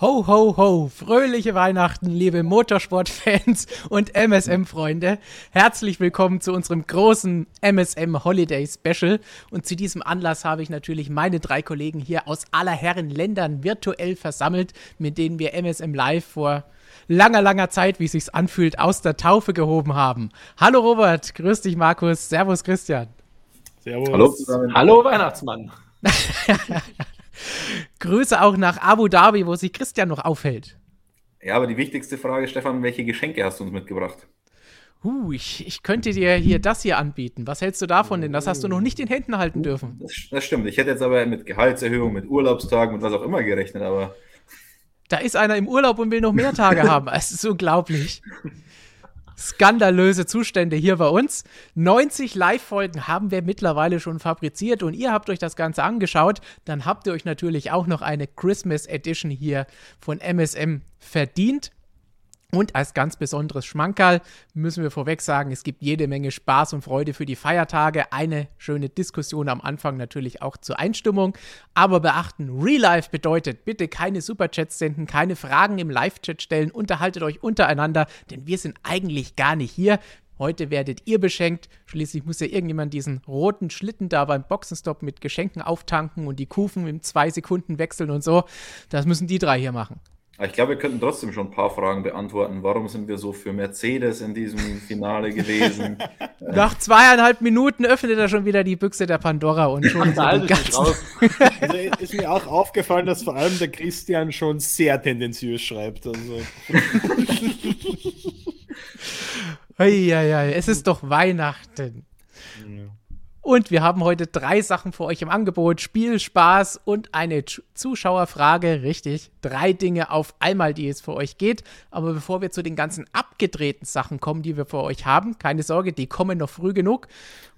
Ho, ho, ho! Fröhliche Weihnachten, liebe Motorsportfans und MSM-Freunde. Herzlich willkommen zu unserem großen MSM Holiday Special. Und zu diesem Anlass habe ich natürlich meine drei Kollegen hier aus aller Herren Ländern virtuell versammelt, mit denen wir MSM Live vor langer, langer Zeit, wie es sich anfühlt, aus der Taufe gehoben haben. Hallo Robert, grüß dich Markus, Servus Christian. Servus. Hallo zusammen. Hallo Weihnachtsmann. Grüße auch nach Abu Dhabi, wo sich Christian noch aufhält. Ja, aber die wichtigste Frage, Stefan, welche Geschenke hast du uns mitgebracht? Uh, ich, ich könnte dir hier das hier anbieten. Was hältst du davon denn? Das hast du noch nicht in Händen halten dürfen. Das, das stimmt. Ich hätte jetzt aber mit Gehaltserhöhung, mit Urlaubstagen, mit was auch immer gerechnet, aber. Da ist einer im Urlaub und will noch mehr Tage haben. Es ist unglaublich skandalöse Zustände hier bei uns. 90 Live-Folgen haben wir mittlerweile schon fabriziert und ihr habt euch das Ganze angeschaut. Dann habt ihr euch natürlich auch noch eine Christmas Edition hier von MSM verdient. Und als ganz besonderes Schmankerl müssen wir vorweg sagen, es gibt jede Menge Spaß und Freude für die Feiertage. Eine schöne Diskussion am Anfang natürlich auch zur Einstimmung. Aber beachten, Real Life bedeutet bitte keine Superchats senden, keine Fragen im Live-Chat stellen, unterhaltet euch untereinander, denn wir sind eigentlich gar nicht hier. Heute werdet ihr beschenkt. Schließlich muss ja irgendjemand diesen roten Schlitten da beim Boxenstopp mit Geschenken auftanken und die Kufen in zwei Sekunden wechseln und so. Das müssen die drei hier machen. Ich glaube, wir könnten trotzdem schon ein paar Fragen beantworten. Warum sind wir so für Mercedes in diesem Finale gewesen? Nach zweieinhalb Minuten öffnet er schon wieder die Büchse der Pandora und schon so also ist mir auch aufgefallen, dass vor allem der Christian schon sehr tendenziös schreibt. Also. Eieiei, es ist doch Weihnachten. Und wir haben heute drei Sachen für euch im Angebot: Spiel, Spaß und eine Zuschauerfrage. Richtig, drei Dinge auf einmal, die es für euch geht. Aber bevor wir zu den ganzen abgedrehten Sachen kommen, die wir für euch haben, keine Sorge, die kommen noch früh genug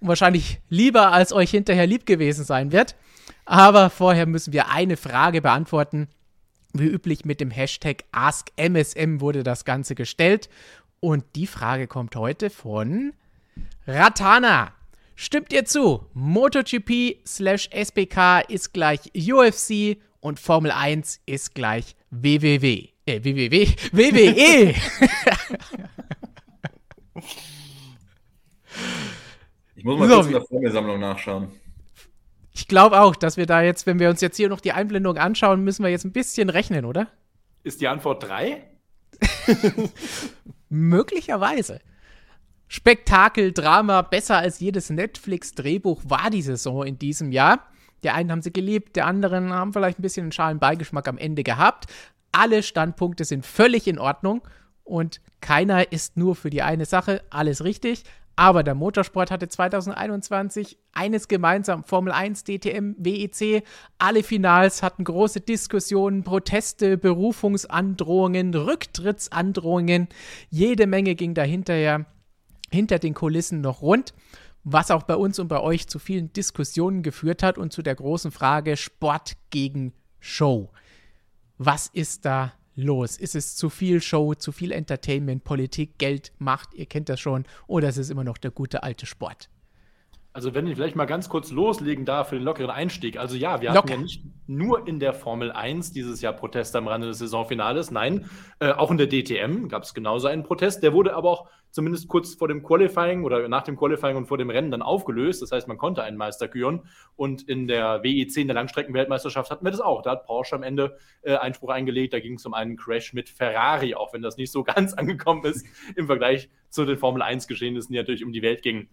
und wahrscheinlich lieber, als euch hinterher lieb gewesen sein wird. Aber vorher müssen wir eine Frage beantworten. Wie üblich mit dem Hashtag AskMSM wurde das Ganze gestellt. Und die Frage kommt heute von Ratana. Stimmt ihr zu? MotoGP slash SBK ist gleich UFC und Formel 1 ist gleich WWW. Äh, WWW? WWE! ich muss mal so, kurz in der Formelsammlung nachschauen. Ich glaube auch, dass wir da jetzt, wenn wir uns jetzt hier noch die Einblendung anschauen, müssen wir jetzt ein bisschen rechnen, oder? Ist die Antwort 3? Möglicherweise. Spektakel, Drama, besser als jedes Netflix-Drehbuch war die Saison in diesem Jahr. Der einen haben sie geliebt, der anderen haben vielleicht ein bisschen einen schalen Beigeschmack am Ende gehabt. Alle Standpunkte sind völlig in Ordnung und keiner ist nur für die eine Sache. Alles richtig. Aber der Motorsport hatte 2021 eines gemeinsam: Formel 1, DTM, WEC. Alle Finals hatten große Diskussionen, Proteste, Berufungsandrohungen, Rücktrittsandrohungen. Jede Menge ging dahinterher hinter den Kulissen noch rund, was auch bei uns und bei euch zu vielen Diskussionen geführt hat und zu der großen Frage Sport gegen Show. Was ist da los? Ist es zu viel Show, zu viel Entertainment, Politik, Geld, Macht, ihr kennt das schon, oder ist es immer noch der gute alte Sport? Also wenn ich vielleicht mal ganz kurz loslegen darf für den lockeren Einstieg. Also ja, wir Locker. hatten ja nicht nur in der Formel 1 dieses Jahr Proteste am Rande des Saisonfinales, nein, äh, auch in der DTM gab es genauso einen Protest. Der wurde aber auch zumindest kurz vor dem Qualifying oder nach dem Qualifying und vor dem Rennen dann aufgelöst. Das heißt, man konnte einen Meister küren. Und in der WEC, in der Langstreckenweltmeisterschaft, hatten wir das auch. Da hat Porsche am Ende äh, Einspruch eingelegt. Da ging es um einen Crash mit Ferrari, auch wenn das nicht so ganz angekommen ist im Vergleich zu den Formel 1 Geschehnissen, die natürlich um die Welt gingen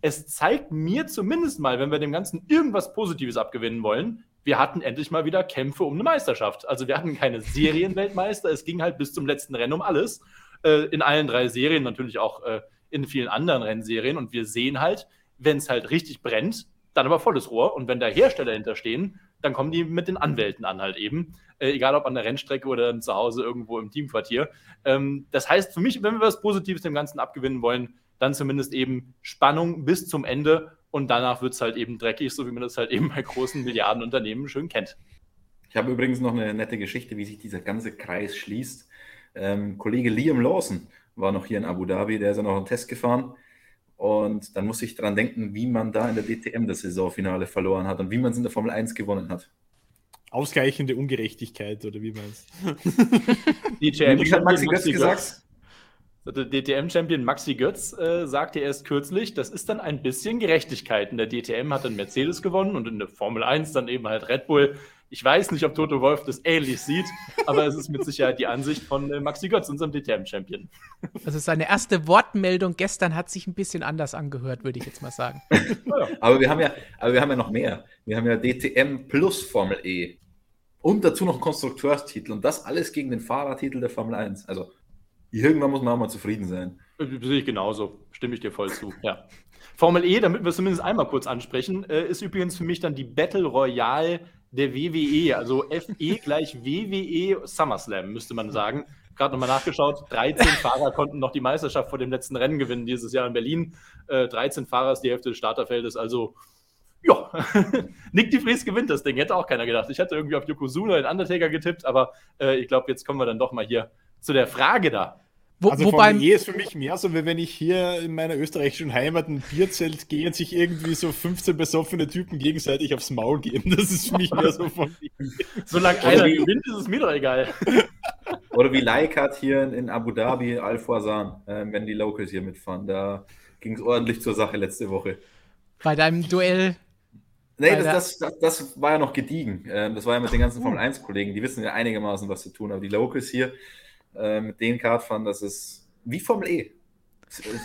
es zeigt mir zumindest mal, wenn wir dem Ganzen irgendwas Positives abgewinnen wollen, wir hatten endlich mal wieder Kämpfe um eine Meisterschaft. Also wir hatten keine Serienweltmeister, es ging halt bis zum letzten Rennen um alles. Äh, in allen drei Serien, natürlich auch äh, in vielen anderen Rennserien. Und wir sehen halt, wenn es halt richtig brennt, dann aber volles Rohr. Und wenn da Hersteller hinterstehen, dann kommen die mit den Anwälten an halt eben. Äh, egal ob an der Rennstrecke oder zu Hause irgendwo im Teamquartier. Ähm, das heißt für mich, wenn wir was Positives dem Ganzen abgewinnen wollen, dann zumindest eben Spannung bis zum Ende und danach wird es halt eben dreckig, so wie man das halt eben bei großen Milliardenunternehmen schön kennt. Ich habe übrigens noch eine nette Geschichte, wie sich dieser ganze Kreis schließt. Ähm, Kollege Liam Lawson war noch hier in Abu Dhabi, der ist ja noch einen Test gefahren. Und dann muss ich daran denken, wie man da in der DTM das Saisonfinale verloren hat und wie man es in der Formel 1 gewonnen hat. ausgleichende Ungerechtigkeit oder wie meinst du? DTM hat Maxi Götz gesagt. Der DTM-Champion Maxi Götz äh, sagte erst kürzlich, das ist dann ein bisschen Gerechtigkeit. In der DTM hat dann Mercedes gewonnen und in der Formel 1 dann eben halt Red Bull. Ich weiß nicht, ob Toto Wolf das ähnlich sieht, aber es ist mit Sicherheit die Ansicht von äh, Maxi Götz, unserem DTM-Champion. Also seine erste Wortmeldung gestern hat sich ein bisschen anders angehört, würde ich jetzt mal sagen. aber, wir haben ja, aber wir haben ja noch mehr. Wir haben ja DTM plus Formel E. Und dazu noch einen Konstrukteurstitel. Und das alles gegen den Fahrertitel der Formel 1. Also irgendwann muss man auch mal zufrieden sein. Sehe ich genauso. Stimme ich dir voll zu. Ja. Formel E, damit wir es zumindest einmal kurz ansprechen, äh, ist übrigens für mich dann die Battle Royale der WWE, also FE gleich WWE SummerSlam, müsste man sagen. Gerade nochmal nachgeschaut, 13 Fahrer konnten noch die Meisterschaft vor dem letzten Rennen gewinnen dieses Jahr in Berlin. Äh, 13 Fahrer ist die Hälfte des Starterfeldes, also ja, Nick de Vries gewinnt das Ding, hätte auch keiner gedacht. Ich hatte irgendwie auf Yokozuna den Undertaker getippt, aber äh, ich glaube, jetzt kommen wir dann doch mal hier zu der Frage da. Wo, also wobei E ist für mich mehr so, wie wenn ich hier in meiner österreichischen Heimat ein Bierzelt gehe und sich irgendwie so 15 besoffene Typen gegenseitig aufs Maul geben. Das ist für mich mehr so von Solange einer gewinnt, ist es mir doch egal. Oder wie Leikat hier in Abu Dhabi, Al Fawzan, äh, wenn die Locals hier mitfahren. Da ging es ordentlich zur Sache letzte Woche. Bei deinem Duell Nee, das, das, das, das, war ja noch gediegen. Ähm, das war ja mit den ganzen Formel 1-Kollegen, die wissen ja einigermaßen, was zu tun. Aber die Locals hier, äh, mit den Kartfahren, das ist wie Formel E.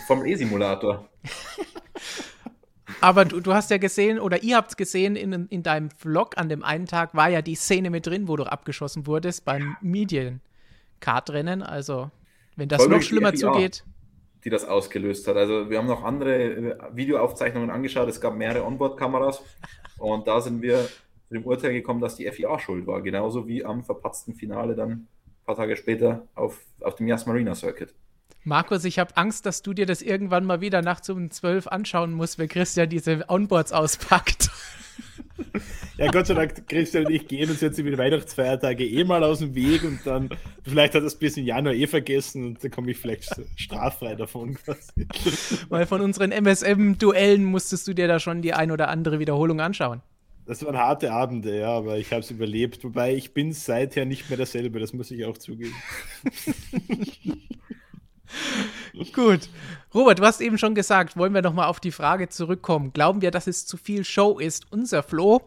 Formel E-Simulator. Aber du, du, hast ja gesehen, oder ihr habt es gesehen, in, in deinem Vlog an dem einen Tag war ja die Szene mit drin, wo du abgeschossen wurdest beim Medien-Kartrennen. Also, wenn das Voll noch schlimmer zugeht. Die das ausgelöst hat. Also, wir haben noch andere äh, Videoaufzeichnungen angeschaut. Es gab mehrere Onboard-Kameras. Und da sind wir zu dem Urteil gekommen, dass die FIA schuld war. Genauso wie am verpatzten Finale dann paar Tage später auf, auf dem Yas Marina Circuit. Markus, ich habe Angst, dass du dir das irgendwann mal wieder nachts um 12 anschauen musst, wenn Christian diese Onboards auspackt. Ja, Gott sei Dank, Christian und ich gehen uns jetzt über die Weihnachtsfeiertage eh mal aus dem Weg und dann, vielleicht hat er es bis in Januar eh vergessen und dann komme ich vielleicht straffrei davon quasi. Weil von unseren MSM-Duellen musstest du dir da schon die ein oder andere Wiederholung anschauen. Das waren harte Abende, ja, aber ich habe es überlebt. Wobei ich bin seither nicht mehr dasselbe, das muss ich auch zugeben. Gut. Robert, du hast eben schon gesagt, wollen wir nochmal auf die Frage zurückkommen. Glauben wir, dass es zu viel Show ist? Unser Flo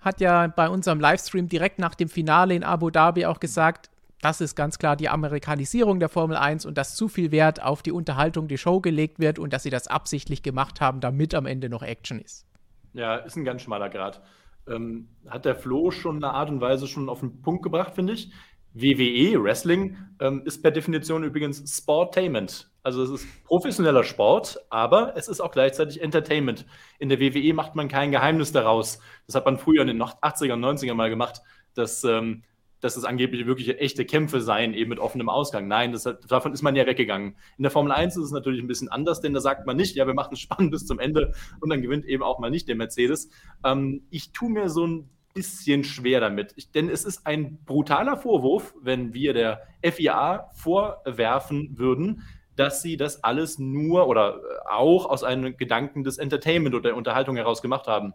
hat ja bei unserem Livestream direkt nach dem Finale in Abu Dhabi auch gesagt, das ist ganz klar die Amerikanisierung der Formel 1 und dass zu viel Wert auf die Unterhaltung, die Show gelegt wird und dass sie das absichtlich gemacht haben, damit am Ende noch Action ist. Ja, ist ein ganz schmaler Grad. Ähm, hat der Flo schon eine Art und Weise schon auf den Punkt gebracht, finde ich. WWE, Wrestling, ähm, ist per Definition übrigens Sportainment. Also es ist professioneller Sport, aber es ist auch gleichzeitig Entertainment. In der WWE macht man kein Geheimnis daraus. Das hat man früher in den 80er und 90er mal gemacht, dass, ähm, dass es angeblich wirklich echte Kämpfe seien, eben mit offenem Ausgang. Nein, das davon ist man ja weggegangen. In der Formel 1 ist es natürlich ein bisschen anders, denn da sagt man nicht, ja, wir machen es spannend bis zum Ende und dann gewinnt eben auch mal nicht der Mercedes. Ähm, ich tue mir so ein bisschen schwer damit. Ich, denn es ist ein brutaler Vorwurf, wenn wir der FIA vorwerfen würden, dass sie das alles nur oder äh, auch aus einem Gedanken des Entertainment oder der Unterhaltung heraus gemacht haben.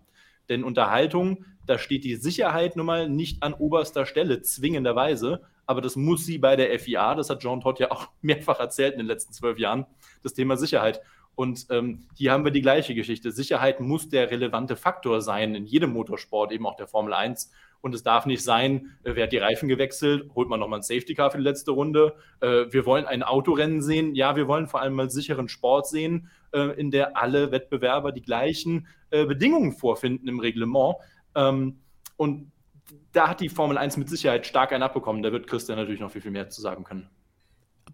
Denn Unterhaltung, da steht die Sicherheit nun mal nicht an oberster Stelle, zwingenderweise. Aber das muss sie bei der FIA, das hat John Todd ja auch mehrfach erzählt in den letzten zwölf Jahren, das Thema Sicherheit. Und ähm, hier haben wir die gleiche Geschichte. Sicherheit muss der relevante Faktor sein in jedem Motorsport, eben auch der Formel 1. Und es darf nicht sein, äh, wer hat die Reifen gewechselt, holt man nochmal ein Safety Car für die letzte Runde. Äh, wir wollen ein Autorennen sehen. Ja, wir wollen vor allem mal sicheren Sport sehen, äh, in der alle Wettbewerber die gleichen äh, Bedingungen vorfinden im Reglement. Ähm, und da hat die Formel 1 mit Sicherheit stark einen abbekommen. Da wird Christian natürlich noch viel, viel mehr zu sagen können.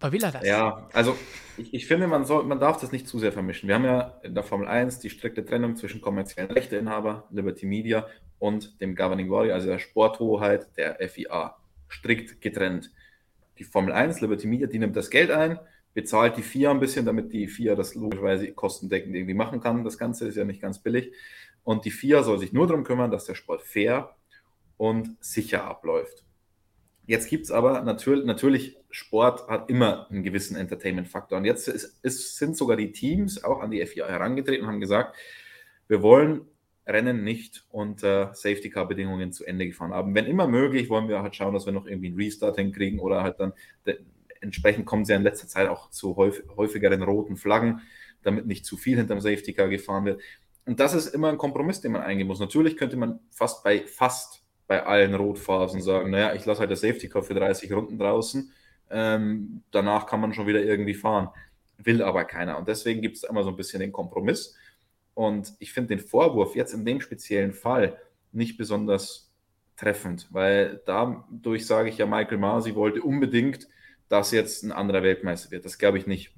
Aber will er das? Ja, also ich, ich, finde, man, soll, man darf das nicht zu sehr vermischen. Wir haben ja in der Formel 1 die strikte Trennung zwischen kommerziellen Rechteinhaber, Liberty Media und dem Governing Body, also der Sporthoheit der FIA. Strikt getrennt. Die Formel 1, Liberty Media, die nimmt das Geld ein, bezahlt die FIA ein bisschen, damit die FIA das logischerweise kostendeckend irgendwie machen kann. Das Ganze ist ja nicht ganz billig. Und die FIA soll sich nur darum kümmern, dass der Sport fair und sicher abläuft. Jetzt gibt es aber natürlich, natürlich, Sport hat immer einen gewissen Entertainment-Faktor. Und jetzt ist, ist, sind sogar die Teams auch an die FIA herangetreten und haben gesagt, wir wollen Rennen nicht unter Safety Car Bedingungen zu Ende gefahren haben. Wenn immer möglich, wollen wir halt schauen, dass wir noch irgendwie einen Restart hinkriegen oder halt dann entsprechend kommen sie in letzter Zeit auch zu häufigeren roten Flaggen, damit nicht zu viel hinterm Safety Car gefahren wird. Und das ist immer ein Kompromiss, den man eingehen muss. Natürlich könnte man fast bei fast bei allen Rotphasen sagen, naja, ich lasse halt das Safety Car für 30 Runden draußen, ähm, danach kann man schon wieder irgendwie fahren. Will aber keiner. Und deswegen gibt es immer so ein bisschen den Kompromiss. Und ich finde den Vorwurf jetzt in dem speziellen Fall nicht besonders treffend, weil dadurch sage ich ja, Michael Masi wollte unbedingt, dass jetzt ein anderer Weltmeister wird. Das glaube ich nicht.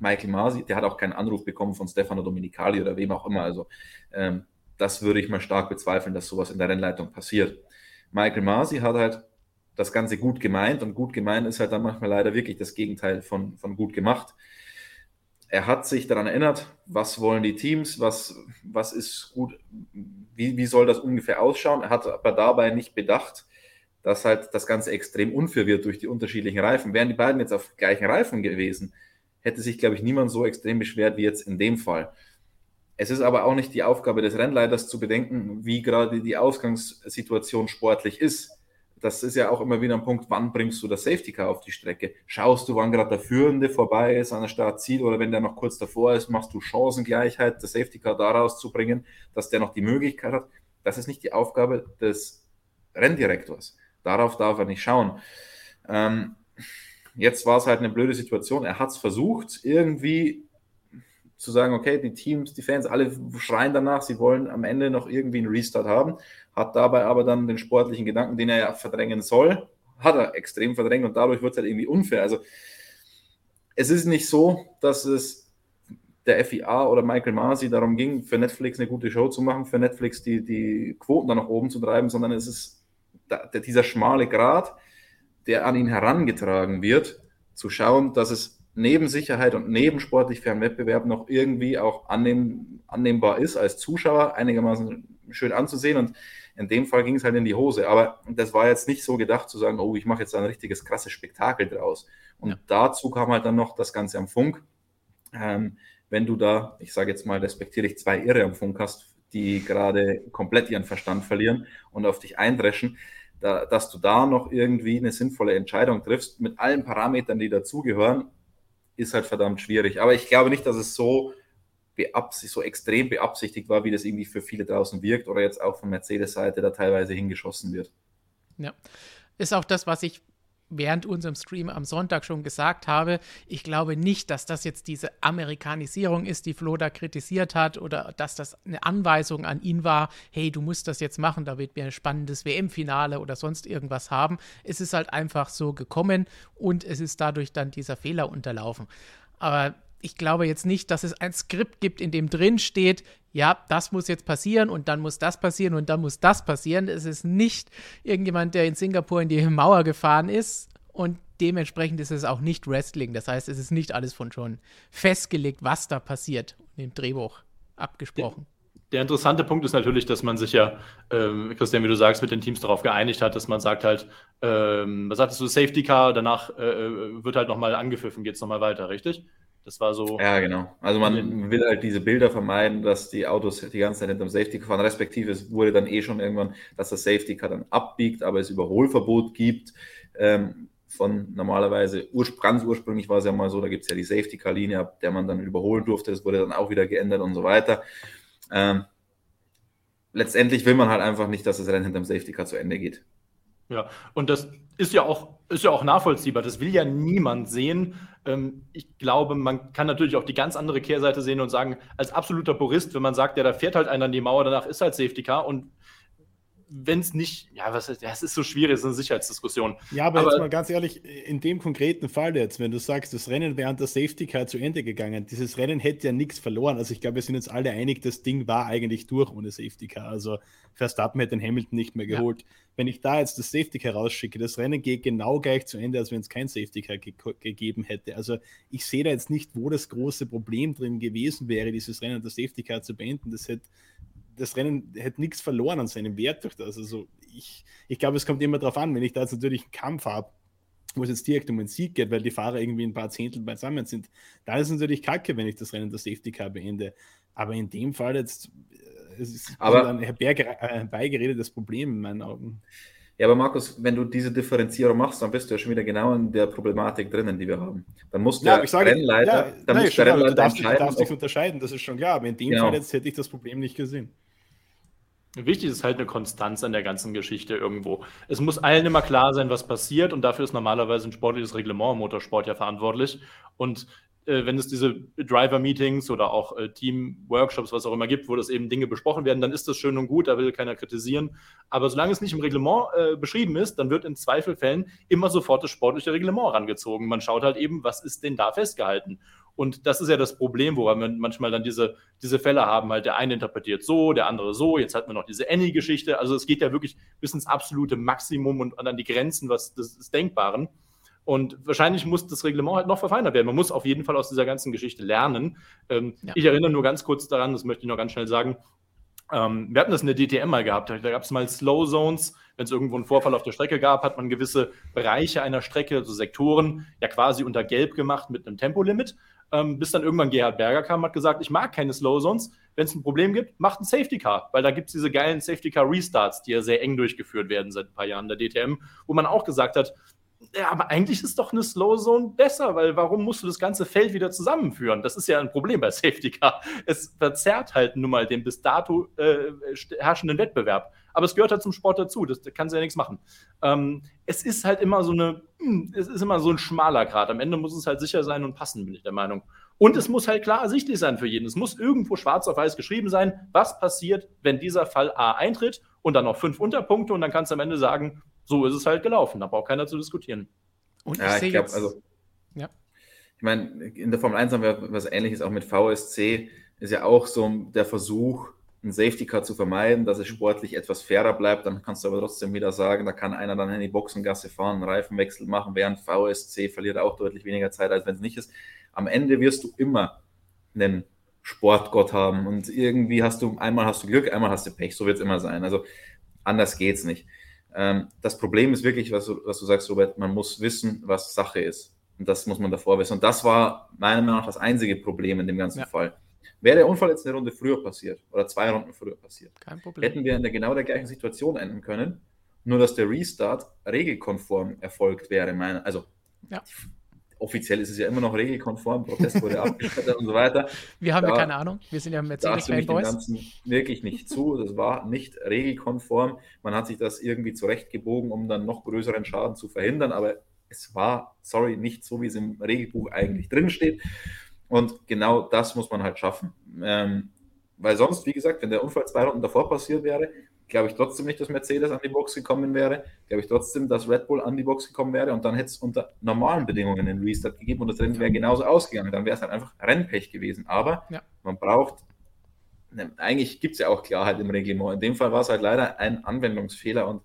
Michael Masi, der hat auch keinen Anruf bekommen von Stefano Dominicali oder wem auch immer. Also ähm, das würde ich mal stark bezweifeln, dass sowas in der Rennleitung passiert. Michael Masi hat halt das Ganze gut gemeint und gut gemeint ist halt dann manchmal leider wirklich das Gegenteil von, von gut gemacht er hat sich daran erinnert, was wollen die Teams, was, was ist gut, wie, wie soll das ungefähr ausschauen. Er hat aber dabei nicht bedacht, dass halt das Ganze extrem unfair wird durch die unterschiedlichen Reifen. Wären die beiden jetzt auf gleichen Reifen gewesen, hätte sich, glaube ich, niemand so extrem beschwert wie jetzt in dem Fall. Es ist aber auch nicht die Aufgabe des Rennleiters zu bedenken, wie gerade die Ausgangssituation sportlich ist das ist ja auch immer wieder ein Punkt, wann bringst du das Safety Car auf die Strecke? Schaust du, wann gerade der Führende vorbei ist an der Startziel oder wenn der noch kurz davor ist, machst du Chancengleichheit, das Safety Car daraus zu bringen, dass der noch die Möglichkeit hat. Das ist nicht die Aufgabe des Renndirektors. Darauf darf er nicht schauen. Ähm, jetzt war es halt eine blöde Situation. Er hat es versucht, irgendwie zu sagen, okay, die Teams, die Fans, alle schreien danach, sie wollen am Ende noch irgendwie einen Restart haben hat dabei aber dann den sportlichen Gedanken, den er ja verdrängen soll, hat er extrem verdrängt und dadurch wird es halt irgendwie unfair. Also es ist nicht so, dass es der FIA oder Michael Masi darum ging, für Netflix eine gute Show zu machen, für Netflix die, die Quoten dann nach oben zu treiben, sondern es ist da, dieser schmale Grat, der an ihn herangetragen wird, zu schauen, dass es neben Sicherheit und neben sportlich fairen Wettbewerb noch irgendwie auch annehm, annehmbar ist, als Zuschauer einigermaßen schön anzusehen. Und in dem Fall ging es halt in die Hose. Aber das war jetzt nicht so gedacht zu sagen, oh, ich mache jetzt ein richtiges krasses Spektakel draus. Und ja. dazu kam halt dann noch das Ganze am Funk. Ähm, wenn du da, ich sage jetzt mal, respektiere ich zwei Irre am Funk hast, die gerade komplett ihren Verstand verlieren und auf dich eindreschen, da, dass du da noch irgendwie eine sinnvolle Entscheidung triffst mit allen Parametern, die dazugehören, ist halt verdammt schwierig. Aber ich glaube nicht, dass es so so extrem beabsichtigt war, wie das irgendwie für viele draußen wirkt oder jetzt auch von Mercedes-Seite da teilweise hingeschossen wird. Ja, ist auch das, was ich während unserem Stream am Sonntag schon gesagt habe. Ich glaube nicht, dass das jetzt diese Amerikanisierung ist, die Flo da kritisiert hat oder dass das eine Anweisung an ihn war, hey, du musst das jetzt machen, da wird wir ein spannendes WM-Finale oder sonst irgendwas haben. Es ist halt einfach so gekommen und es ist dadurch dann dieser Fehler unterlaufen. Aber ich glaube jetzt nicht, dass es ein Skript gibt, in dem drin steht, ja, das muss jetzt passieren und dann muss das passieren und dann muss das passieren. Es ist nicht irgendjemand, der in Singapur in die Mauer gefahren ist und dementsprechend ist es auch nicht Wrestling. Das heißt, es ist nicht alles von schon festgelegt, was da passiert im Drehbuch abgesprochen. Der interessante Punkt ist natürlich, dass man sich ja, ähm, Christian, wie du sagst, mit den Teams darauf geeinigt hat, dass man sagt halt, ähm, was sagtest du, Safety Car, danach äh, äh wird halt nochmal angepfiffen, geht es nochmal weiter, richtig? Das war so. Ja, genau. Also man will halt diese Bilder vermeiden, dass die Autos die ganze Zeit hinterm Safety fahren. Respektive es wurde dann eh schon irgendwann, dass das Safety Car dann abbiegt, aber es Überholverbot gibt. Ähm, von normalerweise, ganz ursprünglich war es ja mal so, da gibt es ja die Safety Car Linie, ab der man dann überholen durfte. Das wurde dann auch wieder geändert und so weiter. Ähm, letztendlich will man halt einfach nicht, dass das Rennen hinterm Safety Car zu Ende geht. Ja, und das ist ja auch, ist ja auch nachvollziehbar. Das will ja niemand sehen. Ähm, ich glaube, man kann natürlich auch die ganz andere Kehrseite sehen und sagen, als absoluter Purist, wenn man sagt, ja, da fährt halt einer an die Mauer, danach ist halt Safety Car und wenn es nicht, ja, was ist, das ist so schwierig, das ist eine Sicherheitsdiskussion. Ja, aber, aber, jetzt mal ganz ehrlich, in dem konkreten Fall jetzt, wenn du sagst, das Rennen wäre an der Safety Car zu Ende gegangen, dieses Rennen hätte ja nichts verloren. Also ich glaube, wir sind uns alle einig, das Ding war eigentlich durch ohne Safety Car. Also Verstappen hätte den Hamilton nicht mehr geholt. Ja. Wenn ich da jetzt das Safety Car rausschicke, das Rennen geht genau gleich zu Ende, als wenn es kein Safety Car ge gegeben hätte. Also ich sehe da jetzt nicht, wo das große Problem drin gewesen wäre, dieses Rennen an der Safety Car zu beenden. Das hätte das Rennen hätte nichts verloren an seinem Wert durch das. Also ich, ich glaube, es kommt immer darauf an, wenn ich da jetzt natürlich einen Kampf habe, wo es jetzt direkt um einen Sieg geht, weil die Fahrer irgendwie ein paar Zehntel beisammen sind, dann ist es natürlich kacke, wenn ich das Rennen der Safety Car beende. Aber in dem Fall jetzt, es ist aber, ein herbeigeredetes Problem in meinen Augen. Ja, aber Markus, wenn du diese Differenzierung machst, dann bist du ja schon wieder genau in der Problematik drinnen, die wir haben. Dann muss der ja, ich sage, Rennleiter, ja, dann nein, muss der Rennleiter du darfst, du darfst dich unterscheiden, das ist schon klar. Aber in dem genau. Fall jetzt hätte ich das Problem nicht gesehen. Wichtig ist halt eine Konstanz an der ganzen Geschichte irgendwo. Es muss allen immer klar sein, was passiert und dafür ist normalerweise ein sportliches Reglement im Motorsport ja verantwortlich. Und äh, wenn es diese Driver-Meetings oder auch äh, Team-Workshops, was auch immer gibt, wo das eben Dinge besprochen werden, dann ist das schön und gut, da will keiner kritisieren. Aber solange es nicht im Reglement äh, beschrieben ist, dann wird in Zweifelfällen immer sofort das sportliche Reglement rangezogen. Man schaut halt eben, was ist denn da festgehalten. Und das ist ja das Problem, wo wir manchmal dann diese, diese Fälle haben. Halt der eine interpretiert so, der andere so. Jetzt hat man noch diese Annie-Geschichte. Also es geht ja wirklich bis ins absolute Maximum und an die Grenzen was des Denkbaren. Und wahrscheinlich muss das Reglement halt noch verfeinert werden. Man muss auf jeden Fall aus dieser ganzen Geschichte lernen. Ähm, ja. Ich erinnere nur ganz kurz daran, das möchte ich noch ganz schnell sagen. Ähm, wir hatten das in der DTM mal gehabt. Da gab es mal Slow Zones. Wenn es irgendwo einen Vorfall auf der Strecke gab, hat man gewisse Bereiche einer Strecke, also Sektoren, ja quasi unter Gelb gemacht mit einem Tempolimit. Ähm, bis dann irgendwann Gerhard Berger kam, hat gesagt, ich mag keine Slow Zones. Wenn es ein Problem gibt, macht ein Safety Car, weil da gibt es diese geilen Safety Car Restarts, die ja sehr eng durchgeführt werden seit ein paar Jahren der DTM, wo man auch gesagt hat, ja, aber eigentlich ist doch eine Slow Zone besser, weil warum musst du das ganze Feld wieder zusammenführen? Das ist ja ein Problem bei Safety Car. Es verzerrt halt nun mal den bis dato äh, herrschenden Wettbewerb. Aber es gehört halt zum Sport dazu, das, da kannst du ja nichts machen. Ähm, es ist halt immer so eine, hm, es ist immer so ein schmaler Grad. Am Ende muss es halt sicher sein und passen, bin ich der Meinung. Und es muss halt klar ersichtlich sein für jeden. Es muss irgendwo schwarz auf weiß geschrieben sein, was passiert, wenn dieser Fall A eintritt und dann noch fünf Unterpunkte und dann kannst du am Ende sagen, so ist es halt gelaufen. Da braucht keiner zu diskutieren. Und ja, ich, ich glaube, also, ja. ich meine, in der Formel 1 haben wir was ähnliches auch mit VSC. Ist ja auch so der Versuch, ein Safety Car zu vermeiden, dass es sportlich etwas fairer bleibt. Dann kannst du aber trotzdem wieder sagen, da kann einer dann in die Boxengasse fahren, einen Reifenwechsel machen, während VSC verliert auch deutlich weniger Zeit, als wenn es nicht ist. Am Ende wirst du immer einen Sportgott haben und irgendwie hast du, einmal hast du Glück, einmal hast du Pech, so wird es immer sein. Also anders geht es nicht. Ähm, das Problem ist wirklich, was du, was du sagst, Robert, man muss wissen, was Sache ist. Und das muss man davor wissen. Und das war meiner Meinung nach das einzige Problem in dem ganzen ja. Fall. Wäre der Unfall jetzt eine Runde früher passiert oder zwei Runden früher passiert, hätten wir in der genau der gleichen Situation enden können, nur dass der Restart regelkonform erfolgt wäre. Meine, also ja offiziell ist es ja immer noch regelkonform, Protest wurde abgeschmettert und so weiter. Wir haben da, ja keine Ahnung, wir sind ja Mercedes-Fanboys. wirklich nicht zu, das war nicht regelkonform. Man hat sich das irgendwie zurechtgebogen, um dann noch größeren Schaden zu verhindern, aber es war, sorry, nicht so, wie es im Regelbuch eigentlich drinsteht. Und genau das muss man halt schaffen. Ähm, weil sonst, wie gesagt, wenn der Unfall zwei Runden davor passiert wäre, glaube ich trotzdem nicht, dass Mercedes an die Box gekommen wäre. Glaube ich trotzdem, dass Red Bull an die Box gekommen wäre und dann hätte es unter normalen Bedingungen einen Restart gegeben und das Rennen wäre genauso ausgegangen. Dann wäre es halt einfach Rennpech gewesen. Aber ja. man braucht, ne, eigentlich gibt es ja auch Klarheit im Reglement. In dem Fall war es halt leider ein Anwendungsfehler und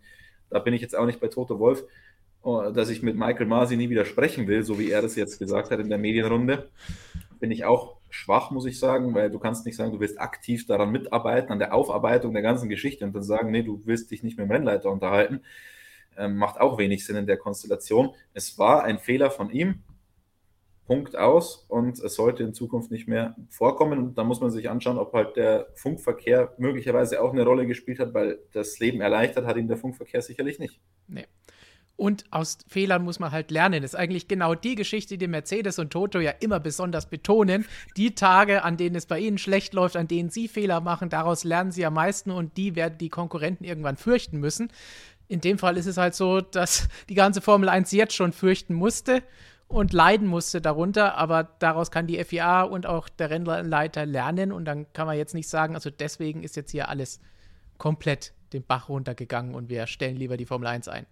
da bin ich jetzt auch nicht bei Toto Wolf, oh, dass ich mit Michael Masi nie widersprechen will, so wie er das jetzt gesagt hat in der Medienrunde. Bin ich auch schwach, muss ich sagen, weil du kannst nicht sagen, du willst aktiv daran mitarbeiten, an der Aufarbeitung der ganzen Geschichte und dann sagen, nee, du willst dich nicht mit dem Rennleiter unterhalten. Ähm, macht auch wenig Sinn in der Konstellation. Es war ein Fehler von ihm. Punkt aus und es sollte in Zukunft nicht mehr vorkommen. Und da muss man sich anschauen, ob halt der Funkverkehr möglicherweise auch eine Rolle gespielt hat, weil das Leben erleichtert hat ihm der Funkverkehr sicherlich nicht. Nee. Und aus Fehlern muss man halt lernen. Das ist eigentlich genau die Geschichte, die Mercedes und Toto ja immer besonders betonen. Die Tage, an denen es bei ihnen schlecht läuft, an denen sie Fehler machen, daraus lernen sie am meisten und die werden die Konkurrenten irgendwann fürchten müssen. In dem Fall ist es halt so, dass die ganze Formel 1 jetzt schon fürchten musste und leiden musste darunter, aber daraus kann die FIA und auch der Rennleiter lernen und dann kann man jetzt nicht sagen, also deswegen ist jetzt hier alles komplett den Bach runtergegangen und wir stellen lieber die Formel 1 ein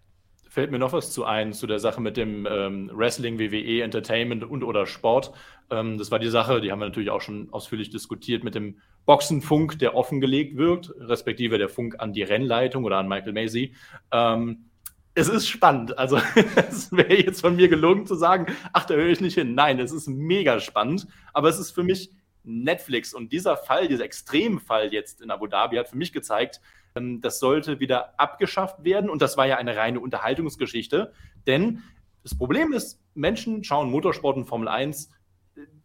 fällt mir noch was zu ein, zu der Sache mit dem ähm, Wrestling, WWE, Entertainment und oder Sport. Ähm, das war die Sache, die haben wir natürlich auch schon ausführlich diskutiert mit dem Boxenfunk, der offengelegt wird, respektive der Funk an die Rennleitung oder an Michael Macy. Ähm, es ist spannend. Also, es wäre jetzt von mir gelungen zu sagen, ach, da höre ich nicht hin. Nein, es ist mega spannend, aber es ist für mich Netflix. Und dieser Fall, dieser Extremfall jetzt in Abu Dhabi hat für mich gezeigt, ähm, das sollte wieder abgeschafft werden. Und das war ja eine reine Unterhaltungsgeschichte. Denn das Problem ist, Menschen schauen Motorsport und Formel 1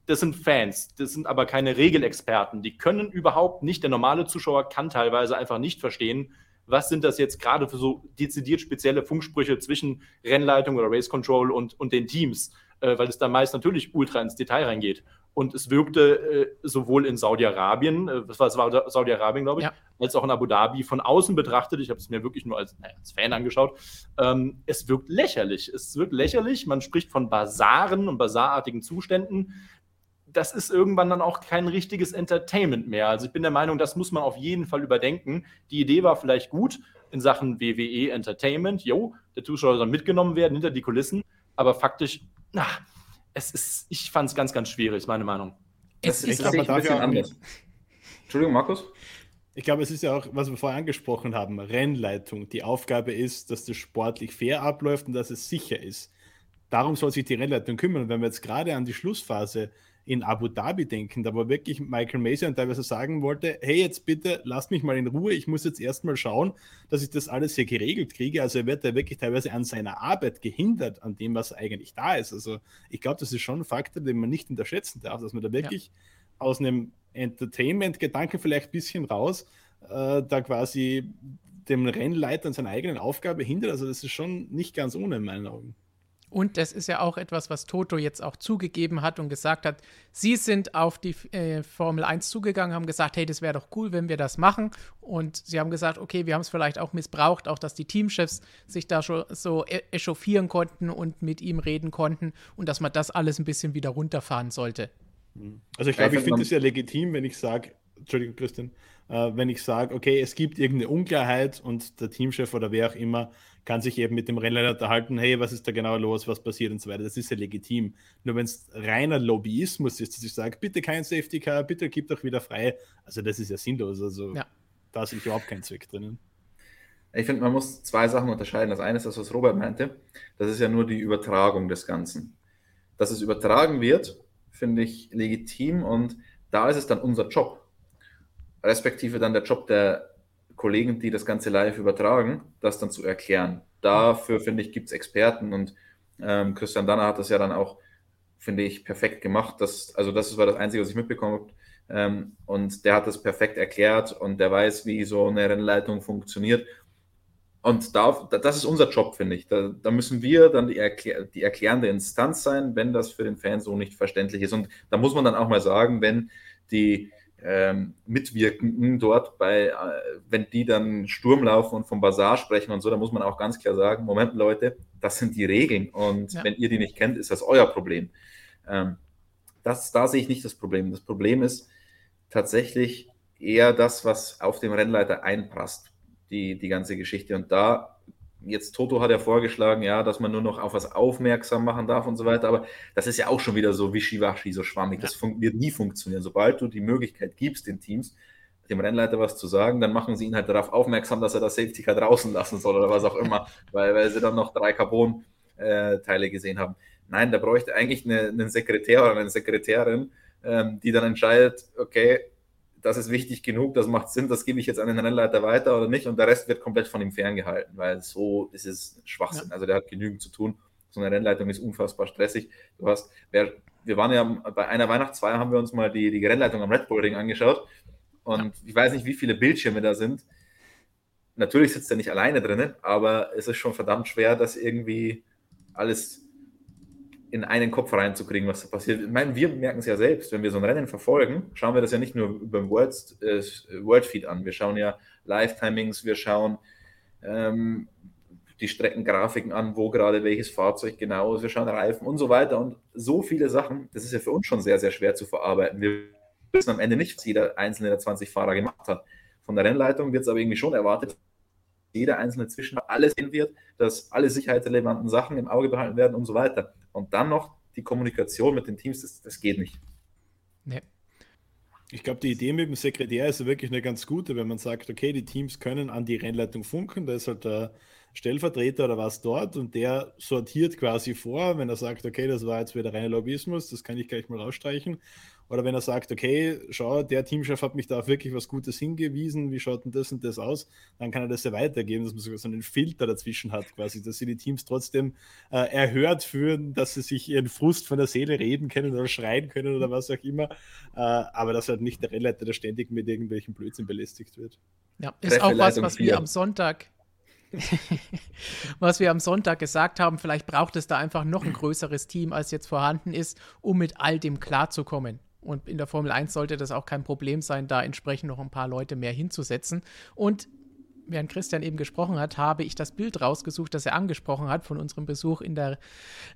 das sind Fans, das sind aber keine Regelexperten. Die können überhaupt nicht, der normale Zuschauer kann teilweise einfach nicht verstehen, was sind das jetzt gerade für so dezidiert spezielle Funksprüche zwischen Rennleitung oder Race Control und, und den Teams, äh, weil es da meist natürlich ultra ins Detail reingeht. Und es wirkte äh, sowohl in Saudi-Arabien, äh, das war Saudi-Arabien, glaube ich, ja. als auch in Abu Dhabi von außen betrachtet. Ich habe es mir wirklich nur als, naja, als Fan angeschaut. Ähm, es wirkt lächerlich. Es wirkt lächerlich. Man spricht von Basaren und basarartigen Zuständen. Das ist irgendwann dann auch kein richtiges Entertainment mehr. Also ich bin der Meinung, das muss man auf jeden Fall überdenken. Die Idee war vielleicht gut in Sachen WWE Entertainment. Jo, der Zuschauer soll mitgenommen werden hinter die Kulissen. Aber faktisch, na, es ist, ich fand es ganz, ganz schwierig, meine Meinung. Es, ist glaube, ein bisschen anders. Entschuldigung, Markus? Ich glaube, es ist ja auch, was wir vorher angesprochen haben, Rennleitung. Die Aufgabe ist, dass das sportlich fair abläuft und dass es sicher ist. Darum soll sich die Rennleitung kümmern. Und wenn wir jetzt gerade an die Schlussphase in Abu Dhabi denken, da war wirklich Michael Mason teilweise sagen wollte, hey, jetzt bitte lasst mich mal in Ruhe, ich muss jetzt erstmal schauen, dass ich das alles hier geregelt kriege. Also er wird da wirklich teilweise an seiner Arbeit gehindert, an dem, was eigentlich da ist. Also ich glaube, das ist schon ein Faktor, den man nicht unterschätzen darf, dass man da wirklich ja. aus einem Entertainment-Gedanken vielleicht ein bisschen raus, äh, da quasi dem Rennleiter an seiner eigenen Aufgabe hindert. Also das ist schon nicht ganz ohne in meinen Augen. Und das ist ja auch etwas, was Toto jetzt auch zugegeben hat und gesagt hat, sie sind auf die äh, Formel 1 zugegangen, haben gesagt, hey, das wäre doch cool, wenn wir das machen. Und sie haben gesagt, okay, wir haben es vielleicht auch missbraucht, auch dass die Teamchefs sich da schon so e-, echauffieren konnten und mit ihm reden konnten und dass man das alles ein bisschen wieder runterfahren sollte. Mhm. Also ich glaube, ich finde es ja legitim, wenn ich sage, Entschuldigung, Christian, äh, wenn ich sage, okay, es gibt irgendeine Unklarheit und der Teamchef oder wer auch immer kann sich eben mit dem Rennleiter unterhalten, hey, was ist da genau los, was passiert und so weiter. Das ist ja legitim. Nur wenn es reiner Lobbyismus ist, dass ich sage, bitte kein Safety Car, bitte gib doch wieder frei, also das ist ja sinnlos. Also ja. da ist überhaupt kein Zweck drinnen. Ich finde, man muss zwei Sachen unterscheiden. Das eine ist das, was Robert meinte. Das ist ja nur die Übertragung des Ganzen. Dass es übertragen wird, finde ich legitim und da ist es dann unser Job. Respektive dann der Job der Kollegen, die das Ganze live übertragen, das dann zu erklären. Dafür, finde ich, gibt es Experten und ähm, Christian Danner hat das ja dann auch, finde ich, perfekt gemacht. Das, also das war das Einzige, was ich mitbekommen habe. Ähm, und der hat das perfekt erklärt und der weiß, wie so eine Rennleitung funktioniert. Und da, das ist unser Job, finde ich. Da, da, müssen wir dann die, erklär, die erklärende Instanz sein, wenn das für den Fan so nicht verständlich ist. Und da muss man dann auch mal sagen, wenn die ähm, Mitwirkenden dort bei, äh, wenn die dann Sturm laufen und vom Bazar sprechen und so, da muss man auch ganz klar sagen, Moment Leute, das sind die Regeln und ja. wenn ihr die nicht kennt, ist das euer Problem. Ähm, das, da sehe ich nicht das Problem. Das Problem ist tatsächlich eher das, was auf dem Rennleiter einprasst, die, die ganze Geschichte. Und da jetzt Toto hat ja vorgeschlagen, ja, dass man nur noch auf was aufmerksam machen darf und so weiter, aber das ist ja auch schon wieder so wischiwaschi, so schwammig. Das wird nie funktionieren. Sobald du die Möglichkeit gibst, den Teams, dem Rennleiter was zu sagen, dann machen sie ihn halt darauf aufmerksam, dass er das Safety Car draußen lassen soll oder was auch immer, weil, weil sie dann noch drei Carbon-Teile gesehen haben. Nein, da bräuchte eigentlich eine, einen Sekretär oder eine Sekretärin, ähm, die dann entscheidet, okay, das ist wichtig genug, das macht Sinn, das gebe ich jetzt an den Rennleiter weiter oder nicht und der Rest wird komplett von ihm ferngehalten, weil so ist es Schwachsinn. Ja. Also der hat genügend zu tun. So eine Rennleitung ist unfassbar stressig. Du hast, wer, wir waren ja bei einer Weihnachtsfeier, haben wir uns mal die, die Rennleitung am Red Bull Ring angeschaut und ich weiß nicht, wie viele Bildschirme da sind. Natürlich sitzt er nicht alleine drinnen, aber es ist schon verdammt schwer, das irgendwie alles in einen Kopf reinzukriegen, was da passiert. Ich meine, wir merken es ja selbst, wenn wir so ein Rennen verfolgen, schauen wir das ja nicht nur über den World, äh, World Feed an. Wir schauen ja Live-Timings, wir schauen ähm, die Streckengrafiken an, wo gerade welches Fahrzeug genau ist, wir schauen Reifen und so weiter und so viele Sachen. Das ist ja für uns schon sehr, sehr schwer zu verarbeiten. Wir wissen am Ende nicht, was jeder einzelne der 20 Fahrer gemacht hat. Von der Rennleitung wird es aber irgendwie schon erwartet, jeder einzelne Zwischen alles sehen wird, dass alle sicherheitsrelevanten Sachen im Auge behalten werden und so weiter. Und dann noch die Kommunikation mit den Teams, das, das geht nicht. Nee. Ich glaube, die Idee mit dem Sekretär ist wirklich eine ganz gute, wenn man sagt, okay, die Teams können an die Rennleitung funken, da ist halt der Stellvertreter oder was dort und der sortiert quasi vor, wenn er sagt, okay, das war jetzt wieder reiner Lobbyismus, das kann ich gleich mal rausstreichen. Oder wenn er sagt, okay, schau, der Teamchef hat mich da auf wirklich was Gutes hingewiesen, wie schaut denn das und das aus, dann kann er das ja weitergeben, dass man sogar so einen Filter dazwischen hat, quasi, dass sie die Teams trotzdem äh, erhört führen, dass sie sich ihren Frust von der Seele reden können oder schreien können oder was auch immer, äh, aber dass halt nicht der Rennleiter, der ständig mit irgendwelchen Blödsinn belästigt wird. Ja, ist auch was, was wir am Sonntag was wir am Sonntag gesagt haben, vielleicht braucht es da einfach noch ein größeres Team, als jetzt vorhanden ist, um mit all dem klarzukommen. Und in der Formel 1 sollte das auch kein Problem sein, da entsprechend noch ein paar Leute mehr hinzusetzen. Und während Christian eben gesprochen hat, habe ich das Bild rausgesucht, das er angesprochen hat von unserem Besuch in der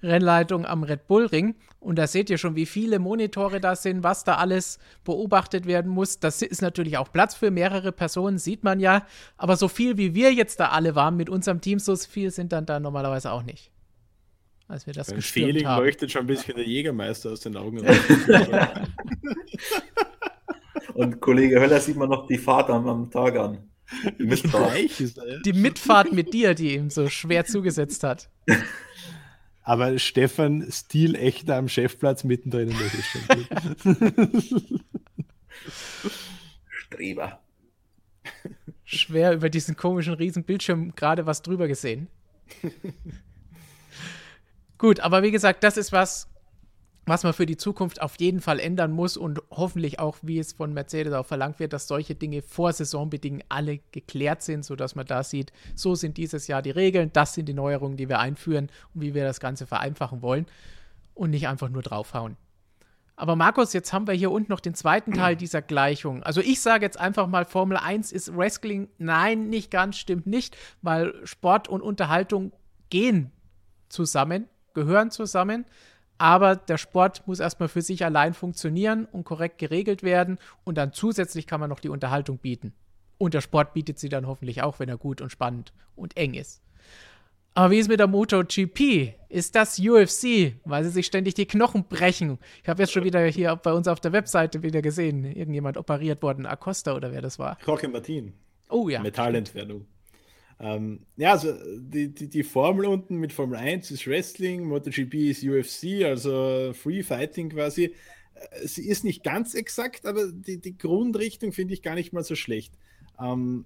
Rennleitung am Red Bull Ring. Und da seht ihr schon, wie viele Monitore da sind, was da alles beobachtet werden muss. Das ist natürlich auch Platz für mehrere Personen, sieht man ja. Aber so viel wie wir jetzt da alle waren mit unserem Team, so viel sind dann da normalerweise auch nicht als wir das Beim Feeling haben. leuchtet schon ein bisschen der Jägermeister aus den Augen. Und Kollege Höller sieht man noch die Fahrt am, am Tag an. Die Mitfahrt. die Mitfahrt mit dir, die ihm so schwer zugesetzt hat. Aber Stefan Stil echter am Chefplatz mittendrin Streber. Schwer über diesen komischen riesen Bildschirm gerade was drüber gesehen. Gut, aber wie gesagt, das ist was, was man für die Zukunft auf jeden Fall ändern muss und hoffentlich auch, wie es von Mercedes auch verlangt wird, dass solche Dinge vor Saisonbedingungen alle geklärt sind, sodass man da sieht, so sind dieses Jahr die Regeln, das sind die Neuerungen, die wir einführen und wie wir das Ganze vereinfachen wollen und nicht einfach nur draufhauen. Aber Markus, jetzt haben wir hier unten noch den zweiten Teil dieser Gleichung. Also ich sage jetzt einfach mal, Formel 1 ist Wrestling. Nein, nicht ganz, stimmt nicht, weil Sport und Unterhaltung gehen zusammen gehören zusammen. Aber der Sport muss erstmal für sich allein funktionieren und korrekt geregelt werden. Und dann zusätzlich kann man noch die Unterhaltung bieten. Und der Sport bietet sie dann hoffentlich auch, wenn er gut und spannend und eng ist. Aber wie ist mit der MotoGP? Ist das UFC, weil sie sich ständig die Knochen brechen? Ich habe jetzt schon wieder hier bei uns auf der Webseite wieder gesehen, irgendjemand operiert worden, Acosta oder wer das war. Jorge Martin. Oh ja. Metallentfernung. Ähm, ja, also die, die, die, Formel unten mit Formel 1 ist Wrestling, MotoGP ist UFC, also Free Fighting quasi. Äh, sie ist nicht ganz exakt, aber die, die Grundrichtung finde ich gar nicht mal so schlecht. Ähm,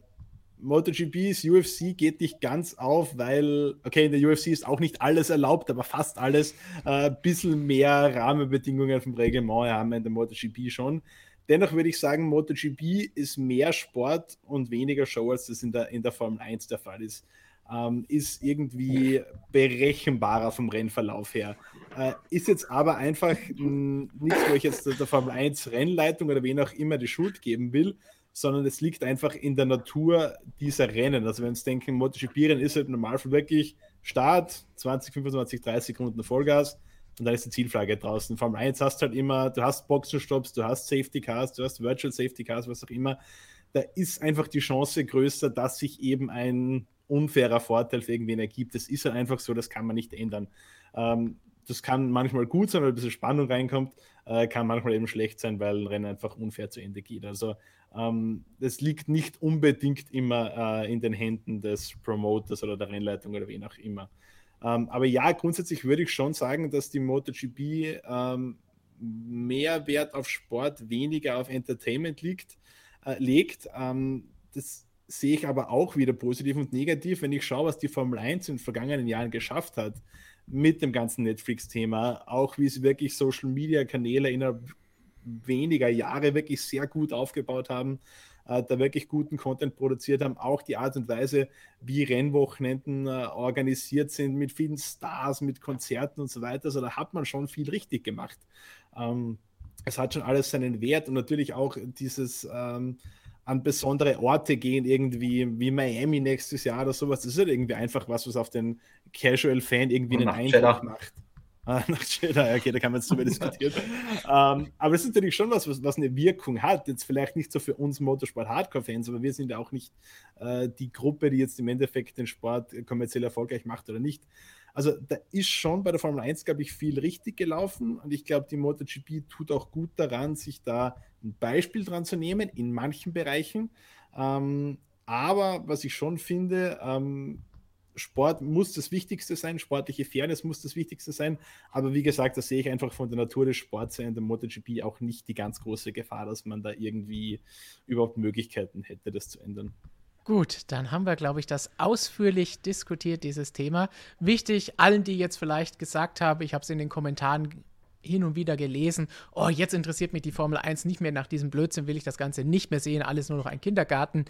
MotoGP ist UFC geht nicht ganz auf, weil, okay, in der UFC ist auch nicht alles erlaubt, aber fast alles. Ein äh, bisschen mehr Rahmenbedingungen vom Reglement haben wir in der MotoGP schon. Dennoch würde ich sagen, MotoGP ist mehr Sport und weniger Show, als das in der, in der Formel 1 der Fall ist. Ähm, ist irgendwie berechenbarer vom Rennverlauf her. Äh, ist jetzt aber einfach mh, nichts, wo ich jetzt der, Formel 1 Rennleitung oder wen auch immer die Schuld geben will, sondern es liegt einfach in der Natur dieser Rennen. Also wenn wir uns denken, MotoGP-Rennen ist halt normal wirklich Start, 20, 25, 30 Sekunden Vollgas, und dann ist die Zielflagge draußen. Formel 1 hast halt immer, du hast Boxenstopps, du hast Safety Cars, du hast Virtual Safety Cars, was auch immer. Da ist einfach die Chance größer, dass sich eben ein unfairer Vorteil für irgendwen ergibt. Das ist halt einfach so, das kann man nicht ändern. Ähm, das kann manchmal gut sein, weil ein bisschen Spannung reinkommt, äh, kann manchmal eben schlecht sein, weil ein Rennen einfach unfair zu Ende geht. Also ähm, das liegt nicht unbedingt immer äh, in den Händen des Promoters oder der Rennleitung oder wen auch immer. Ähm, aber ja, grundsätzlich würde ich schon sagen, dass die MotoGP ähm, mehr Wert auf Sport, weniger auf Entertainment liegt, äh, legt. Ähm, das sehe ich aber auch wieder positiv und negativ, wenn ich schaue, was die Formel 1 in den vergangenen Jahren geschafft hat mit dem ganzen Netflix-Thema, auch wie sie wirklich Social-Media-Kanäle innerhalb weniger Jahre wirklich sehr gut aufgebaut haben äh, da wirklich guten Content produziert haben. Auch die Art und Weise, wie Rennwochenenden äh, organisiert sind, mit vielen Stars, mit Konzerten und so weiter. Also da hat man schon viel richtig gemacht. Ähm, es hat schon alles seinen Wert und natürlich auch dieses ähm, an besondere Orte gehen, irgendwie wie Miami nächstes Jahr oder sowas. Das ist halt irgendwie einfach was, was auf den Casual-Fan irgendwie einen Eindruck macht. Ah, Jedi, okay, da kann man jetzt drüber diskutieren. ähm, aber es ist natürlich schon was, was, was, eine Wirkung hat. Jetzt vielleicht nicht so für uns Motorsport-Hardcore-Fans, aber wir sind ja auch nicht äh, die Gruppe, die jetzt im Endeffekt den Sport kommerziell erfolgreich macht oder nicht. Also da ist schon bei der Formel 1, glaube ich, viel richtig gelaufen und ich glaube, die MotoGP tut auch gut daran, sich da ein Beispiel dran zu nehmen in manchen Bereichen. Ähm, aber was ich schon finde, ähm, Sport muss das Wichtigste sein, sportliche Fairness muss das Wichtigste sein. Aber wie gesagt, da sehe ich einfach von der Natur des Sports in der MotoGP auch nicht die ganz große Gefahr, dass man da irgendwie überhaupt Möglichkeiten hätte, das zu ändern. Gut, dann haben wir, glaube ich, das ausführlich diskutiert, dieses Thema. Wichtig, allen, die jetzt vielleicht gesagt haben, ich habe es in den Kommentaren hin und wieder gelesen, oh, jetzt interessiert mich die Formel 1 nicht mehr, nach diesem Blödsinn will ich das Ganze nicht mehr sehen, alles nur noch ein Kindergarten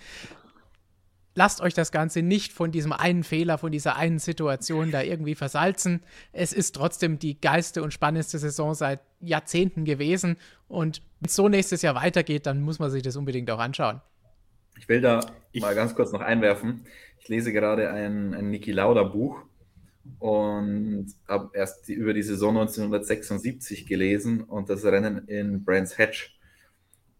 lasst euch das Ganze nicht von diesem einen Fehler, von dieser einen Situation da irgendwie versalzen. Es ist trotzdem die geilste und spannendste Saison seit Jahrzehnten gewesen. Und wenn es so nächstes Jahr weitergeht, dann muss man sich das unbedingt auch anschauen. Ich will da ich mal ganz kurz noch einwerfen. Ich lese gerade ein, ein Niki Lauda Buch und habe erst die, über die Saison 1976 gelesen und das Rennen in Brands Hatch.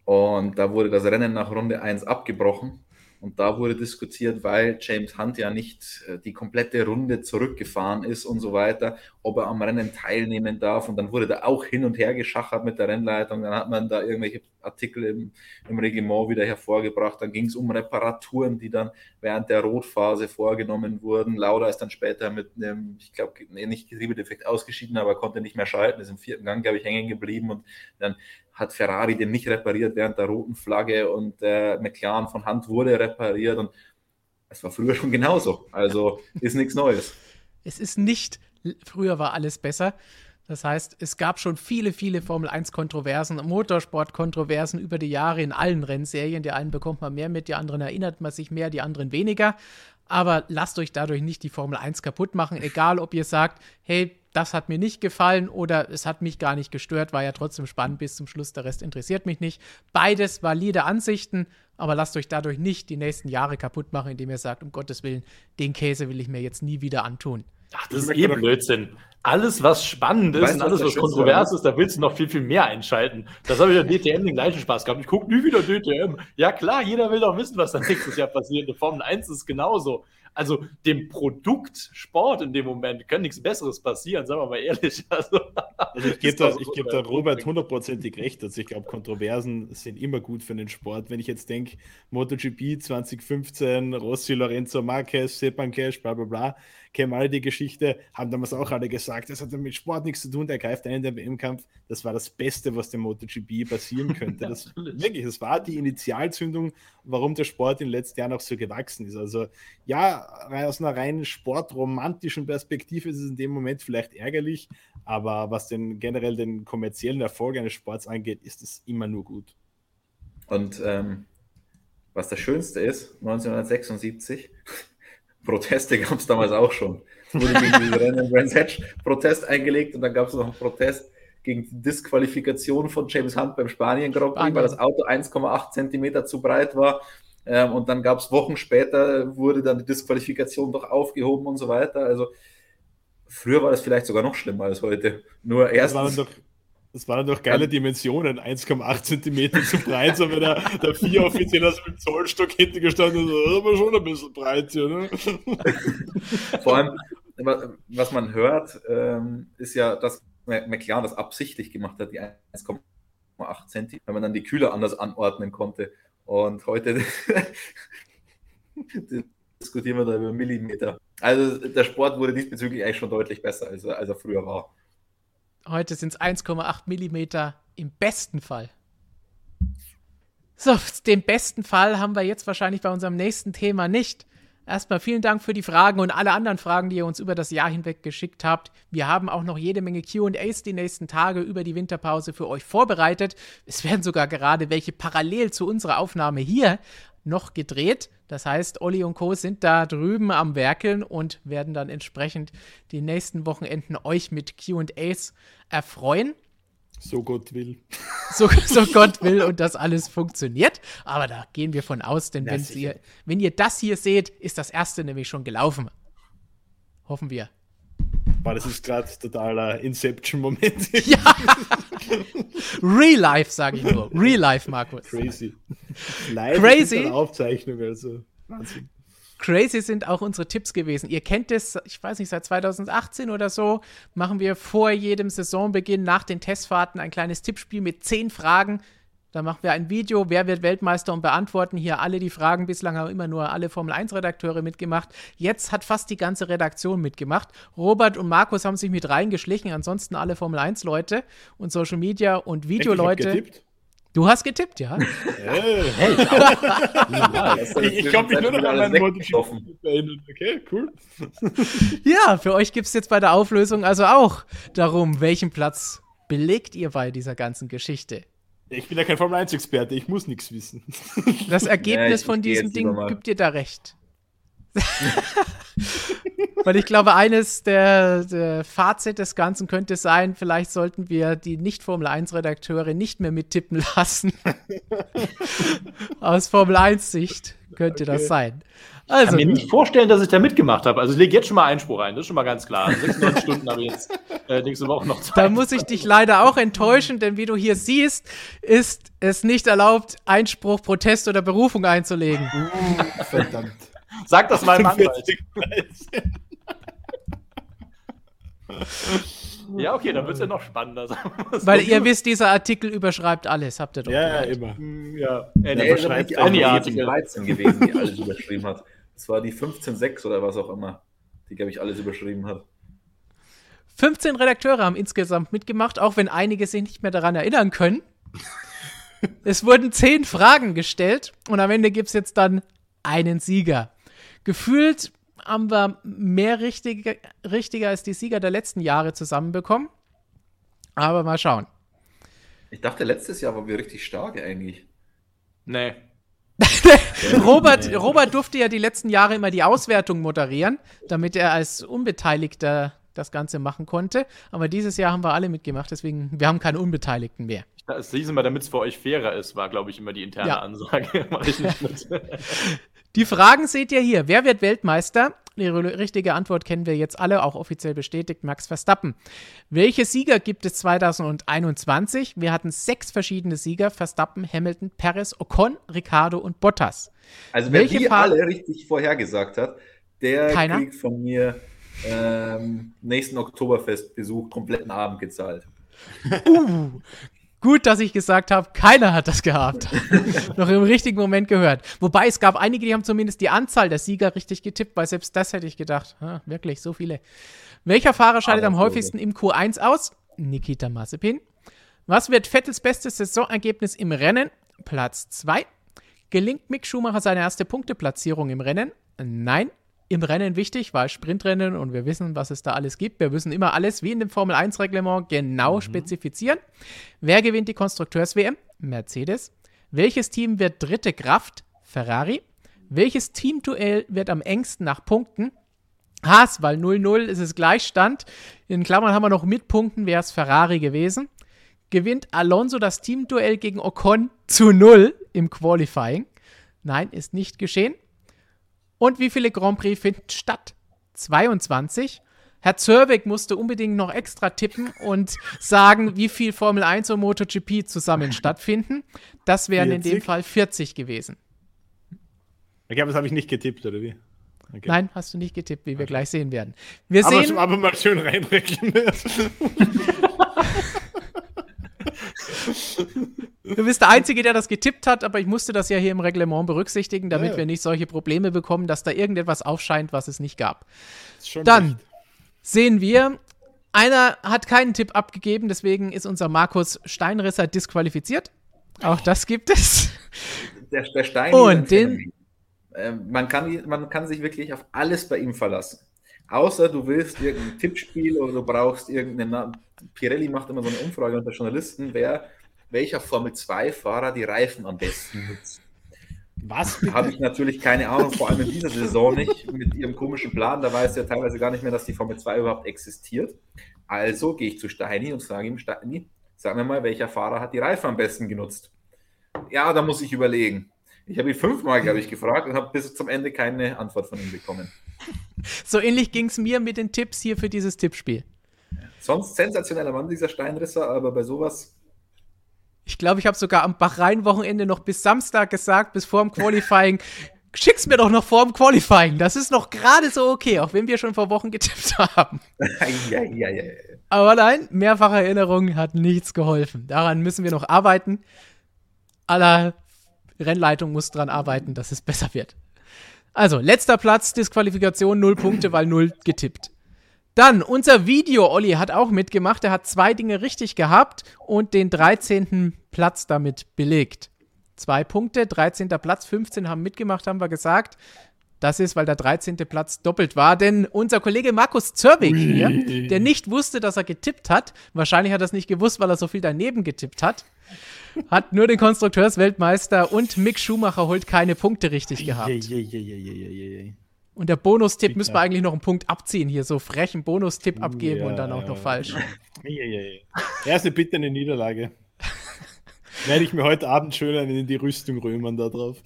Und da wurde das Rennen nach Runde 1 abgebrochen und da wurde diskutiert, weil James Hunt ja nicht äh, die komplette Runde zurückgefahren ist und so weiter, ob er am Rennen teilnehmen darf. Und dann wurde da auch hin und her geschachert mit der Rennleitung. Dann hat man da irgendwelche Artikel im, im Reglement wieder hervorgebracht. Dann ging es um Reparaturen, die dann während der Rotphase vorgenommen wurden. Lauda ist dann später mit einem, ich glaube, nicht Getriebedefekt ausgeschieden, aber konnte nicht mehr schalten, ist im vierten Gang, glaube ich, hängen geblieben. Und dann hat Ferrari den nicht repariert während der roten Flagge und der McLaren von Hand wurde repariert und es war früher schon genauso. Also ist nichts Neues. Es ist nicht, früher war alles besser. Das heißt, es gab schon viele, viele Formel 1-Kontroversen, Motorsport-Kontroversen über die Jahre in allen Rennserien. Die einen bekommt man mehr mit, die anderen erinnert man sich mehr, die anderen weniger. Aber lasst euch dadurch nicht die Formel 1 kaputt machen, egal ob ihr sagt, hey, das hat mir nicht gefallen oder es hat mich gar nicht gestört, war ja trotzdem spannend bis zum Schluss, der Rest interessiert mich nicht. Beides valide Ansichten, aber lasst euch dadurch nicht die nächsten Jahre kaputt machen, indem ihr sagt, um Gottes Willen, den Käse will ich mir jetzt nie wieder antun. Ach, das ist eh Blödsinn. Alles, was spannend ist weißt, und alles, was kontrovers ist, da willst du noch viel, viel mehr einschalten. Das habe ich in DTM den gleichen Spaß gehabt. Ich gucke nie wieder DTM. Ja klar, jeder will doch wissen, was da nächstes Jahr passiert. In Formel 1 ist genauso. Also dem Produkt Sport in dem Moment kann nichts Besseres passieren, sagen wir mal ehrlich. Also, also ich gebe da, geb da Robert hundertprozentig recht. Also ich glaube, Kontroversen sind immer gut für den Sport. Wenn ich jetzt denke, MotoGP 2015, Rossi, Lorenzo Marquez, Sepan Cash, bla bla bla, kennen alle die Geschichte, haben damals auch alle gesagt, das hat mit Sport nichts zu tun, der greift ein in den WM-Kampf. Das war das Beste, was dem MotoGP passieren könnte. Das, wirklich, das war die Initialzündung, warum der Sport in den letzten Jahren auch so gewachsen ist. Also ja, aus einer rein sportromantischen Perspektive ist es in dem Moment vielleicht ärgerlich, aber was den generell den kommerziellen Erfolg eines Sports angeht, ist es immer nur gut. Und ähm, was das Schönste ist, 1976 Proteste gab es damals auch schon. Es wurde gegen diese Rennen Brands Hatch Protest eingelegt und dann gab es noch einen Protest gegen die Disqualifikation von James Hunt beim Spanien Grand Prix, weil das Auto 1,8 Zentimeter zu breit war. Ähm, und dann gab es Wochen später, wurde dann die Disqualifikation doch aufgehoben und so weiter. Also früher war das vielleicht sogar noch schlimmer als heute. Nur erst. Das waren doch geile Dimensionen, 1,8 Zentimeter zu breit, so wenn der, der vier Offizieller so mit dem Zollstock hinten gestanden ist, das ist aber schon ein bisschen breit hier. Ne? Vor allem, was man hört, ähm, ist ja, dass McLaren das absichtlich gemacht hat, die 1,8 Zentimeter, wenn man dann die Kühler anders anordnen konnte. Und heute diskutieren wir da über Millimeter. Also der Sport wurde diesbezüglich eigentlich schon deutlich besser, als, als er früher war. Heute sind es 1,8 Millimeter im besten Fall. So, den besten Fall haben wir jetzt wahrscheinlich bei unserem nächsten Thema nicht. Erstmal vielen Dank für die Fragen und alle anderen Fragen, die ihr uns über das Jahr hinweg geschickt habt. Wir haben auch noch jede Menge QAs die nächsten Tage über die Winterpause für euch vorbereitet. Es werden sogar gerade welche parallel zu unserer Aufnahme hier noch gedreht. Das heißt, Olli und Co. sind da drüben am Werkeln und werden dann entsprechend die nächsten Wochenenden euch mit QAs erfreuen. So Gott will. So, so, Gott will und das alles funktioniert. Aber da gehen wir von aus, denn wenn ihr, wenn ihr das hier seht, ist das erste nämlich schon gelaufen. Hoffen wir. Boah, das ist gerade totaler Inception-Moment. Ja. Real Life, sage ich nur. Real Life, Markus. Crazy. Live Crazy. Aufzeichnung, also Wahnsinn. Crazy sind auch unsere Tipps gewesen. Ihr kennt es, ich weiß nicht, seit 2018 oder so, machen wir vor jedem Saisonbeginn nach den Testfahrten ein kleines Tippspiel mit zehn Fragen. Da machen wir ein Video, wer wird Weltmeister und beantworten hier alle die Fragen. Bislang haben immer nur alle Formel 1 Redakteure mitgemacht. Jetzt hat fast die ganze Redaktion mitgemacht. Robert und Markus haben sich mit reingeschlichen, ansonsten alle Formel 1 Leute und Social Media und Videoleute. Du hast getippt, ja? Hey, ich, ich komme mich nur noch an meinen MotoGP erinnern. Okay, cool. ja, für euch gibt es jetzt bei der Auflösung also auch darum, welchen Platz belegt ihr bei dieser ganzen Geschichte. Ich bin ja kein Formel 1-Experte, ich muss nichts wissen. Das Ergebnis ja, von diesem Ding gibt dir da recht. Weil ich glaube, eines der, der, Fazit des Ganzen könnte sein, vielleicht sollten wir die Nicht-Formel-1-Redakteure nicht mehr mittippen lassen. Aus Formel-1-Sicht könnte okay. das sein. Also, ich kann mir nicht vorstellen, dass ich da mitgemacht habe. Also ich lege jetzt schon mal Einspruch ein, das ist schon mal ganz klar. 96 Stunden habe ich jetzt äh, nächste Woche noch Zeit. Da muss ich dich leider auch enttäuschen, denn wie du hier siehst, ist es nicht erlaubt, Einspruch, Protest oder Berufung einzulegen. Uh, verdammt. Sag das mal im Anwalt. Ja, okay, dann wird es ja noch spannender. Weil ihr wisst, dieser Artikel überschreibt alles, habt ihr doch. Ja, ja immer. Ja, er nee, überschreibt auch die Artikel 13 gewesen, die alles überschrieben hat. Das war die 15.6 oder was auch immer, die, glaube ich, alles überschrieben hat. 15 Redakteure haben insgesamt mitgemacht, auch wenn einige sich nicht mehr daran erinnern können. es wurden 10 Fragen gestellt und am Ende gibt es jetzt dann einen Sieger. Gefühlt haben wir mehr richtige, richtiger als die Sieger der letzten Jahre zusammenbekommen. Aber mal schauen. Ich dachte, letztes Jahr waren wir richtig stark eigentlich. Nee. Robert. Robert durfte ja die letzten Jahre immer die Auswertung moderieren, damit er als Unbeteiligter das Ganze machen konnte. Aber dieses Jahr haben wir alle mitgemacht, deswegen, wir haben keine Unbeteiligten mehr. Das hieß immer, damit es für euch fairer ist, war, glaube ich, immer die interne ja. Ansage. Mach ich nicht mit. Die Fragen seht ihr hier. Wer wird Weltmeister? Die richtige Antwort kennen wir jetzt alle, auch offiziell bestätigt, Max Verstappen. Welche Sieger gibt es 2021? Wir hatten sechs verschiedene Sieger, Verstappen, Hamilton, Perez, Ocon, Ricardo und Bottas. Also wer Welche die Fahr alle richtig vorhergesagt hat, der Keiner? kriegt von mir ähm, nächsten Oktoberfestbesuch kompletten Abend gezahlt. Uh, Gut, dass ich gesagt habe, keiner hat das gehabt. Noch im richtigen Moment gehört. Wobei es gab einige, die haben zumindest die Anzahl der Sieger richtig getippt, weil selbst das hätte ich gedacht. Ha, wirklich, so viele. Welcher Fahrer scheidet am häufigsten im Q1 aus? Nikita Mazepin. Was wird Vettels bestes Saisonergebnis im Rennen? Platz 2. Gelingt Mick Schumacher seine erste Punkteplatzierung im Rennen? Nein im Rennen wichtig, weil Sprintrennen und wir wissen, was es da alles gibt. Wir müssen immer alles wie in dem Formel 1 Reglement genau mhm. spezifizieren. Wer gewinnt die Konstrukteurs-WM? Mercedes. Welches Team wird dritte Kraft? Ferrari. Welches Teamduell wird am engsten nach Punkten? Haas, weil 0-0 ist es Gleichstand. In Klammern haben wir noch mit Punkten, wäre es Ferrari gewesen. Gewinnt Alonso das Teamduell gegen Ocon zu 0 im Qualifying? Nein, ist nicht geschehen. Und wie viele Grand Prix finden statt? 22. Herr Zerbeck musste unbedingt noch extra tippen und sagen, wie viel Formel 1 und MotoGP zusammen stattfinden. Das wären 40? in dem Fall 40 gewesen. Ich glaube, das habe ich nicht getippt, oder wie? Okay. Nein, hast du nicht getippt, wie wir okay. gleich sehen werden. Wir aber, sehen, aber mal schön reinrechnen. Du bist der Einzige, der das getippt hat, aber ich musste das ja hier im Reglement berücksichtigen, damit ja. wir nicht solche Probleme bekommen, dass da irgendetwas aufscheint, was es nicht gab. Dann nicht. sehen wir, einer hat keinen Tipp abgegeben, deswegen ist unser Markus Steinrisser disqualifiziert. Auch das gibt es. Der, der Stein. Und den. Äh, man, kann, man kann sich wirklich auf alles bei ihm verlassen. Außer du willst irgendein Tippspiel oder du brauchst irgendeinen. Pirelli macht immer so eine Umfrage unter Journalisten, wer welcher Formel-2-Fahrer die Reifen am besten nutzt. Was? Habe ich natürlich keine Ahnung, vor allem in dieser Saison nicht, mit ihrem komischen Plan. Da weiß er teilweise gar nicht mehr, dass die Formel 2 überhaupt existiert. Also gehe ich zu Steini und sage ihm, Steini, sag mir mal, welcher Fahrer hat die Reifen am besten genutzt? Ja, da muss ich überlegen. Ich habe ihn fünfmal, glaube ich, gefragt und habe bis zum Ende keine Antwort von ihm bekommen. So ähnlich ging es mir mit den Tipps hier für dieses Tippspiel. Sonst sensationeller Mann, dieser Steinrisser, aber bei sowas ich glaube, ich habe sogar am Bahrain-Wochenende noch bis Samstag gesagt, bis vor dem Qualifying. Schick's mir doch noch vor dem Qualifying. Das ist noch gerade so okay, auch wenn wir schon vor Wochen getippt haben. ja, ja, ja. Aber nein, mehrfache Erinnerung hat nichts geholfen. Daran müssen wir noch arbeiten. aller Rennleitung muss dran arbeiten, dass es besser wird. Also, letzter Platz, Disqualifikation, null Punkte, weil null getippt. Dann, unser Video, Olli hat auch mitgemacht. Er hat zwei Dinge richtig gehabt und den 13. Platz damit belegt. Zwei Punkte, 13. Platz, 15 haben mitgemacht, haben wir gesagt. Das ist, weil der 13. Platz doppelt war. Denn unser Kollege Markus Zörwig hier, der nicht wusste, dass er getippt hat, wahrscheinlich hat er es nicht gewusst, weil er so viel daneben getippt hat, hat nur den Konstrukteursweltmeister und Mick Schumacher holt keine Punkte richtig gehabt. Und der Bonustipp müssen wir eigentlich noch einen Punkt abziehen hier, so frechen Bonustipp abgeben ja, und dann auch noch falsch. Erste bitte eine Niederlage. Werde ich mir heute Abend schön in die Rüstung römern da drauf.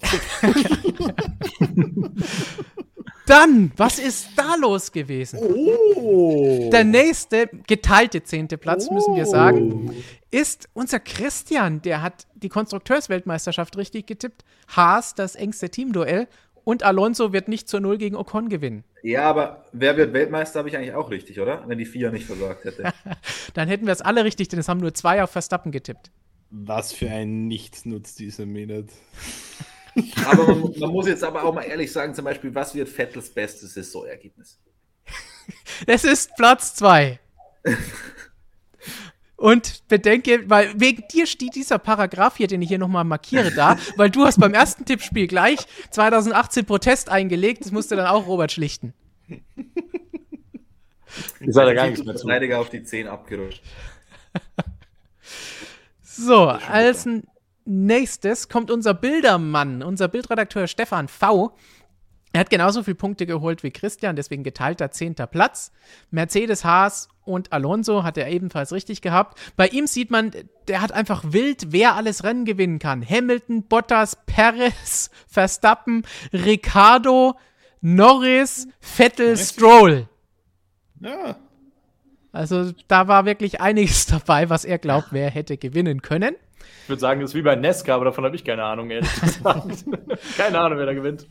Dann, was ist da los gewesen? Oh. Der nächste geteilte zehnte Platz, oh. müssen wir sagen, ist unser Christian. Der hat die Konstrukteursweltmeisterschaft richtig getippt. Haas, das engste Teamduell. Und Alonso wird nicht zur Null gegen Ocon gewinnen. Ja, aber wer wird Weltmeister, habe ich eigentlich auch richtig, oder? Wenn die vier nicht versorgt hätte. Dann hätten wir es alle richtig, denn es haben nur zwei auf Verstappen getippt. Was für ein Nichts nutzt dieser Minute. aber man, man, muss jetzt aber auch mal ehrlich sagen, zum Beispiel, was wird Vettels bestes Saisonergebnis? Es ist Platz 2. Und bedenke, weil wegen dir steht dieser Paragraph hier, den ich hier nochmal markiere, da, weil du hast beim ersten Tippspiel gleich 2018 Protest eingelegt, das musste dann auch Robert schlichten. Ich sage gar nichts mehr zu. Verteidiger auf die 10 abgerutscht. So, als nächstes kommt unser Bildermann, unser Bildredakteur Stefan V. Er hat genauso viele Punkte geholt wie Christian, deswegen geteilter zehnter Platz. Mercedes, Haas und Alonso hat er ebenfalls richtig gehabt. Bei ihm sieht man, der hat einfach wild, wer alles Rennen gewinnen kann. Hamilton, Bottas, Perez, Verstappen, Ricardo, Norris, Vettel, Stroll. Ja. Also da war wirklich einiges dabei, was er glaubt, wer hätte gewinnen können. Ich würde sagen, das ist wie bei Nesca, aber davon habe ich keine Ahnung, ehrlich gesagt. keine Ahnung, wer da gewinnt.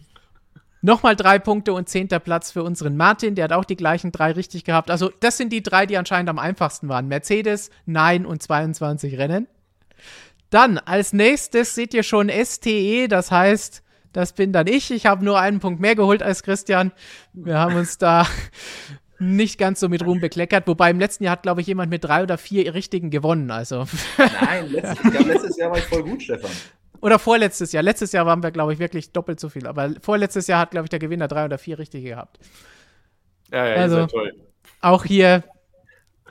Nochmal drei Punkte und zehnter Platz für unseren Martin. Der hat auch die gleichen drei richtig gehabt. Also, das sind die drei, die anscheinend am einfachsten waren: Mercedes, Nein und 22 Rennen. Dann als nächstes seht ihr schon STE, das heißt, das bin dann ich. Ich habe nur einen Punkt mehr geholt als Christian. Wir haben uns da nicht ganz so mit Ruhm bekleckert. Wobei im letzten Jahr hat, glaube ich, jemand mit drei oder vier richtigen gewonnen. Also. Nein, letztes, letztes Jahr war ich voll gut, Stefan. Oder vorletztes Jahr. Letztes Jahr waren wir, glaube ich, wirklich doppelt so viel. Aber vorletztes Jahr hat, glaube ich, der Gewinner drei oder vier richtige gehabt. Ja, ja, also, toll. Auch hier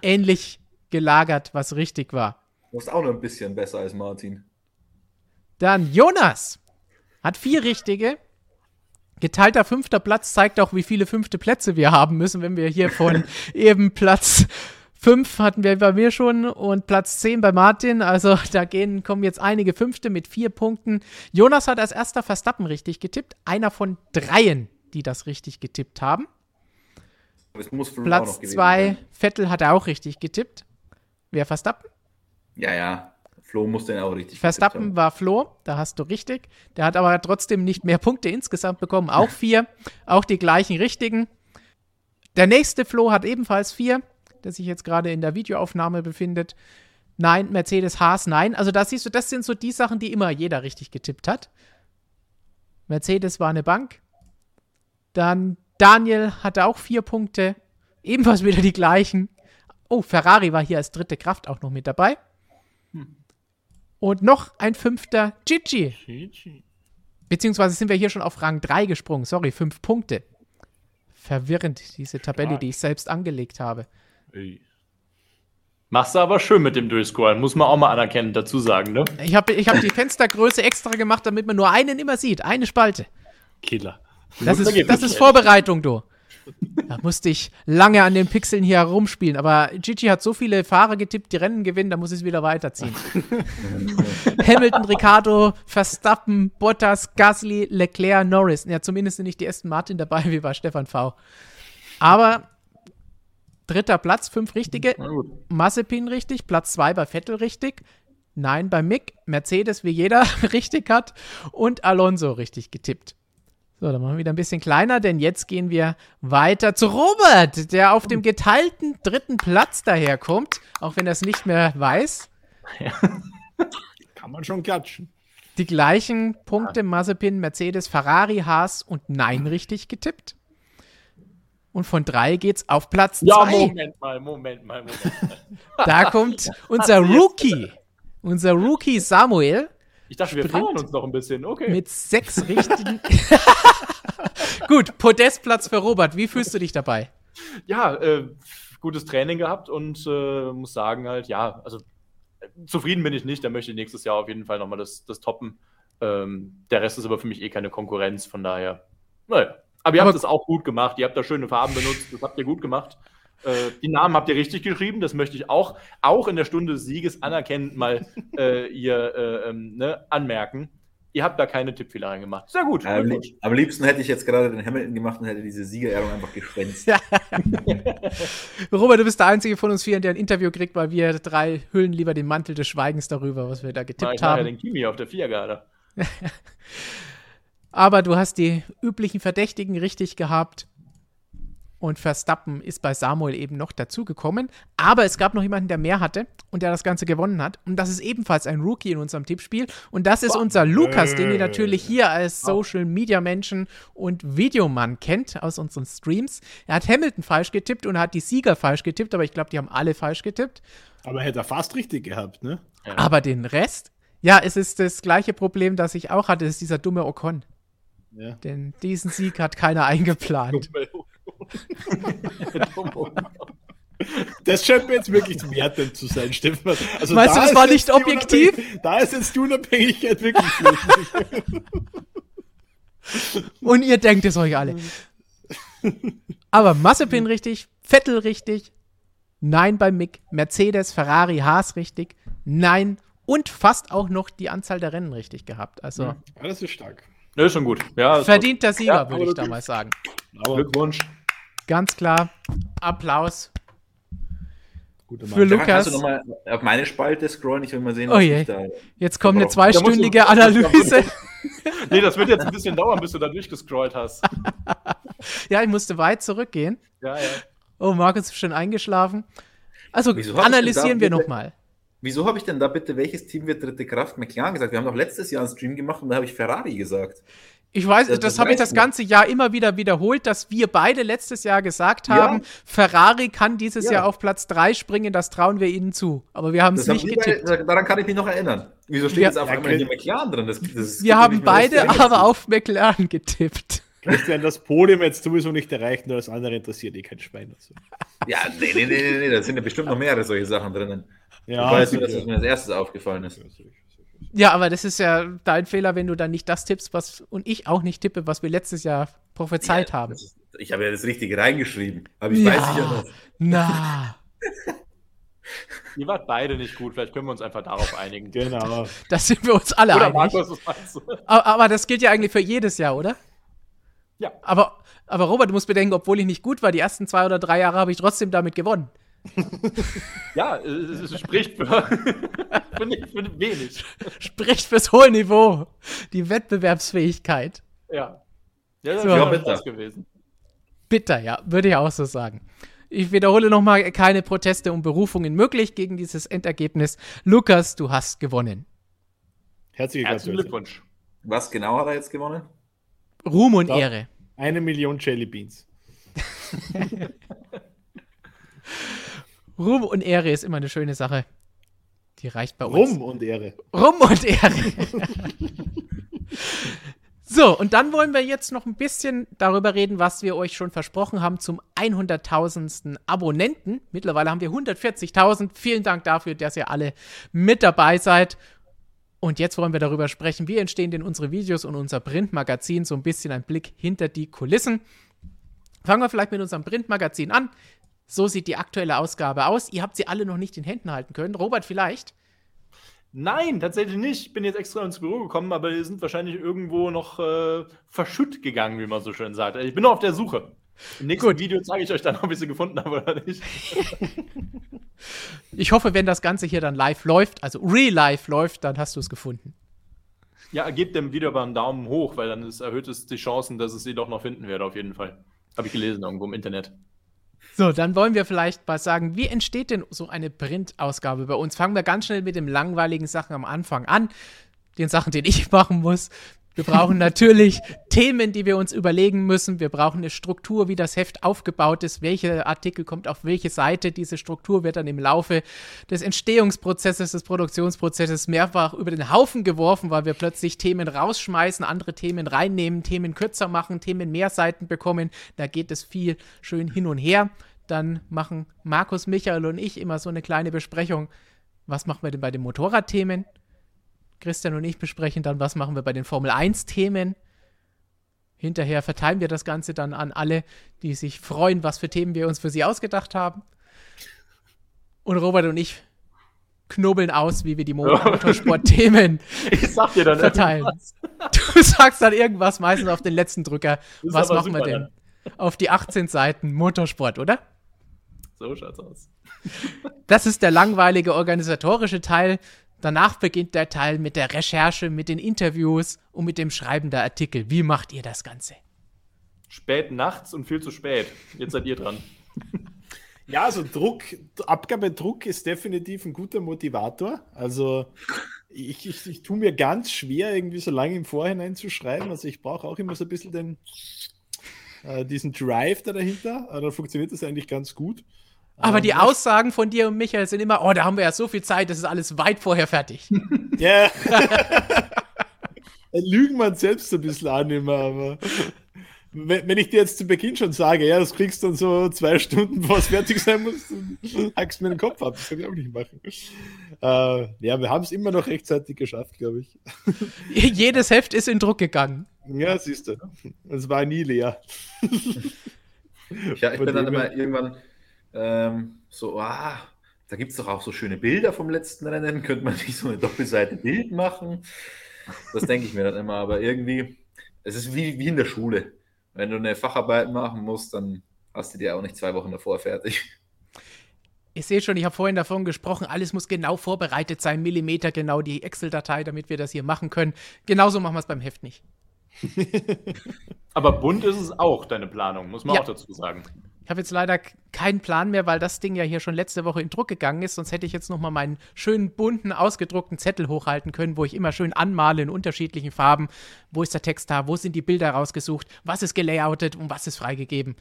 ähnlich gelagert, was richtig war. Du bist auch noch ein bisschen besser als Martin. Dann Jonas hat vier richtige. Geteilter fünfter Platz zeigt auch, wie viele fünfte Plätze wir haben müssen, wenn wir hier von eben Platz 5 hatten wir bei mir schon und Platz 10 bei Martin. Also da gehen, kommen jetzt einige Fünfte mit vier Punkten. Jonas hat als erster Verstappen richtig getippt. Einer von dreien, die das richtig getippt haben. Platz 2, Vettel hat er auch richtig getippt. Wer Verstappen? Ja, ja. Flo musste den auch richtig Verstappen war Flo, da hast du richtig. Der hat aber trotzdem nicht mehr Punkte insgesamt bekommen, auch vier. auch die gleichen richtigen. Der nächste Flo hat ebenfalls vier der sich jetzt gerade in der Videoaufnahme befindet. Nein, Mercedes Haas, nein. Also da siehst du, das sind so die Sachen, die immer jeder richtig getippt hat. Mercedes war eine Bank. Dann Daniel hatte auch vier Punkte. Ebenfalls wieder die gleichen. Oh, Ferrari war hier als dritte Kraft auch noch mit dabei. Hm. Und noch ein fünfter, Gigi. Gigi. Beziehungsweise sind wir hier schon auf Rang 3 gesprungen. Sorry, fünf Punkte. Verwirrend, diese Tabelle, Stark. die ich selbst angelegt habe. Ey. Machst du aber schön mit dem Durchscrollen, muss man auch mal anerkennen, dazu sagen, ne? Ich habe ich hab die Fenstergröße extra gemacht, damit man nur einen immer sieht. Eine Spalte. Killer. Das ist, das ist Vorbereitung, du. Da musste ich lange an den Pixeln hier herumspielen, aber Gigi hat so viele Fahrer getippt, die Rennen gewinnen, da muss ich es wieder weiterziehen. Hamilton, Ricardo, Verstappen, Bottas, Gasly, Leclerc, Norris. Ja, zumindest sind nicht die Aston Martin dabei, wie bei Stefan V. Aber Dritter Platz, fünf richtige. Massepin richtig. Platz zwei bei Vettel richtig. Nein, bei Mick. Mercedes, wie jeder richtig hat. Und Alonso richtig getippt. So, dann machen wir wieder ein bisschen kleiner, denn jetzt gehen wir weiter zu Robert, der auf dem geteilten dritten Platz daherkommt, auch wenn er es nicht mehr weiß. Kann man schon klatschen. Die gleichen Punkte, Mazepin, Mercedes, Ferrari, Haas und Nein richtig getippt. Und von drei geht's auf Platz ja, zwei. Moment mal, Moment mal, Moment mal. Da kommt unser Rookie, unser Rookie Samuel. Ich dachte, wir feiern uns noch ein bisschen. Okay. Mit sechs richtigen. Gut, Podestplatz für Robert. Wie fühlst du dich dabei? Ja, äh, gutes Training gehabt und äh, muss sagen halt, ja, also zufrieden bin ich nicht. Da möchte ich nächstes Jahr auf jeden Fall nochmal das, das toppen. Ähm, der Rest ist aber für mich eh keine Konkurrenz, von daher, naja. Aber ihr aber habt es auch gut gemacht. Ihr habt da schöne Farben benutzt. Das habt ihr gut gemacht. Äh, die Namen habt ihr richtig geschrieben. Das möchte ich auch, auch in der Stunde des Sieges anerkennend mal äh, ihr äh, ähm, ne, anmerken. Ihr habt da keine Tippfehler reingemacht. Sehr gut. Am, lieb, am, liebsten hätte ich jetzt gerade den Hamilton gemacht und hätte diese Siegerehrung einfach geschwänzt. Robert, du bist der einzige von uns vier, der ein Interview kriegt, weil wir drei hüllen lieber den Mantel des Schweigens darüber, was wir da getippt Na, ich haben. Ja den Kimi auf der Viergarde. Aber du hast die üblichen Verdächtigen richtig gehabt. Und Verstappen ist bei Samuel eben noch dazugekommen. Aber es gab noch jemanden, der mehr hatte und der das Ganze gewonnen hat. Und das ist ebenfalls ein Rookie in unserem Tippspiel. Und das ist unser Lukas, den ihr natürlich hier als Social Media Menschen und Videomann kennt aus unseren Streams. Er hat Hamilton falsch getippt und hat die Sieger falsch getippt, aber ich glaube, die haben alle falsch getippt. Aber hätte er fast richtig gehabt, ne? Aber den Rest? Ja, es ist das gleiche Problem, das ich auch hatte, es ist dieser dumme Ocon. Ja. Denn diesen Sieg hat keiner eingeplant. Das scheint mir jetzt wirklich zum wertend zu sein, Stefan. Also Meinst da du, das war nicht objektiv? Da ist jetzt die Unabhängigkeit wirklich flüchtig. Und ihr denkt es euch alle. Aber Massepin richtig, Vettel richtig, nein bei Mick, Mercedes, Ferrari, Haas richtig, nein und fast auch noch die Anzahl der Rennen richtig gehabt. Also, ja, das ist stark. Ja, ist schon gut. Ja, Verdienter Sieger, ja, würde ich damals sagen. Aber Glückwunsch. Ganz klar. Applaus. Gute Für Lukas. Kannst du nochmal auf meine Spalte scrollen? Ich will mal sehen, was oh je. da. Jetzt kommt eine zweistündige Analyse. nee, das wird jetzt ein bisschen dauern, bis du da durchgescrollt hast. ja, ich musste weit zurückgehen. Ja, ja. Oh, Markus ist schon eingeschlafen. Also analysieren wir nochmal. Wieso habe ich denn da bitte, welches Team wird dritte Kraft McLaren gesagt? Wir haben doch letztes Jahr einen Stream gemacht und da habe ich Ferrari gesagt. Ich weiß, das, das habe ich das ganze Jahr immer wieder wiederholt, dass wir beide letztes Jahr gesagt haben, ja. Ferrari kann dieses ja. Jahr auf Platz 3 springen, das trauen wir ihnen zu. Aber wir haben es nicht getippt. Beide, daran kann ich mich noch erinnern. Wieso steht wir, jetzt auf einmal hier McLaren drin? Das, das wir haben beide aber auf McLaren getippt. Christian, das Podium jetzt sowieso nicht erreicht, nur das andere interessiert eh kein Schwein. Also. Ja, nee, nee, nee, nee, da sind ja bestimmt noch mehrere solche Sachen drinnen. Ja, ich weiß nur, dass es mir als erstes aufgefallen ist. Ja, aber das ist ja dein Fehler, wenn du dann nicht das tippst, was und ich auch nicht tippe, was wir letztes Jahr prophezeit ja, haben. Ist, ich habe ja das Richtige reingeschrieben, aber ich ja, weiß ja noch. Na. Ihr wart beide nicht gut, vielleicht können wir uns einfach darauf einigen. Genau. Das sind wir uns alle oder einig. Markus, was meinst du? Aber, aber das gilt ja eigentlich für jedes Jahr, oder? Ja. Aber, aber Robert, du musst bedenken, obwohl ich nicht gut war, die ersten zwei oder drei Jahre habe ich trotzdem damit gewonnen ja, es spricht für, für, nicht, für wenig. Spricht fürs hohe Niveau. Die Wettbewerbsfähigkeit. Ja. Ja, das so. wäre bitter gewesen. Bitter, ja, würde ich auch so sagen. Ich wiederhole nochmal, keine Proteste und Berufungen möglich gegen dieses Endergebnis. Lukas, du hast gewonnen. Herzlichen, Glückwunsch. Was genau hat er jetzt gewonnen? Ruhm und Doch, Ehre. Eine Million Jelly Beans. Ruhm und Ehre ist immer eine schöne Sache. Die reicht bei uns. Ruhm und Ehre. Ruhm und Ehre. so, und dann wollen wir jetzt noch ein bisschen darüber reden, was wir euch schon versprochen haben zum 100.000. Abonnenten. Mittlerweile haben wir 140.000. Vielen Dank dafür, dass ihr alle mit dabei seid. Und jetzt wollen wir darüber sprechen, wie entstehen denn unsere Videos und unser Printmagazin. So ein bisschen ein Blick hinter die Kulissen. Fangen wir vielleicht mit unserem Printmagazin an. So sieht die aktuelle Ausgabe aus. Ihr habt sie alle noch nicht in Händen halten können. Robert, vielleicht? Nein, tatsächlich nicht. Ich bin jetzt extra ins Büro gekommen, aber die sind wahrscheinlich irgendwo noch äh, verschütt gegangen, wie man so schön sagt. Ich bin noch auf der Suche. Im nächsten Gut. Video zeige ich euch dann, ob ich sie gefunden habe oder nicht. ich hoffe, wenn das Ganze hier dann live läuft, also real live läuft, dann hast du es gefunden. Ja, gebt dem Video aber einen Daumen hoch, weil dann ist, erhöht es die Chancen, dass es sie doch noch finden wird, auf jeden Fall. Habe ich gelesen irgendwo im Internet. So, dann wollen wir vielleicht mal sagen, wie entsteht denn so eine Printausgabe bei uns? Fangen wir ganz schnell mit den langweiligen Sachen am Anfang an. den Sachen, die ich machen muss. Wir brauchen natürlich Themen, die wir uns überlegen müssen. Wir brauchen eine Struktur, wie das Heft aufgebaut ist, welcher Artikel kommt auf welche Seite. Diese Struktur wird dann im Laufe des Entstehungsprozesses, des Produktionsprozesses mehrfach über den Haufen geworfen, weil wir plötzlich Themen rausschmeißen, andere Themen reinnehmen, Themen kürzer machen, Themen mehr Seiten bekommen. Da geht es viel schön hin und her. Dann machen Markus, Michael und ich immer so eine kleine Besprechung. Was machen wir denn bei den Motorradthemen? Christian und ich besprechen dann, was machen wir bei den Formel 1-Themen. Hinterher verteilen wir das Ganze dann an alle, die sich freuen, was für Themen wir uns für sie ausgedacht haben. Und Robert und ich knobeln aus, wie wir die Motorsport-Themen verteilen. Irgendwas. Du sagst dann irgendwas, meistens auf den letzten Drücker. Was machen wir denn? Dann. Auf die 18 Seiten Motorsport, oder? So schaut's aus. Das ist der langweilige organisatorische Teil. Danach beginnt der Teil mit der Recherche, mit den Interviews und mit dem Schreiben der Artikel. Wie macht ihr das Ganze? Spät nachts und viel zu spät. Jetzt seid ihr dran. Ja, also Druck, Abgabedruck ist definitiv ein guter Motivator. Also ich, ich, ich tue mir ganz schwer, irgendwie so lange im Vorhinein zu schreiben. Also ich brauche auch immer so ein bisschen den, äh, diesen Drive da dahinter. Aber dann funktioniert das eigentlich ganz gut. Aber die Aussagen von dir und Michael sind immer, oh, da haben wir ja so viel Zeit, das ist alles weit vorher fertig. Ja. Lügen man selbst ein bisschen an immer, aber wenn, wenn, ich dir jetzt zu Beginn schon sage, ja, das kriegst du dann so zwei Stunden, bevor es fertig sein muss, dann hackst du mir den Kopf ab. Das kann ich auch nicht machen. Äh, ja, wir haben es immer noch rechtzeitig geschafft, glaube ich. Jedes Heft ist in Druck gegangen. Ja, siehst du. Es war nie leer. ja, ich bin dann immer irgendwann ähm, so, ah, da gibt es doch auch so schöne Bilder vom letzten Rennen. Könnte man nicht so eine Doppelseite Bild machen? Das denke ich mir dann immer. Aber irgendwie, es ist wie, wie in der Schule. Wenn du eine Facharbeit machen musst, dann hast du die auch nicht zwei Wochen davor fertig. Ich sehe schon, ich habe vorhin davon gesprochen, alles muss genau vorbereitet sein, Millimeter genau die Excel-Datei, damit wir das hier machen können. Genauso machen wir es beim Heft nicht. Aber bunt ist es auch, deine Planung, muss man ja. auch dazu sagen. Ich habe jetzt leider keinen Plan mehr, weil das Ding ja hier schon letzte Woche in Druck gegangen ist. Sonst hätte ich jetzt noch mal meinen schönen bunten, ausgedruckten Zettel hochhalten können, wo ich immer schön anmale in unterschiedlichen Farben. Wo ist der Text da? Wo sind die Bilder rausgesucht? Was ist gelayoutet und was ist freigegeben?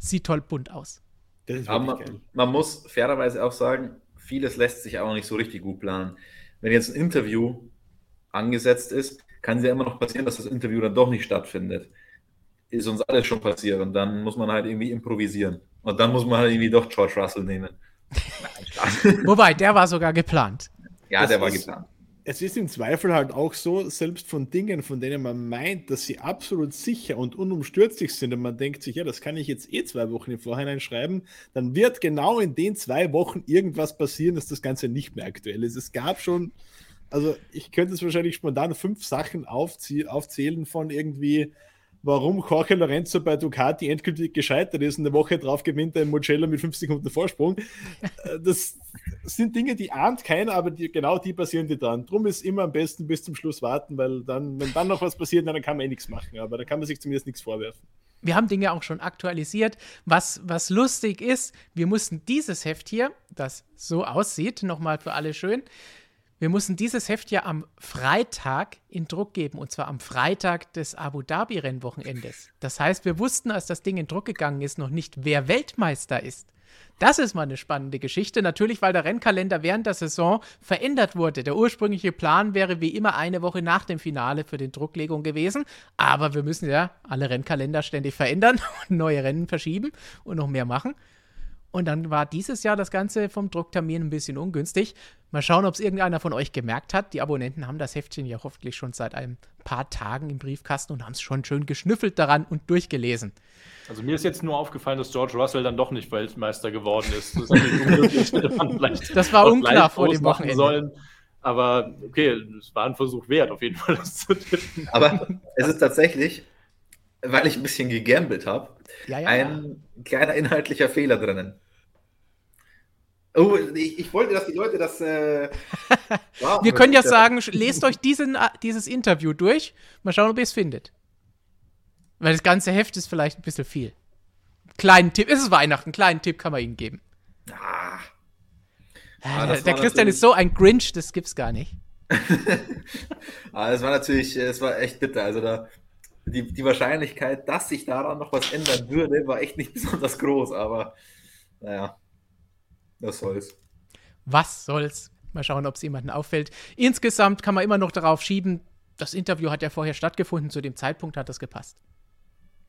Sieht toll bunt aus. Man, man, muss fairerweise auch sagen, vieles lässt sich auch nicht so richtig gut planen. Wenn jetzt ein Interview angesetzt ist, kann es ja immer noch passieren, dass das Interview dann doch nicht stattfindet ist uns alles schon passiert und dann muss man halt irgendwie improvisieren. Und dann muss man halt irgendwie doch George Russell nehmen. Wobei, der war sogar geplant. Ja, das der war geplant. Es ist im Zweifel halt auch so, selbst von Dingen, von denen man meint, dass sie absolut sicher und unumstürzlich sind und man denkt sich, ja, das kann ich jetzt eh zwei Wochen im Vorhinein schreiben, dann wird genau in den zwei Wochen irgendwas passieren, dass das Ganze nicht mehr aktuell ist. Es gab schon, also ich könnte es wahrscheinlich spontan fünf Sachen aufzählen von irgendwie warum Jorge Lorenzo bei Ducati endgültig gescheitert ist und eine Woche drauf gewinnt er im Mugello mit 5 Sekunden Vorsprung. Äh, das sind Dinge, die ahnt keiner, aber die, genau die passieren dir dann. Drum ist immer am besten bis zum Schluss warten, weil dann, wenn dann noch was passiert, dann kann man eh nichts machen. Aber da kann man sich zumindest nichts vorwerfen. Wir haben Dinge auch schon aktualisiert. Was, was lustig ist, wir mussten dieses Heft hier, das so aussieht, nochmal für alle schön, wir mussten dieses Heft ja am Freitag in Druck geben, und zwar am Freitag des Abu Dhabi-Rennwochenendes. Das heißt, wir wussten, als das Ding in Druck gegangen ist, noch nicht, wer Weltmeister ist. Das ist mal eine spannende Geschichte. Natürlich, weil der Rennkalender während der Saison verändert wurde. Der ursprüngliche Plan wäre wie immer eine Woche nach dem Finale für den Drucklegung gewesen. Aber wir müssen ja alle Rennkalender ständig verändern und neue Rennen verschieben und noch mehr machen. Und dann war dieses Jahr das Ganze vom Drucktermin ein bisschen ungünstig. Mal schauen, ob es irgendeiner von euch gemerkt hat. Die Abonnenten haben das Heftchen ja hoffentlich schon seit ein paar Tagen im Briefkasten und haben es schon schön geschnüffelt daran und durchgelesen. Also mir ist jetzt nur aufgefallen, dass George Russell dann doch nicht Weltmeister geworden ist. Das, das war unklar vor dem Wochenende. Sollen. Aber okay, es war ein Versuch wert, auf jeden Fall das zu tippen. Aber es ist tatsächlich, weil ich ein bisschen gegambelt habe, ja, ja, ein ja. kleiner inhaltlicher Fehler drinnen. Oh, ich, ich, wollte, dass die Leute das. Äh, wow, Wir können ja sagen, lest euch diesen, äh, dieses Interview durch. Mal schauen, ob ihr es findet. Weil das ganze Heft ist vielleicht ein bisschen viel. Kleinen Tipp, es ist Weihnachten, kleinen Tipp kann man ihnen geben. Ah. ah der, Christian ist so ein Grinch, das gibt's gar nicht. Aber es war natürlich, es war echt bitter. Also da, die, die Wahrscheinlichkeit, dass sich daran noch was ändern würde, war echt nicht besonders groß. Aber naja, was soll's. Was soll's? Mal schauen, ob es jemandem auffällt. Insgesamt kann man immer noch darauf schieben, das Interview hat ja vorher stattgefunden, zu dem Zeitpunkt hat das gepasst.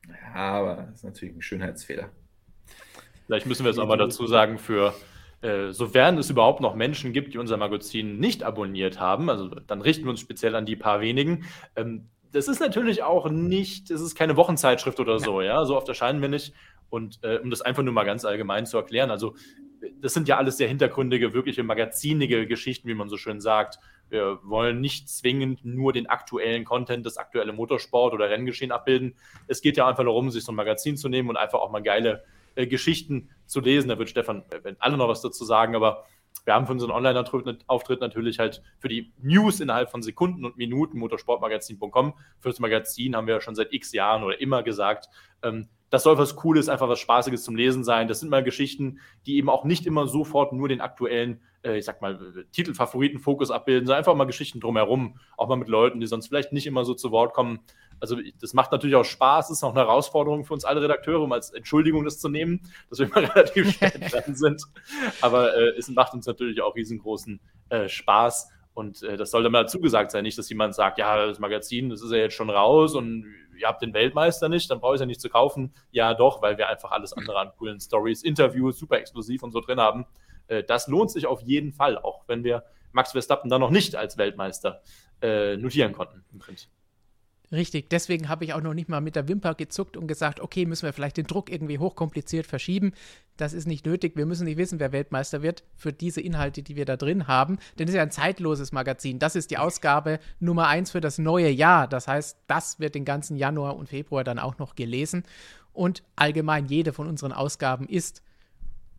Ja, aber das ist natürlich ein Schönheitsfehler. Vielleicht müssen wir es aber dazu sagen, für äh, sofern es überhaupt noch Menschen gibt, die unser Magazin nicht abonniert haben, also dann richten wir uns speziell an die paar wenigen. Ähm, das ist natürlich auch nicht, es ist keine Wochenzeitschrift oder so, ja, so oft erscheinen wir nicht. Und äh, um das einfach nur mal ganz allgemein zu erklären, also das sind ja alles sehr hintergründige, wirkliche magazinige Geschichten, wie man so schön sagt. Wir wollen nicht zwingend nur den aktuellen Content, das aktuelle Motorsport oder Renngeschehen abbilden. Es geht ja einfach darum, sich so ein Magazin zu nehmen und einfach auch mal geile äh, Geschichten zu lesen. Da wird Stefan, äh, wenn alle noch was dazu sagen, aber wir haben für unseren Online-Auftritt natürlich halt für die News innerhalb von Sekunden und Minuten motorsportmagazin.com. Für das Magazin haben wir ja schon seit x Jahren oder immer gesagt, ähm, das soll was Cooles, einfach was Spaßiges zum Lesen sein. Das sind mal Geschichten, die eben auch nicht immer sofort nur den aktuellen, äh, ich sag mal, Titelfavoriten-Fokus abbilden, sondern einfach mal Geschichten drumherum, auch mal mit Leuten, die sonst vielleicht nicht immer so zu Wort kommen. Also das macht natürlich auch Spaß, ist auch eine Herausforderung für uns alle Redakteure, um als Entschuldigung das zu nehmen, dass wir immer relativ schnell dran sind. Aber äh, es macht uns natürlich auch riesengroßen äh, Spaß. Und äh, das sollte mal dazu gesagt sein, nicht, dass jemand sagt, ja, das Magazin, das ist ja jetzt schon raus und ihr habt den Weltmeister nicht, dann brauche ich es ja nicht zu kaufen. Ja, doch, weil wir einfach alles andere an coolen Stories, Interviews, super exklusiv und so drin haben. Äh, das lohnt sich auf jeden Fall, auch wenn wir Max Verstappen dann noch nicht als Weltmeister äh, notieren konnten im Print. Richtig, deswegen habe ich auch noch nicht mal mit der Wimper gezuckt und gesagt, okay, müssen wir vielleicht den Druck irgendwie hochkompliziert verschieben. Das ist nicht nötig. Wir müssen nicht wissen, wer Weltmeister wird für diese Inhalte, die wir da drin haben. Denn es ist ja ein zeitloses Magazin. Das ist die Ausgabe Nummer eins für das neue Jahr. Das heißt, das wird den ganzen Januar und Februar dann auch noch gelesen. Und allgemein jede von unseren Ausgaben ist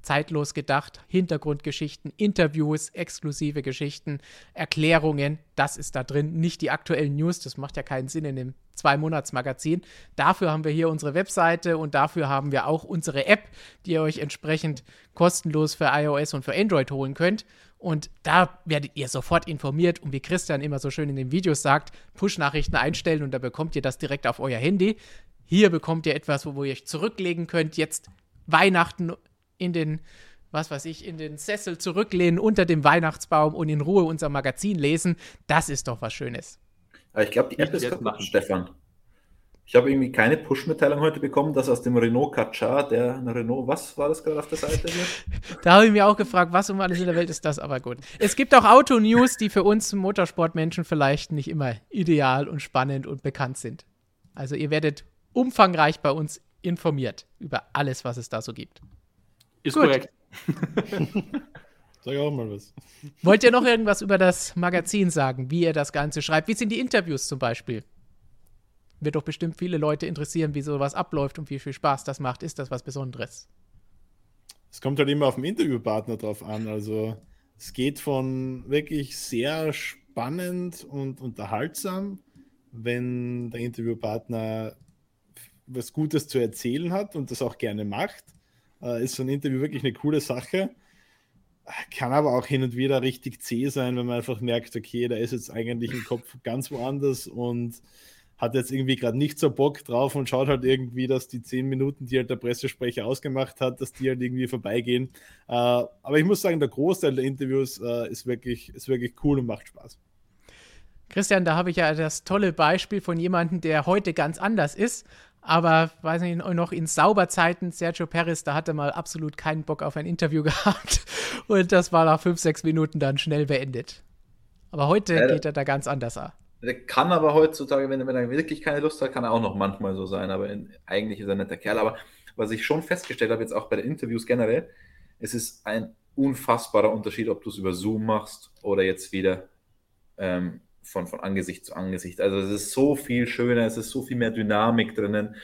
zeitlos gedacht, Hintergrundgeschichten, Interviews, exklusive Geschichten, Erklärungen, das ist da drin, nicht die aktuellen News, das macht ja keinen Sinn in dem Zwei-Monats-Magazin. Dafür haben wir hier unsere Webseite und dafür haben wir auch unsere App, die ihr euch entsprechend kostenlos für iOS und für Android holen könnt. Und da werdet ihr sofort informiert und wie Christian immer so schön in den Videos sagt, Push-Nachrichten einstellen und da bekommt ihr das direkt auf euer Handy. Hier bekommt ihr etwas, wo ihr euch zurücklegen könnt. Jetzt Weihnachten in den, was weiß ich, in den Sessel zurücklehnen unter dem Weihnachtsbaum und in Ruhe unser Magazin lesen. Das ist doch was Schönes. Aber ich glaube, die App ist kaputt, Stefan. Ich habe irgendwie keine Push-Mitteilung heute bekommen, dass aus dem Renault Kadjar, der Renault, was war das gerade auf der Seite hier? da habe ich mir auch gefragt, was um alles in der Welt ist das, aber gut. Es gibt auch Auto-News, die für uns Motorsportmenschen vielleicht nicht immer ideal und spannend und bekannt sind. Also ihr werdet umfangreich bei uns informiert über alles, was es da so gibt. Ist Gut. korrekt. Sag auch mal was. Wollt ihr noch irgendwas über das Magazin sagen, wie ihr das Ganze schreibt? Wie sind die Interviews zum Beispiel? Wird doch bestimmt viele Leute interessieren, wie sowas abläuft und wie viel Spaß das macht. Ist das was Besonderes? Es kommt halt immer auf den Interviewpartner drauf an. Also es geht von wirklich sehr spannend und unterhaltsam, wenn der Interviewpartner was Gutes zu erzählen hat und das auch gerne macht äh, ist so ein Interview wirklich eine coole Sache. Kann aber auch hin und wieder richtig zäh sein, wenn man einfach merkt, okay, da ist jetzt eigentlich im Kopf ganz woanders und hat jetzt irgendwie gerade nicht so Bock drauf und schaut halt irgendwie, dass die zehn Minuten, die halt der Pressesprecher ausgemacht hat, dass die halt irgendwie vorbeigehen. Äh, aber ich muss sagen, der Großteil der Interviews äh, ist, wirklich, ist wirklich cool und macht Spaß. Christian, da habe ich ja das tolle Beispiel von jemandem, der heute ganz anders ist aber, weiß nicht, noch in Sauberzeiten, Sergio Perez, da hatte mal absolut keinen Bock auf ein Interview gehabt. Und das war nach fünf, sechs Minuten dann schnell beendet. Aber heute ja, geht er da ganz anders an. Der kann aber heutzutage, wenn, wenn er wirklich keine Lust hat, kann er auch noch manchmal so sein. Aber in, eigentlich ist er ein netter Kerl. Aber was ich schon festgestellt habe, jetzt auch bei den Interviews generell, es ist ein unfassbarer Unterschied, ob du es über Zoom machst oder jetzt wieder ähm, von, von Angesicht zu Angesicht. Also es ist so viel schöner, es ist so viel mehr Dynamik drinnen.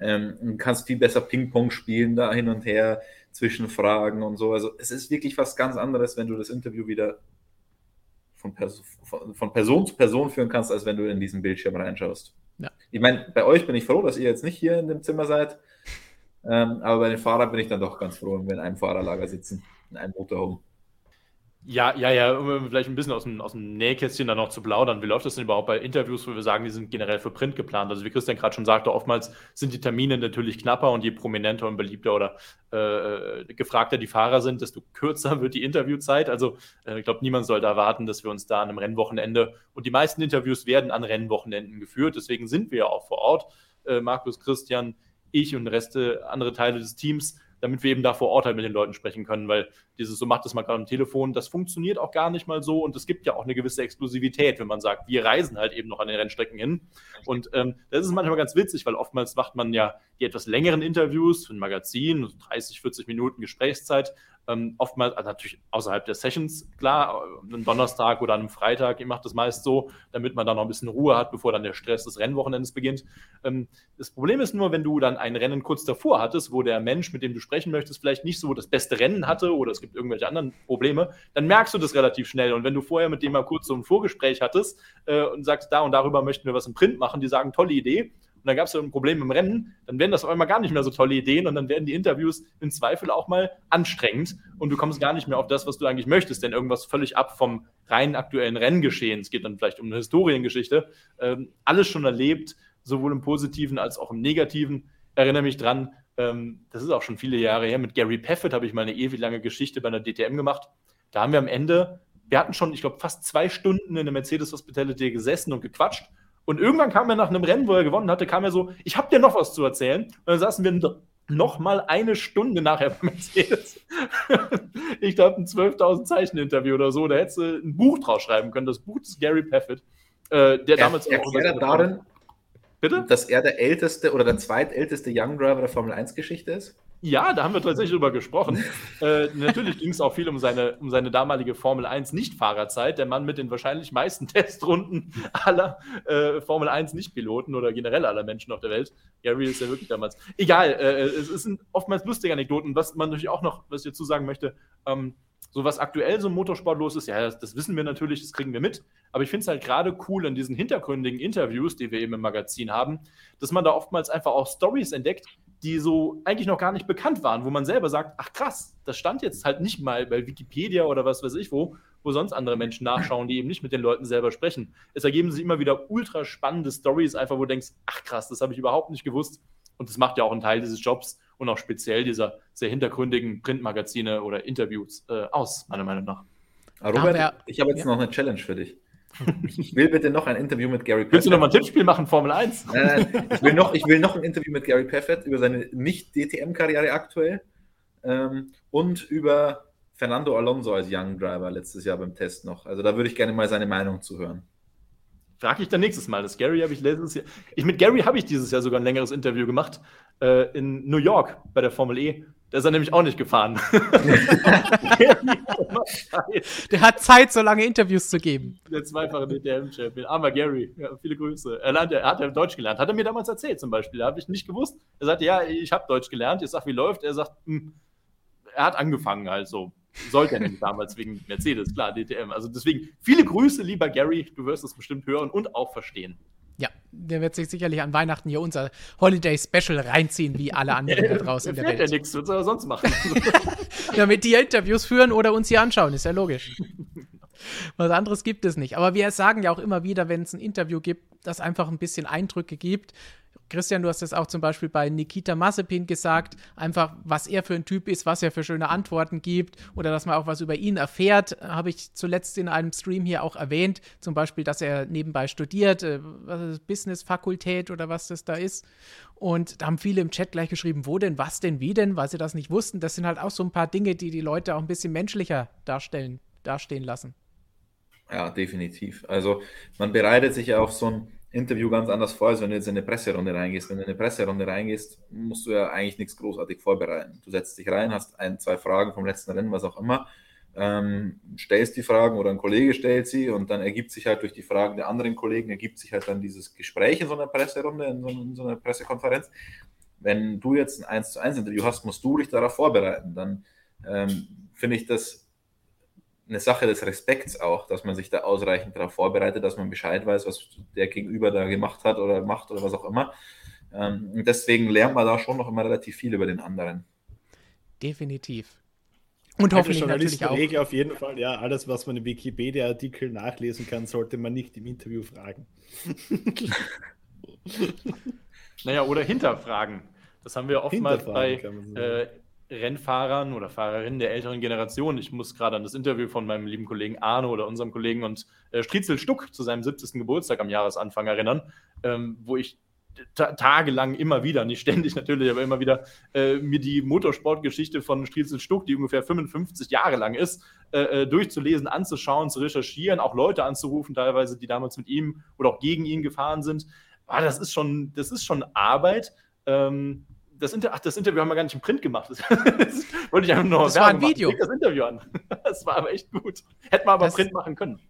Ähm, du kannst viel besser Ping-Pong spielen, da hin und her zwischen Fragen und so. Also es ist wirklich was ganz anderes, wenn du das Interview wieder von, Pers von Person zu Person führen kannst, als wenn du in diesen Bildschirm reinschaust. Ja. Ich meine, bei euch bin ich froh, dass ihr jetzt nicht hier in dem Zimmer seid. Ähm, aber bei den Fahrern bin ich dann doch ganz froh, wenn wir in einem Fahrerlager sitzen, in einem Motorhome. Ja, ja, ja, um vielleicht ein bisschen aus dem, aus dem Nähkästchen dann noch zu plaudern. Wie läuft das denn überhaupt bei Interviews, wo wir sagen, die sind generell für Print geplant? Also wie Christian gerade schon sagte, oftmals sind die Termine natürlich knapper und je prominenter und beliebter oder äh, gefragter die Fahrer sind, desto kürzer wird die Interviewzeit. Also äh, ich glaube, niemand sollte erwarten, dass wir uns da an einem Rennwochenende und die meisten Interviews werden an Rennwochenenden geführt. Deswegen sind wir ja auch vor Ort. Äh, Markus, Christian, ich und Reste, andere Teile des Teams damit wir eben da vor Ort halt mit den Leuten sprechen können, weil dieses so macht das mal gerade am Telefon, das funktioniert auch gar nicht mal so und es gibt ja auch eine gewisse Exklusivität, wenn man sagt, wir reisen halt eben noch an den Rennstrecken hin. Und ähm, das ist manchmal ganz witzig, weil oftmals macht man ja die etwas längeren Interviews für ein Magazin, 30, 40 Minuten Gesprächszeit, ähm, oftmals, also natürlich außerhalb der Sessions, klar, einen Donnerstag oder einem Freitag, ich mache das meist so, damit man da noch ein bisschen Ruhe hat, bevor dann der Stress des Rennwochenendes beginnt. Ähm, das Problem ist nur, wenn du dann ein Rennen kurz davor hattest, wo der Mensch, mit dem du sprechen möchtest, vielleicht nicht so das beste Rennen hatte oder es gibt irgendwelche anderen Probleme, dann merkst du das relativ schnell. Und wenn du vorher mit dem mal kurz so ein Vorgespräch hattest äh, und sagst, da und darüber möchten wir was im Print machen, die sagen, tolle Idee, und dann gab es ein Problem im Rennen, dann werden das auf einmal gar nicht mehr so tolle Ideen und dann werden die Interviews im Zweifel auch mal anstrengend und du kommst gar nicht mehr auf das, was du eigentlich möchtest, denn irgendwas völlig ab vom rein aktuellen Renngeschehen. Es geht dann vielleicht um eine Historiengeschichte. Ähm, alles schon erlebt, sowohl im Positiven als auch im Negativen. Erinnere mich dran, ähm, das ist auch schon viele Jahre her, mit Gary Paffett habe ich mal eine ewig lange Geschichte bei einer DTM gemacht. Da haben wir am Ende, wir hatten schon, ich glaube, fast zwei Stunden in der Mercedes Hospitality gesessen und gequatscht und irgendwann kam er nach einem Rennen, wo er gewonnen hatte, kam er so, ich habe dir noch was zu erzählen. Und dann saßen wir noch mal eine Stunde nachher bei Mercedes. ich glaube, ein 12.000 Zeichen Interview oder so. Da hättest du ein Buch draus schreiben können. Das Buch des Gary Paffett, äh, der er, damals auch. Erklärt darin, Bitte? dass er der älteste oder der zweitälteste Young Driver der Formel 1 Geschichte ist? Ja, da haben wir tatsächlich drüber gesprochen. äh, natürlich ging es auch viel um seine, um seine damalige Formel 1 Nicht-Fahrerzeit. Der Mann mit den wahrscheinlich meisten Testrunden aller äh, Formel 1 Nicht-Piloten oder generell aller Menschen auf der Welt. Gary ist ja wirklich damals. Egal, äh, es sind oftmals lustige Anekdoten. Was man natürlich auch noch, was ich dazu sagen möchte, ähm, so was aktuell so im Motorsport los ist, ja, das, das wissen wir natürlich, das kriegen wir mit. Aber ich finde es halt gerade cool in diesen hintergründigen Interviews, die wir eben im Magazin haben, dass man da oftmals einfach auch Stories entdeckt, die so eigentlich noch gar nicht bekannt waren, wo man selber sagt, ach krass, das stand jetzt halt nicht mal bei Wikipedia oder was weiß ich wo, wo sonst andere Menschen nachschauen, die eben nicht mit den Leuten selber sprechen. Es ergeben sich immer wieder ultra spannende Stories, einfach wo du denkst, ach krass, das habe ich überhaupt nicht gewusst. Und das macht ja auch einen Teil dieses Jobs und auch speziell dieser sehr hintergründigen Printmagazine oder Interviews äh, aus, meiner Meinung nach. Robert, ich habe jetzt ja. noch eine Challenge für dich. Ich will bitte noch ein Interview mit Gary Paffett. Willst du noch mal ein Tippspiel machen, Formel 1? Äh, ich, will noch, ich will noch ein Interview mit Gary Paffett über seine Nicht-DTM-Karriere aktuell ähm, und über Fernando Alonso als Young Driver letztes Jahr beim Test noch. Also da würde ich gerne mal seine Meinung zu hören. Frage ich dann nächstes Mal. Das Gary habe ich letztes Jahr. Ich, mit Gary habe ich dieses Jahr sogar ein längeres Interview gemacht äh, in New York bei der Formel E. Der ist er nämlich auch nicht gefahren. der hat Zeit, so lange Interviews zu geben. Der zweifache DTM-Champion. Armer Gary. Ja, viele Grüße. Er, lernt, er hat ja Deutsch gelernt. Hat er mir damals erzählt zum Beispiel. Da habe ich nicht gewusst. Er sagte, ja, ich habe Deutsch gelernt. Ich sage, wie läuft? Er sagt, hm, er hat angefangen halt so. Sollte er nämlich damals wegen Mercedes, klar, DTM. Also deswegen viele Grüße, lieber Gary. Du wirst es bestimmt hören und auch verstehen. Ja, der wird sich sicherlich an Weihnachten hier unser Holiday Special reinziehen, wie alle anderen da draußen in der Welt. Ja nichts, was soll er sonst machen? Damit die Interviews führen oder uns hier anschauen, ist ja logisch. Was anderes gibt es nicht. Aber wir sagen ja auch immer wieder, wenn es ein Interview gibt, das einfach ein bisschen Eindrücke gibt, Christian, du hast es auch zum Beispiel bei Nikita Mazepin gesagt, einfach was er für ein Typ ist, was er für schöne Antworten gibt oder dass man auch was über ihn erfährt, habe ich zuletzt in einem Stream hier auch erwähnt, zum Beispiel, dass er nebenbei studiert, äh, Business-Fakultät oder was das da ist. Und da haben viele im Chat gleich geschrieben, wo denn, was denn, wie denn, weil sie das nicht wussten. Das sind halt auch so ein paar Dinge, die die Leute auch ein bisschen menschlicher darstellen, dastehen lassen. Ja, definitiv. Also man bereitet sich ja auf so ein Interview ganz anders vor, als wenn du jetzt in eine Presserunde reingehst. Wenn du in eine Presserunde reingehst, musst du ja eigentlich nichts großartig vorbereiten. Du setzt dich rein, hast ein, zwei Fragen vom letzten Rennen, was auch immer, ähm, stellst die Fragen oder ein Kollege stellt sie und dann ergibt sich halt durch die Fragen der anderen Kollegen, ergibt sich halt dann dieses Gespräch in so einer Presserunde, in so, in so einer Pressekonferenz. Wenn du jetzt ein 1 zu 1 Interview hast, musst du dich darauf vorbereiten. Dann ähm, finde ich das eine Sache des Respekts auch, dass man sich da ausreichend darauf vorbereitet, dass man Bescheid weiß, was der Gegenüber da gemacht hat oder macht oder was auch immer. Ähm, deswegen lernt man da schon noch immer relativ viel über den anderen. Definitiv. Und hoffentlich natürlich auch. Regel auf jeden Fall, ja, alles, was man im Wikipedia-Artikel nachlesen kann, sollte man nicht im Interview fragen. naja, oder hinterfragen. Das haben wir oftmals bei äh, Rennfahrern oder Fahrerinnen der älteren Generation. Ich muss gerade an das Interview von meinem lieben Kollegen Arno oder unserem Kollegen und äh, Striezel Stuck zu seinem 70. Geburtstag am Jahresanfang erinnern, ähm, wo ich tagelang immer wieder, nicht ständig natürlich, aber immer wieder äh, mir die Motorsportgeschichte von Striezel Stuck, die ungefähr 55 Jahre lang ist, äh, äh, durchzulesen, anzuschauen, zu recherchieren, auch Leute anzurufen, teilweise, die damals mit ihm oder auch gegen ihn gefahren sind. Ah, das ist schon, das ist schon Arbeit. Ähm, das, Inter Ach, das Interview haben wir gar nicht im Print gemacht. Das, das wollte ich einfach nur Das war ein Video. das Interview an. Das war aber echt gut. Hätten wir aber das, Print machen können.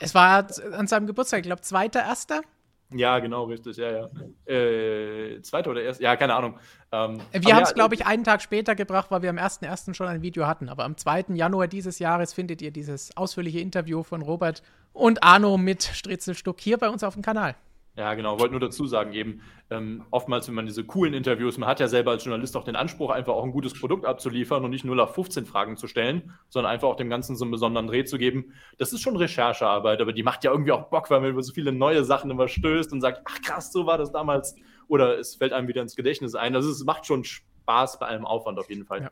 Es war an seinem Geburtstag, ich glaube, zweiter, erster. Ja, genau, richtig, ja, ja. Äh, zweiter oder erster, ja, keine Ahnung. Ähm, wir haben es, ja, glaube ich, einen Tag später gebracht, weil wir am 1.1. schon ein Video hatten. Aber am 2. Januar dieses Jahres findet ihr dieses ausführliche Interview von Robert und Arno mit Stritzelstuck hier bei uns auf dem Kanal. Ja, genau. Wollte nur dazu sagen, eben ähm, oftmals, wenn man diese coolen Interviews, man hat ja selber als Journalist auch den Anspruch, einfach auch ein gutes Produkt abzuliefern und nicht nur auf 15 Fragen zu stellen, sondern einfach auch dem Ganzen so einen besonderen Dreh zu geben. Das ist schon Recherchearbeit, aber die macht ja irgendwie auch Bock, weil man über so viele neue Sachen immer stößt und sagt, ach krass, so war das damals. Oder es fällt einem wieder ins Gedächtnis ein. Also es macht schon Spaß bei allem Aufwand auf jeden Fall. Ja.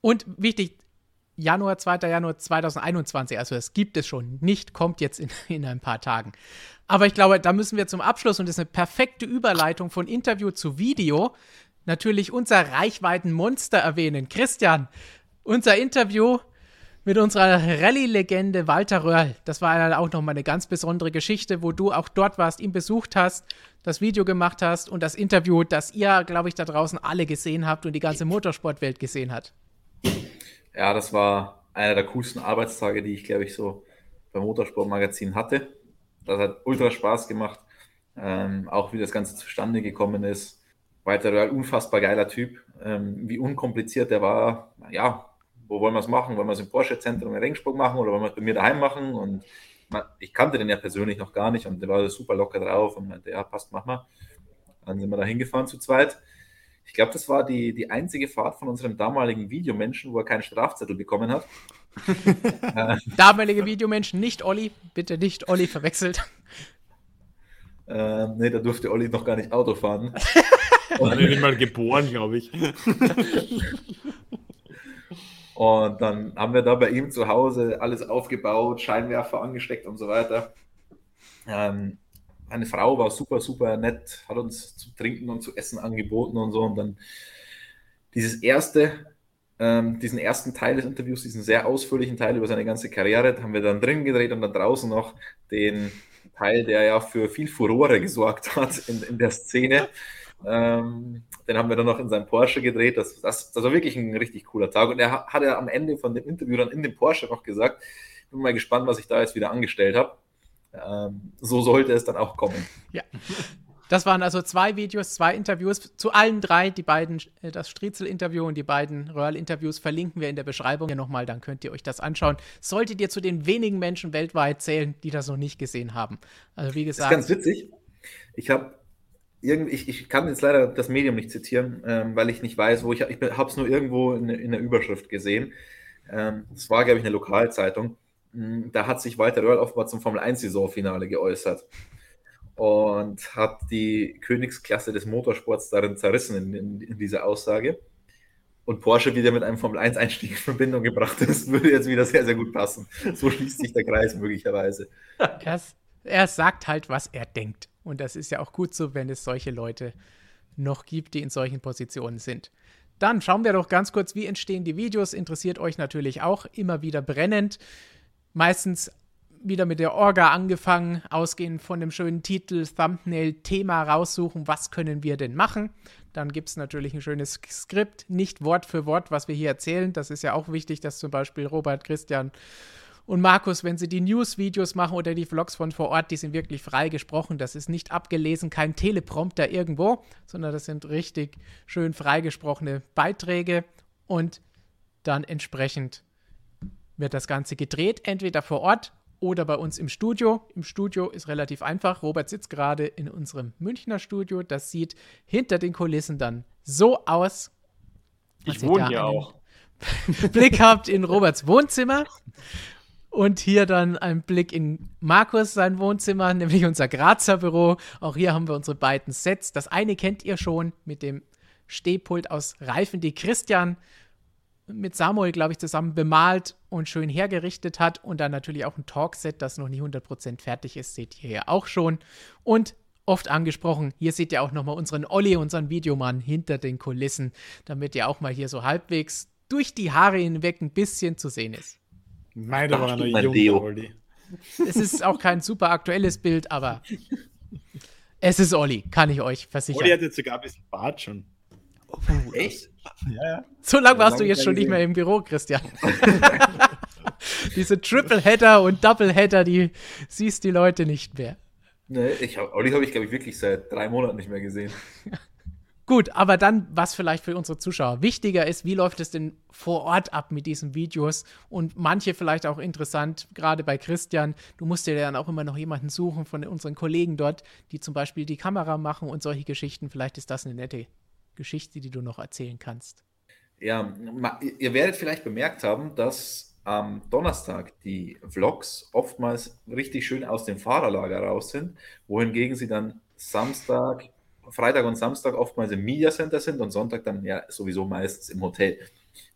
Und wichtig, Januar, 2. Januar 2021, also es gibt es schon, nicht kommt jetzt in, in ein paar Tagen. Aber ich glaube, da müssen wir zum Abschluss, und das ist eine perfekte Überleitung von Interview zu Video, natürlich unser Reichweitenmonster erwähnen. Christian, unser Interview mit unserer Rallye-Legende Walter Röhrl. Das war auch nochmal eine ganz besondere Geschichte, wo du auch dort warst, ihn besucht hast, das Video gemacht hast und das Interview, das ihr, glaube ich, da draußen alle gesehen habt und die ganze Motorsportwelt gesehen hat. Ja, das war einer der coolsten Arbeitstage, die ich, glaube ich, so beim Motorsportmagazin hatte das hat ultra Spaß gemacht. Ähm, auch wie das Ganze zustande gekommen ist. Weiter ein unfassbar geiler Typ. Ähm, wie unkompliziert der war. Ja, wo wollen wir es machen? Wollen wir es im Porsche-Zentrum in Ringsburg machen oder wollen wir es bei mir daheim machen? Und man, ich kannte den ja persönlich noch gar nicht und der war super locker drauf und meinte, ja, passt, mach mal. Dann sind wir da hingefahren zu zweit. Ich glaube, das war die, die einzige Fahrt von unserem damaligen Videomenschen, wo er keinen Strafzettel bekommen hat. Damalige Videomenschen, nicht Olli. Bitte nicht Olli verwechselt. Äh, ne, da durfte Olli noch gar nicht Auto fahren. Und dann nicht mal geboren, glaube ich. und dann haben wir da bei ihm zu Hause alles aufgebaut, Scheinwerfer angesteckt und so weiter. Ähm, meine Frau war super, super nett, hat uns zu trinken und zu essen angeboten und so. Und dann dieses erste ähm, diesen ersten Teil des Interviews, diesen sehr ausführlichen Teil über seine ganze Karriere, haben wir dann drin gedreht und dann draußen noch den Teil, der ja für viel Furore gesorgt hat in, in der Szene. Ähm, den haben wir dann noch in seinem Porsche gedreht. Das, das, das war wirklich ein richtig cooler Tag. Und er hat ja am Ende von dem Interview dann in dem Porsche noch gesagt, ich bin mal gespannt, was ich da jetzt wieder angestellt habe. Ähm, so sollte es dann auch kommen. Ja, das waren also zwei Videos, zwei Interviews zu allen drei. Die beiden, äh, das Striezel-Interview und die beiden Röhrl-Interviews verlinken wir in der Beschreibung hier nochmal, dann könnt ihr euch das anschauen. Solltet ihr zu den wenigen Menschen weltweit zählen, die das noch nicht gesehen haben. Also wie gesagt. Das ist ganz witzig. Ich habe irgendwie, ich, ich kann jetzt leider das Medium nicht zitieren, ähm, weil ich nicht weiß, wo ich, ich habe es nur irgendwo in, in, der Überschrift gesehen. Ähm, das war, glaube ich, eine Lokalzeitung. Hm, da hat sich Walter Röhrl offenbar zum Formel 1-Saisonfinale geäußert und hat die Königsklasse des Motorsports darin zerrissen in, in, in dieser Aussage. Und Porsche wieder mit einem Formel-1-Einstieg in Verbindung gebracht ist, würde jetzt wieder sehr, sehr gut passen. So schließt sich der Kreis möglicherweise. Er, er sagt halt, was er denkt. Und das ist ja auch gut so, wenn es solche Leute noch gibt, die in solchen Positionen sind. Dann schauen wir doch ganz kurz, wie entstehen die Videos. Interessiert euch natürlich auch immer wieder brennend. Meistens wieder mit der Orga angefangen, ausgehend von dem schönen Titel, Thumbnail, Thema raussuchen, was können wir denn machen. Dann gibt es natürlich ein schönes Skript, nicht Wort für Wort, was wir hier erzählen. Das ist ja auch wichtig, dass zum Beispiel Robert, Christian und Markus, wenn sie die News-Videos machen oder die Vlogs von vor Ort, die sind wirklich frei gesprochen. Das ist nicht abgelesen, kein Teleprompter irgendwo, sondern das sind richtig schön freigesprochene Beiträge und dann entsprechend wird das Ganze gedreht, entweder vor Ort oder bei uns im Studio. Im Studio ist relativ einfach. Robert sitzt gerade in unserem Münchner Studio. Das sieht hinter den Kulissen dann so aus. Man ich wohne hier auch. Blick habt in Roberts Wohnzimmer. Und hier dann ein Blick in Markus sein Wohnzimmer, nämlich unser Grazer Büro. Auch hier haben wir unsere beiden Sets. Das eine kennt ihr schon mit dem Stehpult aus Reifen, die Christian mit Samuel, glaube ich, zusammen bemalt und schön hergerichtet hat. Und dann natürlich auch ein Talkset, das noch nie 100% fertig ist, seht ihr hier auch schon. Und oft angesprochen, hier seht ihr auch nochmal unseren Olli, unseren Videomann hinter den Kulissen, damit ihr auch mal hier so halbwegs durch die Haare hinweg ein bisschen zu sehen ist. Meine war noch jung, Olli. Es ist auch kein super aktuelles Bild, aber es ist Olli, kann ich euch versichern. Olli hat jetzt sogar ein bisschen Bart schon. Oh, Echt? Ja, ja. So lange warst du jetzt schon nicht mehr im Büro, Christian. Diese Triple-Header und Double-Header, die siehst die Leute nicht mehr. Nee, ich hab, Olli habe ich, glaube ich, wirklich seit drei Monaten nicht mehr gesehen. Gut, aber dann, was vielleicht für unsere Zuschauer wichtiger ist, wie läuft es denn vor Ort ab mit diesen Videos? Und manche vielleicht auch interessant, gerade bei Christian, du musst dir dann auch immer noch jemanden suchen von unseren Kollegen dort, die zum Beispiel die Kamera machen und solche Geschichten. Vielleicht ist das eine nette Geschichte, die du noch erzählen kannst. Ja, ihr werdet vielleicht bemerkt haben, dass am Donnerstag die Vlogs oftmals richtig schön aus dem Fahrerlager raus sind, wohingegen sie dann Samstag Freitag und Samstag oftmals im Media Center sind und Sonntag dann ja sowieso meistens im Hotel.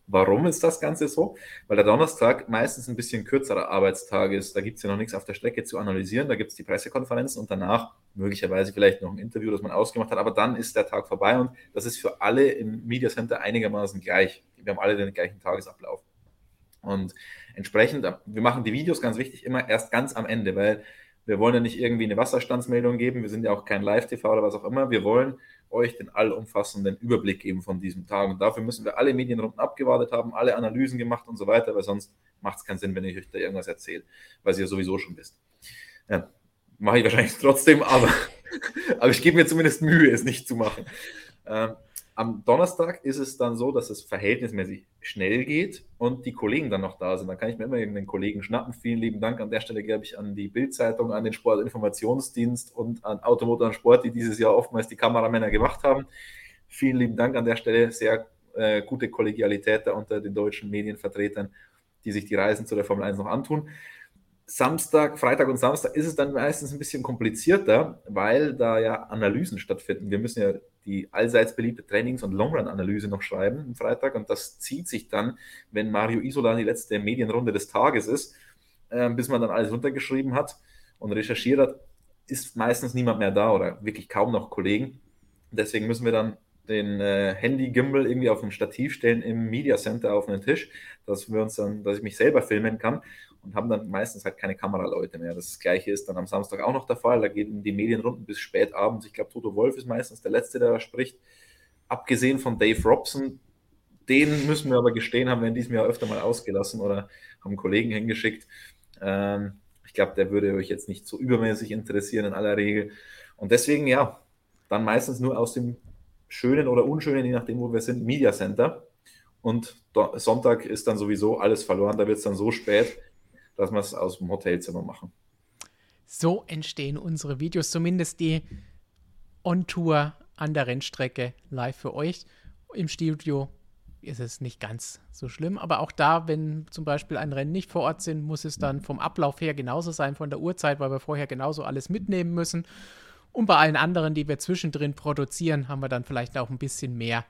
Warum ist das Ganze so? Weil der Donnerstag meistens ein bisschen kürzerer Arbeitstag ist. Da gibt es ja noch nichts auf der Strecke zu analysieren. Da gibt es die Pressekonferenzen und danach möglicherweise vielleicht noch ein Interview, das man ausgemacht hat. Aber dann ist der Tag vorbei und das ist für alle im Media Center einigermaßen gleich. Wir haben alle den gleichen Tagesablauf. Und entsprechend, wir machen die Videos ganz wichtig immer erst ganz am Ende, weil wir wollen ja nicht irgendwie eine Wasserstandsmeldung geben. Wir sind ja auch kein Live-TV oder was auch immer. Wir wollen euch den allumfassenden Überblick geben von diesem Tag. Und dafür müssen wir alle Medienrunden abgewartet haben, alle Analysen gemacht und so weiter, weil sonst macht es keinen Sinn, wenn ich euch da irgendwas erzähle, weil ihr sowieso schon wisst. Ja, mache ich wahrscheinlich trotzdem, aber, aber ich gebe mir zumindest Mühe, es nicht zu machen. Ähm, am Donnerstag ist es dann so, dass es verhältnismäßig schnell geht und die Kollegen dann noch da sind. Da kann ich mir immer irgendeinen Kollegen schnappen. Vielen lieben Dank an der Stelle, glaube ich, an die Bildzeitung, an den Sportinformationsdienst und an Automotor und Sport, die dieses Jahr oftmals die Kameramänner gemacht haben. Vielen lieben Dank an der Stelle. Sehr äh, gute Kollegialität da unter den deutschen Medienvertretern, die sich die Reisen zu der Formel 1 noch antun. Samstag, Freitag und Samstag ist es dann meistens ein bisschen komplizierter, weil da ja Analysen stattfinden. Wir müssen ja die allseits beliebte Trainings- und Longrun-Analyse noch schreiben am Freitag und das zieht sich dann, wenn Mario Isola die letzte Medienrunde des Tages ist, äh, bis man dann alles runtergeschrieben hat und recherchiert hat, ist meistens niemand mehr da oder wirklich kaum noch Kollegen. Deswegen müssen wir dann den äh, Handy-Gimbal irgendwie auf ein Stativ stellen im Media Center auf einen Tisch, dass wir uns dann, dass ich mich selber filmen kann und haben dann meistens halt keine Kameraleute mehr. Das gleiche ist dann am Samstag auch noch der Fall. Da gehen die Medienrunden bis spät abends. Ich glaube, Toto Wolf ist meistens der Letzte, der da spricht. Abgesehen von Dave Robson, den müssen wir aber gestehen, haben wir in diesem Jahr öfter mal ausgelassen oder haben Kollegen hingeschickt. Ähm, ich glaube, der würde euch jetzt nicht so übermäßig interessieren in aller Regel. Und deswegen, ja, dann meistens nur aus dem schönen oder unschönen, je nachdem, wo wir sind, Media Center. Und Sonntag ist dann sowieso alles verloren. Da wird es dann so spät, dass wir es aus dem Hotelzimmer machen. So entstehen unsere Videos, zumindest die On-Tour an der Rennstrecke live für euch. Im Studio ist es nicht ganz so schlimm, aber auch da, wenn zum Beispiel ein Rennen nicht vor Ort sind, muss es dann vom Ablauf her genauso sein, von der Uhrzeit, weil wir vorher genauso alles mitnehmen müssen. Und bei allen anderen, die wir zwischendrin produzieren, haben wir dann vielleicht auch ein bisschen mehr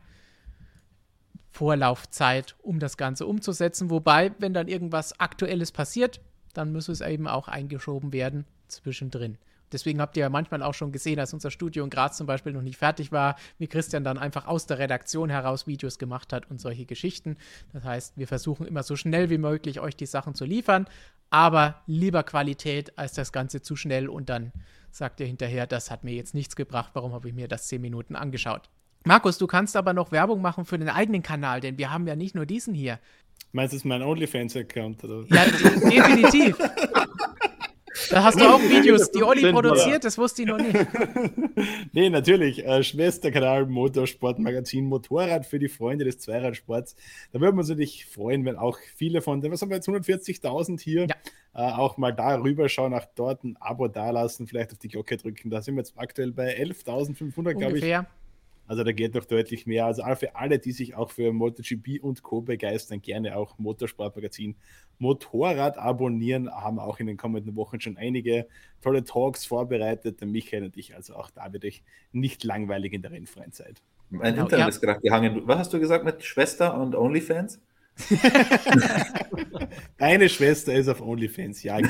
Vorlaufzeit, um das Ganze umzusetzen. Wobei, wenn dann irgendwas Aktuelles passiert, dann muss es eben auch eingeschoben werden zwischendrin. Deswegen habt ihr ja manchmal auch schon gesehen, dass unser Studio in Graz zum Beispiel noch nicht fertig war, wie Christian dann einfach aus der Redaktion heraus Videos gemacht hat und solche Geschichten. Das heißt, wir versuchen immer so schnell wie möglich euch die Sachen zu liefern, aber lieber Qualität als das Ganze zu schnell und dann sagt ihr hinterher, das hat mir jetzt nichts gebracht, warum habe ich mir das zehn Minuten angeschaut. Markus, du kannst aber noch Werbung machen für den eigenen Kanal, denn wir haben ja nicht nur diesen hier. Meinst du, das ist mein OnlyFans-Account? Ja, definitiv. Da hast du auch Videos, die Olli produziert, das wusste ich noch nicht. nee, natürlich. Äh, Schwesterkanal Motorsportmagazin Motorrad für die Freunde des Zweiradsports. Da würden wir uns natürlich freuen, wenn auch viele von den, was haben wir jetzt, 140.000 hier, ja. äh, auch mal da rüberschauen, auch dort ein Abo dalassen, vielleicht auf die Glocke drücken. Da sind wir jetzt aktuell bei 11.500, glaube ich. Also da geht noch deutlich mehr. Also für alle, die sich auch für MotoGP und Co. begeistern, gerne auch Motorsportmagazin Motorrad abonnieren. Haben auch in den kommenden Wochen schon einige tolle Talks vorbereitet. Der Michael und ich, also auch da wird euch nicht langweilig in der rennfreien Zeit. Mein genau, Internet ja. ist gerade gehangen. Was hast du gesagt mit Schwester und OnlyFans? Deine Schwester ist auf OnlyFans, ja.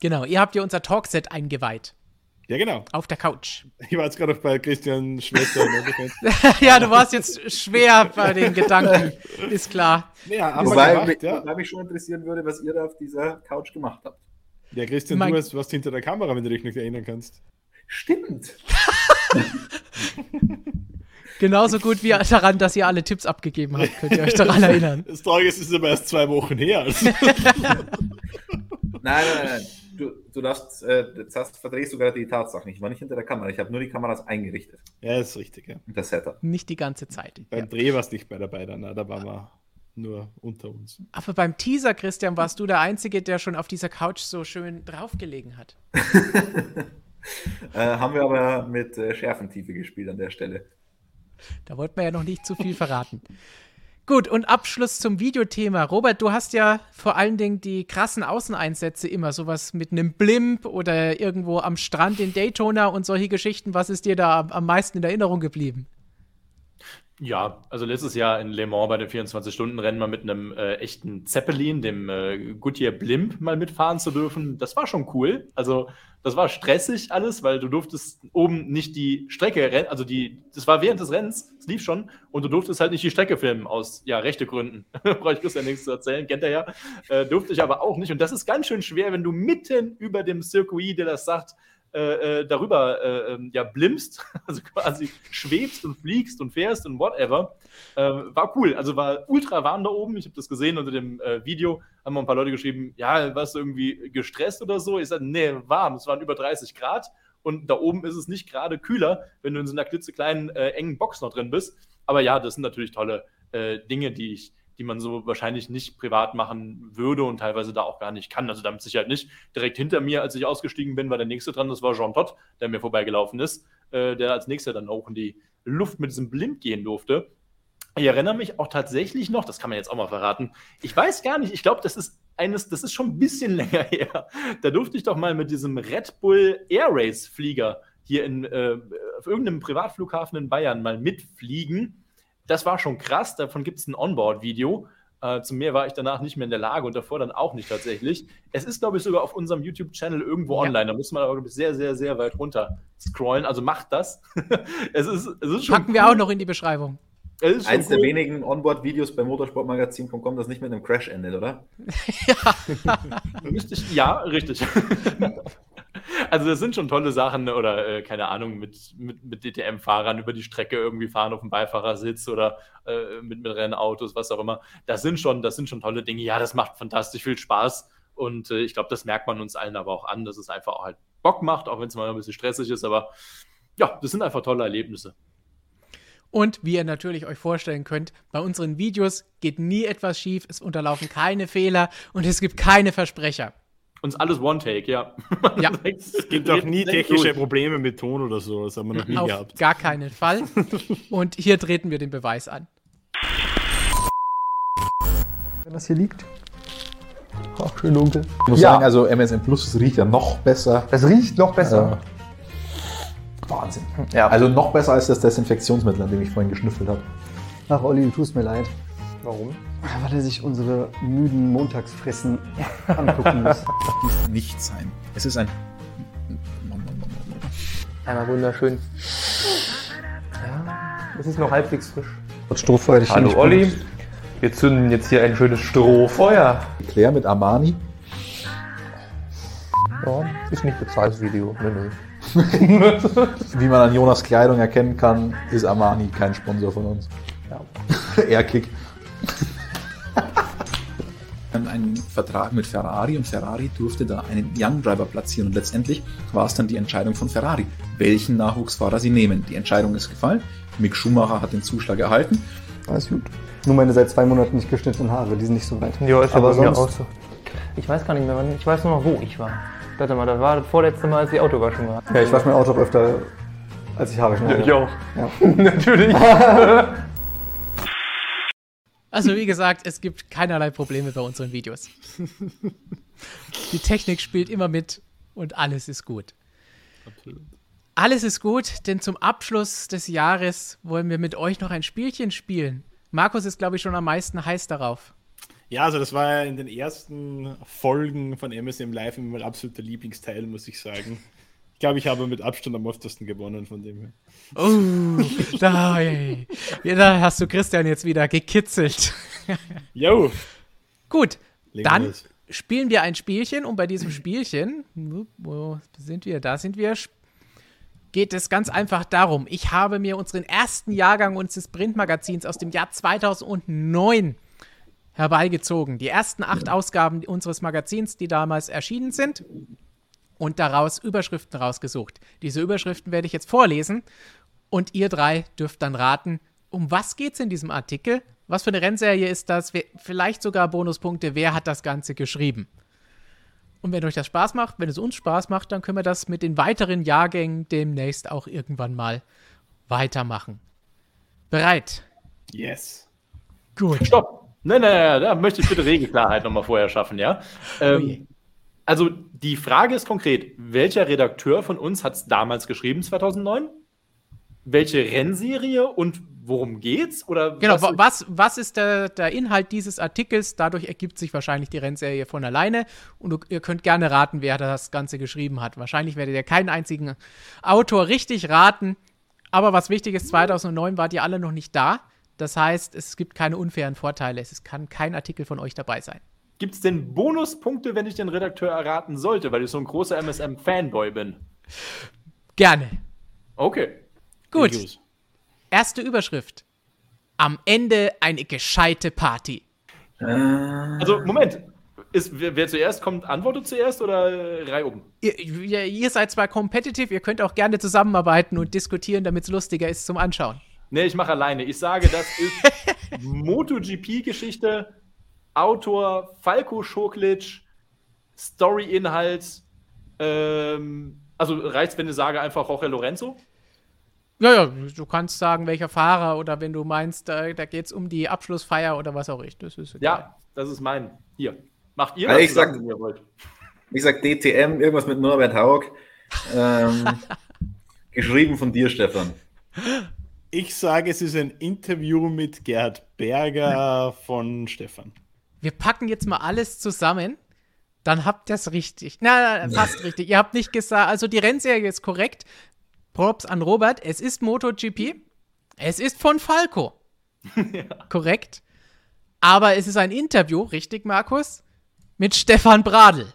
genau, ihr habt ja unser Talkset eingeweiht. Ja, genau. Auf der Couch. Ich war jetzt gerade bei Christian Schwester. ja, du warst jetzt schwer bei den Gedanken, ist klar. Ja, wobei, gemacht, mich, ja. wobei mich schon interessieren würde, was ihr da auf dieser Couch gemacht habt. Ja, Christian, mein... du hast was hinter der Kamera, wenn du dich noch erinnern kannst. Stimmt. Genauso gut wie daran, dass ihr alle Tipps abgegeben habt. Könnt ihr euch daran erinnern? Das Tage ist, es ist aber erst zwei Wochen her. Nein, nein, nein. Du, du darfst, äh, jetzt hast, verdrehst du gerade die Tatsachen. Ich war nicht hinter der Kamera. Ich habe nur die Kameras eingerichtet. Ja, ist richtig, ja. Das Setup. Nicht die ganze Zeit. Beim ja. Dreh warst du nicht bei dabei, dann, da waren wir nur unter uns. Aber beim Teaser, Christian, warst du der Einzige, der schon auf dieser Couch so schön draufgelegen hat. äh, haben wir aber mit äh, Schärfentiefe gespielt an der Stelle. Da wollten wir ja noch nicht zu viel verraten. Gut, und Abschluss zum Videothema. Robert, du hast ja vor allen Dingen die krassen Außeneinsätze immer, sowas mit einem Blimp oder irgendwo am Strand in Daytona und solche Geschichten. Was ist dir da am meisten in Erinnerung geblieben? Ja, also letztes Jahr in Le Mans bei den 24-Stunden-Rennen mal mit einem äh, echten Zeppelin, dem äh, Goodyear Blimp, mal mitfahren zu dürfen, das war schon cool. Also das war stressig alles, weil du durftest oben nicht die Strecke rennen, also die, das war während des Rennens, es lief schon, und du durftest halt nicht die Strecke filmen aus, ja, rechte Gründen. Brauche ich Christian nichts zu erzählen, kennt er ja. Äh, durfte ich aber auch nicht. Und das ist ganz schön schwer, wenn du mitten über dem Circuit, der das sagt, äh, äh, darüber äh, ähm, ja blimmst, also quasi schwebst und fliegst und fährst und whatever. Äh, war cool, also war ultra warm da oben. Ich habe das gesehen unter dem äh, Video, haben mal ein paar Leute geschrieben, ja, warst du irgendwie gestresst oder so? Ich sagte, nee, warm, es waren über 30 Grad und da oben ist es nicht gerade kühler, wenn du in so einer klitzekleinen, äh, engen Box noch drin bist. Aber ja, das sind natürlich tolle Dinge, die ich die man so wahrscheinlich nicht privat machen würde und teilweise da auch gar nicht kann. Also damit Sicherheit nicht. Direkt hinter mir, als ich ausgestiegen bin, war der nächste dran, das war Jean Todt, der mir vorbeigelaufen ist, äh, der als nächster dann auch in die Luft mit diesem Blind gehen durfte. Ich erinnere mich auch tatsächlich noch, das kann man jetzt auch mal verraten. Ich weiß gar nicht, ich glaube, das ist eines, das ist schon ein bisschen länger her. Da durfte ich doch mal mit diesem Red Bull Air Race Flieger hier in äh, auf irgendeinem Privatflughafen in Bayern mal mitfliegen das war schon krass. Davon gibt es ein Onboard-Video. Äh, zu mehr war ich danach nicht mehr in der Lage und davor dann auch nicht tatsächlich. Es ist, glaube ich, sogar auf unserem YouTube-Channel irgendwo ja. online. Da muss man aber sehr, sehr, sehr weit runter scrollen. Also macht das. es ist, es ist schon Packen cool. wir auch noch in die Beschreibung. Eins cool. der wenigen Onboard-Videos bei motorsportmagazin.com, das nicht mit einem Crash endet, oder? ja. richtig, ja, richtig. Also das sind schon tolle Sachen oder äh, keine Ahnung, mit, mit, mit DTM-Fahrern über die Strecke irgendwie fahren auf dem Beifahrersitz oder äh, mit, mit Rennautos, was auch immer. Das sind schon, das sind schon tolle Dinge. Ja, das macht fantastisch viel Spaß. Und äh, ich glaube, das merkt man uns allen aber auch an, dass es einfach auch halt Bock macht, auch wenn es mal ein bisschen stressig ist. Aber ja, das sind einfach tolle Erlebnisse. Und wie ihr natürlich euch vorstellen könnt, bei unseren Videos geht nie etwas schief, es unterlaufen keine Fehler und es gibt keine Versprecher uns alles One-Take, ja. ja. es gibt auch nie technische Probleme mit Ton oder so, das haben wir noch nie Auf gehabt. Gar keinen Fall. Und hier treten wir den Beweis an. Wenn das hier liegt. Ach, schön dunkel. Ich muss ja. sagen, also MSN Plus, riecht ja noch besser. Es riecht noch besser. Äh, Wahnsinn. Ja. Also noch besser als das Desinfektionsmittel, an dem ich vorhin geschnüffelt habe. Ach, Olli, du tust mir leid. Warum? Weil er sich unsere müden Montagsfressen angucken muss. Nicht sein. Es ist ein. Einmal wunderschön. Ja, es ist noch halbwegs frisch. Was Strohfeuer Hallo Olli, wir zünden jetzt hier ein schönes Strohfeuer. Claire mit Armani. Ja, ist nicht bezahltes Video. Nö, nö. Wie man an Jonas Kleidung erkennen kann, ist Armani kein Sponsor von uns. Ja. Airkick einen Vertrag mit Ferrari und Ferrari durfte da einen Young Driver platzieren und letztendlich war es dann die Entscheidung von Ferrari, welchen Nachwuchsfahrer sie nehmen. Die Entscheidung ist gefallen. Mick Schumacher hat den Zuschlag erhalten. Alles gut. Nur meine seit zwei Monaten nicht geschnittenen Haare, die sind nicht so weit. Ja, ist aber, sonst... auch so. Ich weiß gar nicht mehr, wann. Ich weiß nur noch, wo ich war. Warte mal, das war das vorletzte Mal, als ich Auto waschen war. Ja, ich wasche mein Auto auch öfter, als ich Haare schneide. Ich auch. Ja. Natürlich. Also wie gesagt, es gibt keinerlei Probleme bei unseren Videos. Die Technik spielt immer mit und alles ist gut. Alles ist gut, denn zum Abschluss des Jahres wollen wir mit euch noch ein Spielchen spielen. Markus ist, glaube ich, schon am meisten heiß darauf. Ja, also das war ja in den ersten Folgen von MSM Live immer mein absoluter Lieblingsteil, muss ich sagen. Ich glaube, ich habe mit Abstand am öftesten gewonnen von dem her. Oh, da, da hast du Christian jetzt wieder gekitzelt. Jo. Gut, legen dann los. spielen wir ein Spielchen und bei diesem Spielchen, wo sind wir? Da sind wir. Geht es ganz einfach darum, ich habe mir unseren ersten Jahrgang unseres Printmagazins aus dem Jahr 2009 herbeigezogen. Die ersten acht Ausgaben unseres Magazins, die damals erschienen sind und daraus Überschriften rausgesucht. Diese Überschriften werde ich jetzt vorlesen und ihr drei dürft dann raten, um was geht es in diesem Artikel? Was für eine Rennserie ist das? Vielleicht sogar Bonuspunkte. Wer hat das Ganze geschrieben? Und wenn euch das Spaß macht, wenn es uns Spaß macht, dann können wir das mit den weiteren Jahrgängen demnächst auch irgendwann mal weitermachen. Bereit? Yes. Gut. Stopp! Nein, nein, nein, da möchte ich bitte Regelklarheit nochmal vorher schaffen, ja? Oh. Ähm, also die Frage ist konkret, welcher Redakteur von uns hat es damals geschrieben, 2009? Welche Rennserie und worum geht's? Oder Genau, was- wa- was, was ist der, der Inhalt dieses Artikels? Dadurch ergibt sich wahrscheinlich die Rennserie von alleine. Und du, ihr könnt gerne raten, wer das Ganze geschrieben hat. Wahrscheinlich werdet ihr keinen einzigen Autor richtig raten. Aber was wichtig ist, 2009 wart ihr alle noch nicht da. Das heißt, es gibt keine unfairen Vorteile. Es kann kein Artikel von euch dabei sein. Gibt es denn Bonuspunkte, wenn ich den Redakteur erraten sollte, weil ich so ein großer MSM-Fanboy bin? Gerne. Okay. Gut, erste Überschrift. Am Ende eine gescheite Party. Also, Moment. Ist, wer, wer zuerst kommt, antwortet zuerst oder äh, Reihe? Ihr, ihr, ihr seid zwar competitive, ihr könnt auch gerne zusammenarbeiten und diskutieren, damit es lustiger ist zum Anschauen. Nee, ich mache alleine. Ich sage, das ist MotoGP-Geschichte, Autor Falco Schoklic, Story-Inhalt. Ähm, also reicht wenn ich sage einfach Jorge Lorenzo? Ja, ja, du kannst sagen, welcher Fahrer oder wenn du meinst, da, da geht es um die Abschlussfeier oder was auch ich. Das ist egal. Ja, das ist mein. Hier. Macht ihr Also das ich sag- ihr wollt. Ich sag DTM, irgendwas mit Norbert Haug. Ähm, geschrieben von dir, Stefan. Ich sage, es ist ein Interview mit Gerhard Berger von Stefan. Wir packen jetzt mal alles zusammen, dann habt ihr es richtig. Na, fast richtig. Ihr habt nicht gesagt, also die Rennserie ist korrekt. Props an Robert. Es ist MotoGP. Es ist von Falco. Korrekt. Aber es ist ein Interview, richtig, Markus? Mit Stefan Bradl.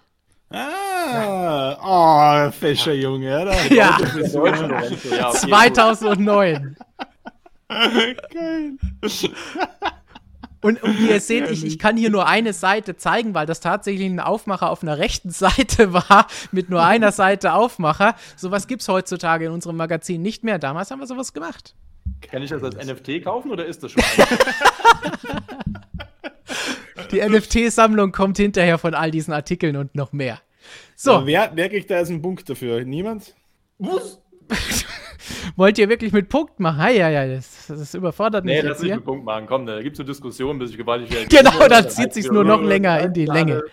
Ah, oh, fescher Junge, oder? Ja. Der deutsche Lorenzo, ja, okay, 2009. Geil. Und, und wie ihr seht, ich, ich kann hier nur eine Seite zeigen, weil das tatsächlich ein Aufmacher auf einer rechten Seite war, mit nur einer Seite Aufmacher. Sowas gibt es heutzutage in unserem Magazin nicht mehr. Damals haben wir sowas gemacht. Kann ich das als NFT kaufen oder ist das schon? Die NFT-Sammlung kommt hinterher von all diesen Artikeln und noch mehr. So, So, wer, wer kriegt da jetzt einen Punkt dafür? Niemand? Wollt ihr wirklich mit Punkt machen? Ja, ja, ja, das, das überfordert mich nee, jetzt lass nicht mit Punkt machen. Komm, da gibt es eine Diskussion, bis ich gewaltig werde. Genau, dann zieht sich's nur noch länger in die Länge.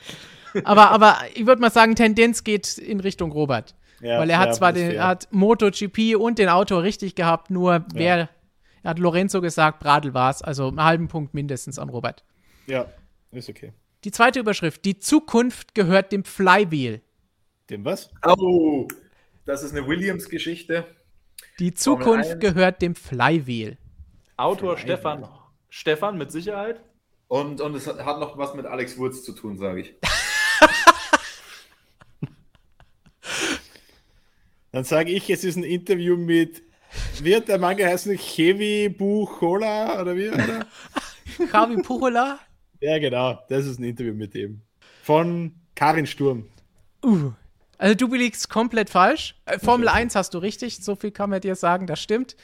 Aber, aber ich würde mal sagen, Tendenz geht in Richtung Robert. Ja, Weil er hat ja, zwar den, er hat MotoGP und den Autor richtig gehabt, nur wer, er hat Lorenzo gesagt, Bradl war's, also einen halben Punkt mindestens an Robert. Ja, ist okay. Die zweite Überschrift, die Zukunft gehört dem Flywheel. Dem was? Oh, das ist eine Williams-Geschichte. Die Zukunft 1. gehört dem Flywheel. Autor Stefan. Stefan mit Sicherheit. Und, und es hat, noch was mit Alex Wurz zu tun, sage ich. Dann sage ich, es ist ein Interview mit, wie hat der Mann geheißen? Chevi Buchola oder wie? Oder? Javi Pujola? ja, genau, das ist ein Interview mit dem. Von Karin Sturm. Uh. Also du liegst komplett falsch. Äh, Formel 1 hast du richtig, so viel kann man dir sagen, das stimmt.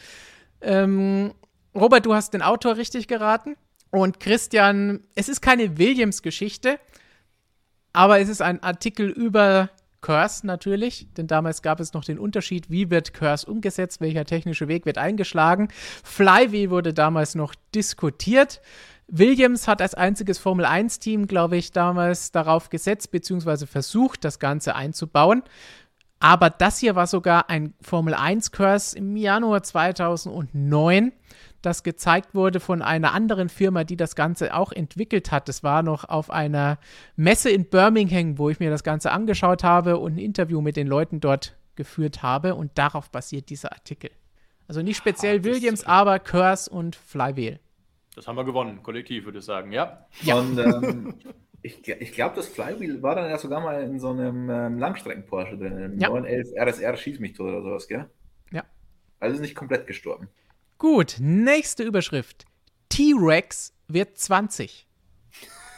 Ähm, Robert, du hast den Autor richtig geraten. Und Christian, es ist keine Williams-Geschichte, aber es ist ein Artikel über Curse natürlich, denn damals gab es noch den Unterschied, wie wird Curse umgesetzt, welcher technische Weg wird eingeschlagen. Flywheel wurde damals noch diskutiert. Williams hat als einziges Formel 1-Team, glaube ich, damals darauf gesetzt, beziehungsweise versucht, das Ganze einzubauen. Aber das hier war sogar ein Formel 1-Curse im Januar 2009, das gezeigt wurde von einer anderen Firma, die das Ganze auch entwickelt hat. Das war noch auf einer Messe in Birmingham, wo ich mir das Ganze angeschaut habe und ein Interview mit den Leuten dort geführt habe. Und darauf basiert dieser Artikel. Also nicht speziell ah, Williams, aber Curse und Flywheel. Das haben wir gewonnen, kollektiv, würde ich sagen, ja. ja. Und ähm, ich, ich glaube, das Flywheel war dann ja sogar mal in so einem ähm, Langstrecken-Porsche drin, im ja. 911 RSR Schieß mich tot oder sowas, gell? Ja. Also ist nicht komplett gestorben. Gut, nächste Überschrift. T-Rex wird 20.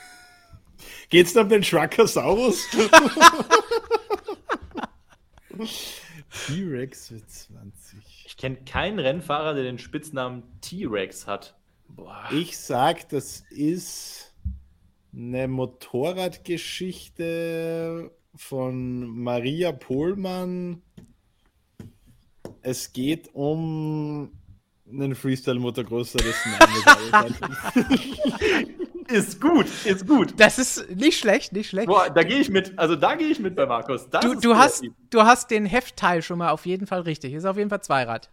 Geht's da um den Shrakasaurus? T-Rex wird 20. Ich kenne keinen Rennfahrer, der den Spitznamen T-Rex hat. Boah. Ich sag, das ist eine Motorradgeschichte von Maria Pohlmann. Es geht um einen Freestyle-Motocrosser, dessen Name Ist gut, ist gut. Das ist nicht schlecht, nicht schlecht. Boah, da gehe ich mit. Also da gehe ich mit bei Markus. Das du, du hast, du hast den Heftteil schon mal auf jeden Fall richtig. Ist auf jeden Fall Zweirad.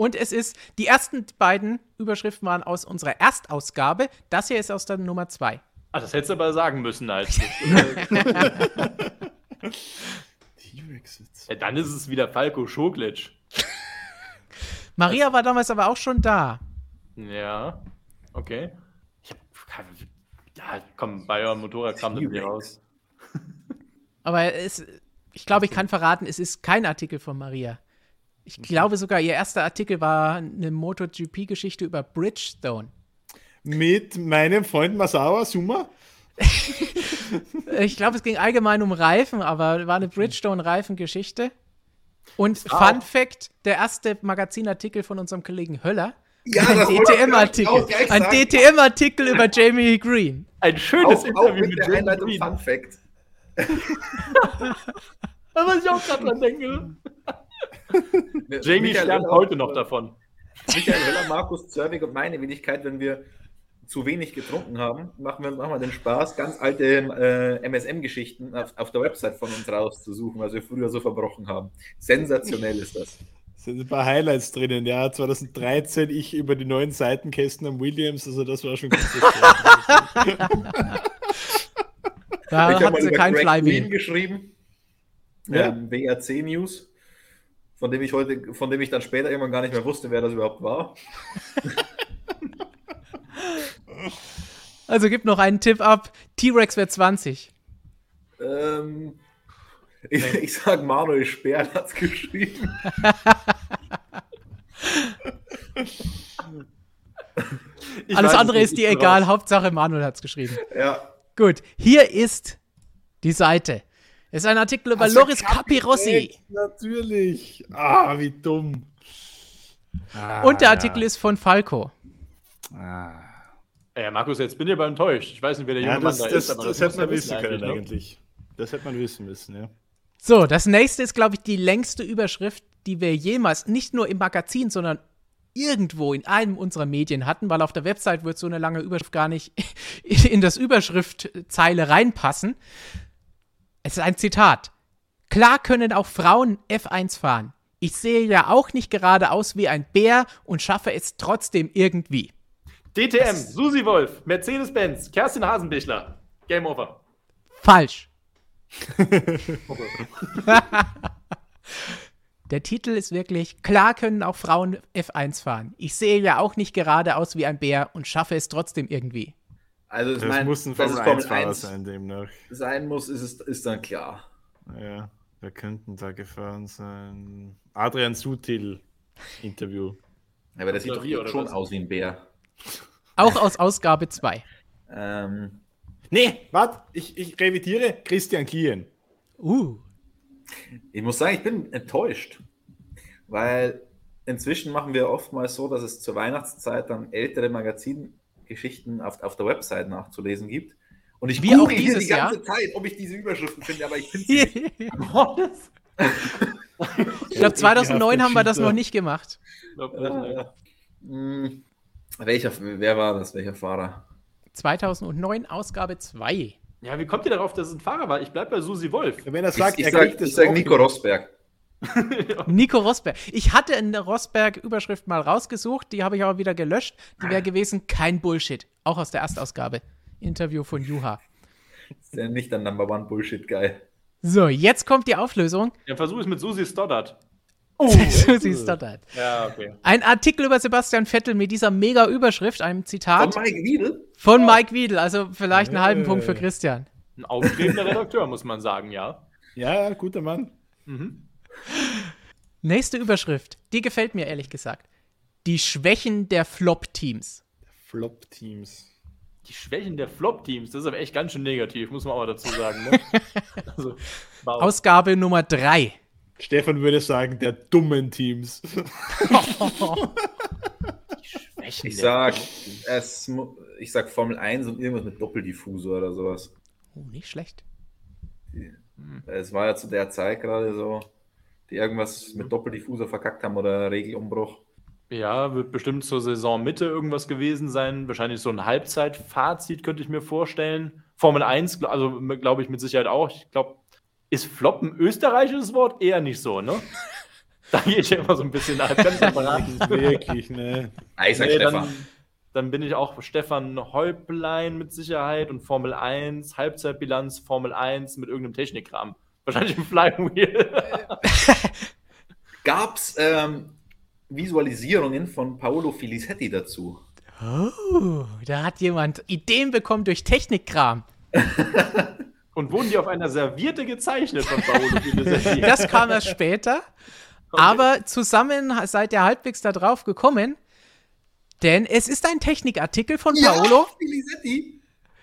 Und es ist, die ersten beiden Überschriften waren aus unserer Erstausgabe. Das hier ist aus der Nummer zwei. Ah, das hättest du aber sagen müssen, als. ja, dann ist es wieder Falco Schoglitsch. Maria war damals aber auch schon da. Ja, okay. Ich hab, ja, komm, bei eurem Motorradkram da bin raus. aber es, ich glaube, ich kann verraten, es ist kein Artikel von Maria. Ich okay. glaube sogar, ihr erster Artikel war eine MotoGP-Geschichte über Bridgestone. Mit meinem Freund Masawa Suma? ich glaube, es ging allgemein um Reifen, aber war eine Bridgestone-Reifengeschichte. Und Fun Fact: der erste Magazinartikel von unserem Kollegen Höller. Ja, ein DTM-Artikel. Ein DTM-Artikel über Jamie Green. Ein schönes auch, Interview auch mit, mit Jamie Green. Fun Fact. Was ich auch gerade dran denke. Jamie lernt heute noch davon. Michael Heller, Markus Zerwig und meine Wenigkeit, wenn wir zu wenig getrunken haben, machen wir, machen wir den Spaß, ganz alte äh, MSM-Geschichten auf, auf, der Website von uns rauszusuchen, was wir früher so verbrochen haben. Sensationell ist das. Es sind ein paar Highlights drinnen, ja. 2013 ich über die neuen Seitenkästen am Williams, also das war schon ganz Da ich hat sie kein Flywheel geschrieben. Ja. Ähm, WRC News von dem ich heute, von dem ich dann später irgendwann gar nicht mehr wusste, wer das überhaupt war. Also gib noch einen Tipp ab. T-Rex wird 20. Ähm, ich, ich sag Manuel Speer hat es geschrieben. Alles andere ist dir egal, Hauptsache Manuel hat es geschrieben. Ja. Gut, hier ist die Seite. Es ist ein Artikel über also Loris Capirossi. Natürlich. Ah, wie dumm. Ah, Und der Artikel ja. ist von Falco. Ah. Ja, Markus, jetzt bin ich aber enttäuscht. Ich weiß nicht, wer der junge ja, das, Mann da das, ist. Aber das, das hätte man wissen können ne? eigentlich. Das hätte man wissen müssen, ja. So, das nächste ist, glaube ich, die längste Überschrift, die wir jemals nicht nur im Magazin, sondern irgendwo in einem unserer Medien hatten, weil auf der Website wird so eine lange Überschrift gar nicht in das Überschriftzeile reinpassen. Es ist ein Zitat. Klar können auch Frauen F1 fahren. Ich sehe ja auch nicht gerade aus wie ein Bär und schaffe es trotzdem irgendwie. DTM, das Susi Wolf, Mercedes-Benz, Kerstin Hasenbichler. Game over. Falsch. Der Titel ist wirklich, klar können auch Frauen F1 fahren. Ich sehe ja auch nicht gerade aus wie ein Bär und schaffe es trotzdem irgendwie. Also das mein, muss ein Formel 1 Fahrer sein, demnach. Sein muss, ist, es, ist dann klar. Ja, wer könnten da gefahren sein? Adrian Sutil, Interview. Ja, aber der sieht doch hier schon was? aus wie ein Bär. Auch aus Ausgabe 2. ähm. Nee, warte, ich, ich revidiere Christian Kien. Uh. Ich muss sagen, ich bin enttäuscht, weil inzwischen machen wir oftmals so, dass es zur Weihnachtszeit dann ältere Magazin Geschichten auf, auf der Website nachzulesen gibt. Und ich Wie auch dieses die ganze Jahr? Zeit, ob ich diese Überschriften finde, aber ich finde sie nicht. Ich glaube, 2009 Ekelhafter haben wir das noch nicht gemacht. Hm, Welcher, wer war das? Welcher Fahrer? 2009, Ausgabe 2. Ja, wie kommt ihr darauf, dass es ein Fahrer war? Ich bleib bei Susi Wolf. Wenn er sagt, ich, er ich kriegt sag, es ich sag Nico. Rosberg. Nico Rosberg. Ich hatte eine Rosberg-Überschrift mal rausgesucht, die habe ich aber wieder gelöscht. Die wäre gewesen, kein Bullshit. Auch aus der Erstausgabe. Interview von Juha. Ist ja nicht der Number One Bullshit Guy. So, jetzt kommt die Auflösung. Ja, versuch es mit Susi Stoddard. siehst du das. Ja, okay. Ein Artikel über Sebastian Vettel mit dieser mega Überschrift, einem Von Zitat Mike Wiedel? von Mike Wiedel. Also vielleicht einen halben Punkt für Christian. Ein aufstrebender Redakteur, muss man sagen, ja. Ja, guter Mann. Nächste Überschrift. Die gefällt mir ehrlich gesagt. Die Schwächen der Flop-Teams. Flop-Teams. Die Schwächen der Flop-Teams, das ist aber echt ganz schön negativ, muss man auch mal dazu sagen. Ne? also, wow. Ausgabe Nummer 3. Stefan würde sagen, der dummen Teams. Schwächen Ich der sag, Flop-Teams. es, ich sag Formel 1 und irgendwas mit Doppeldiffusor oder sowas. Oh, nicht schlecht. Es war ja zu der Zeit gerade so, die irgendwas mit Doppeldiffusor verkackt haben oder Regelumbruch. Ja, wird bestimmt zur Saisonmitte irgendwas gewesen sein. Wahrscheinlich so ein Halbzeitfazit könnte ich mir vorstellen. Formel 1, gl- also glaube ich mit Sicherheit auch. Ich glaube, ist Flop ein österreichisches Wort? Eher nicht so, ne? Da gehe ich ja immer so ein bisschen nach. Verraten. Wirklich, ne? Sag Nee, Stefan. dann, dann bin ich auch Stefan Häuplein mit Sicherheit und Formel 1, Halbzeitbilanz, Formel 1 mit irgendeinem Technikkram. Wahrscheinlich ein Flywheel. Gab es ähm, Visualisierungen von Paolo Filisetti dazu? Oh, da hat jemand Ideen bekommen durch Technikkram. Und wurden die auf einer Serviette gezeichnet von Paolo Filisetti? Das kam erst später. Aber zusammen seid ihr halbwegs da drauf gekommen. Denn es ist ein Technikartikel von Paolo. Filisetti.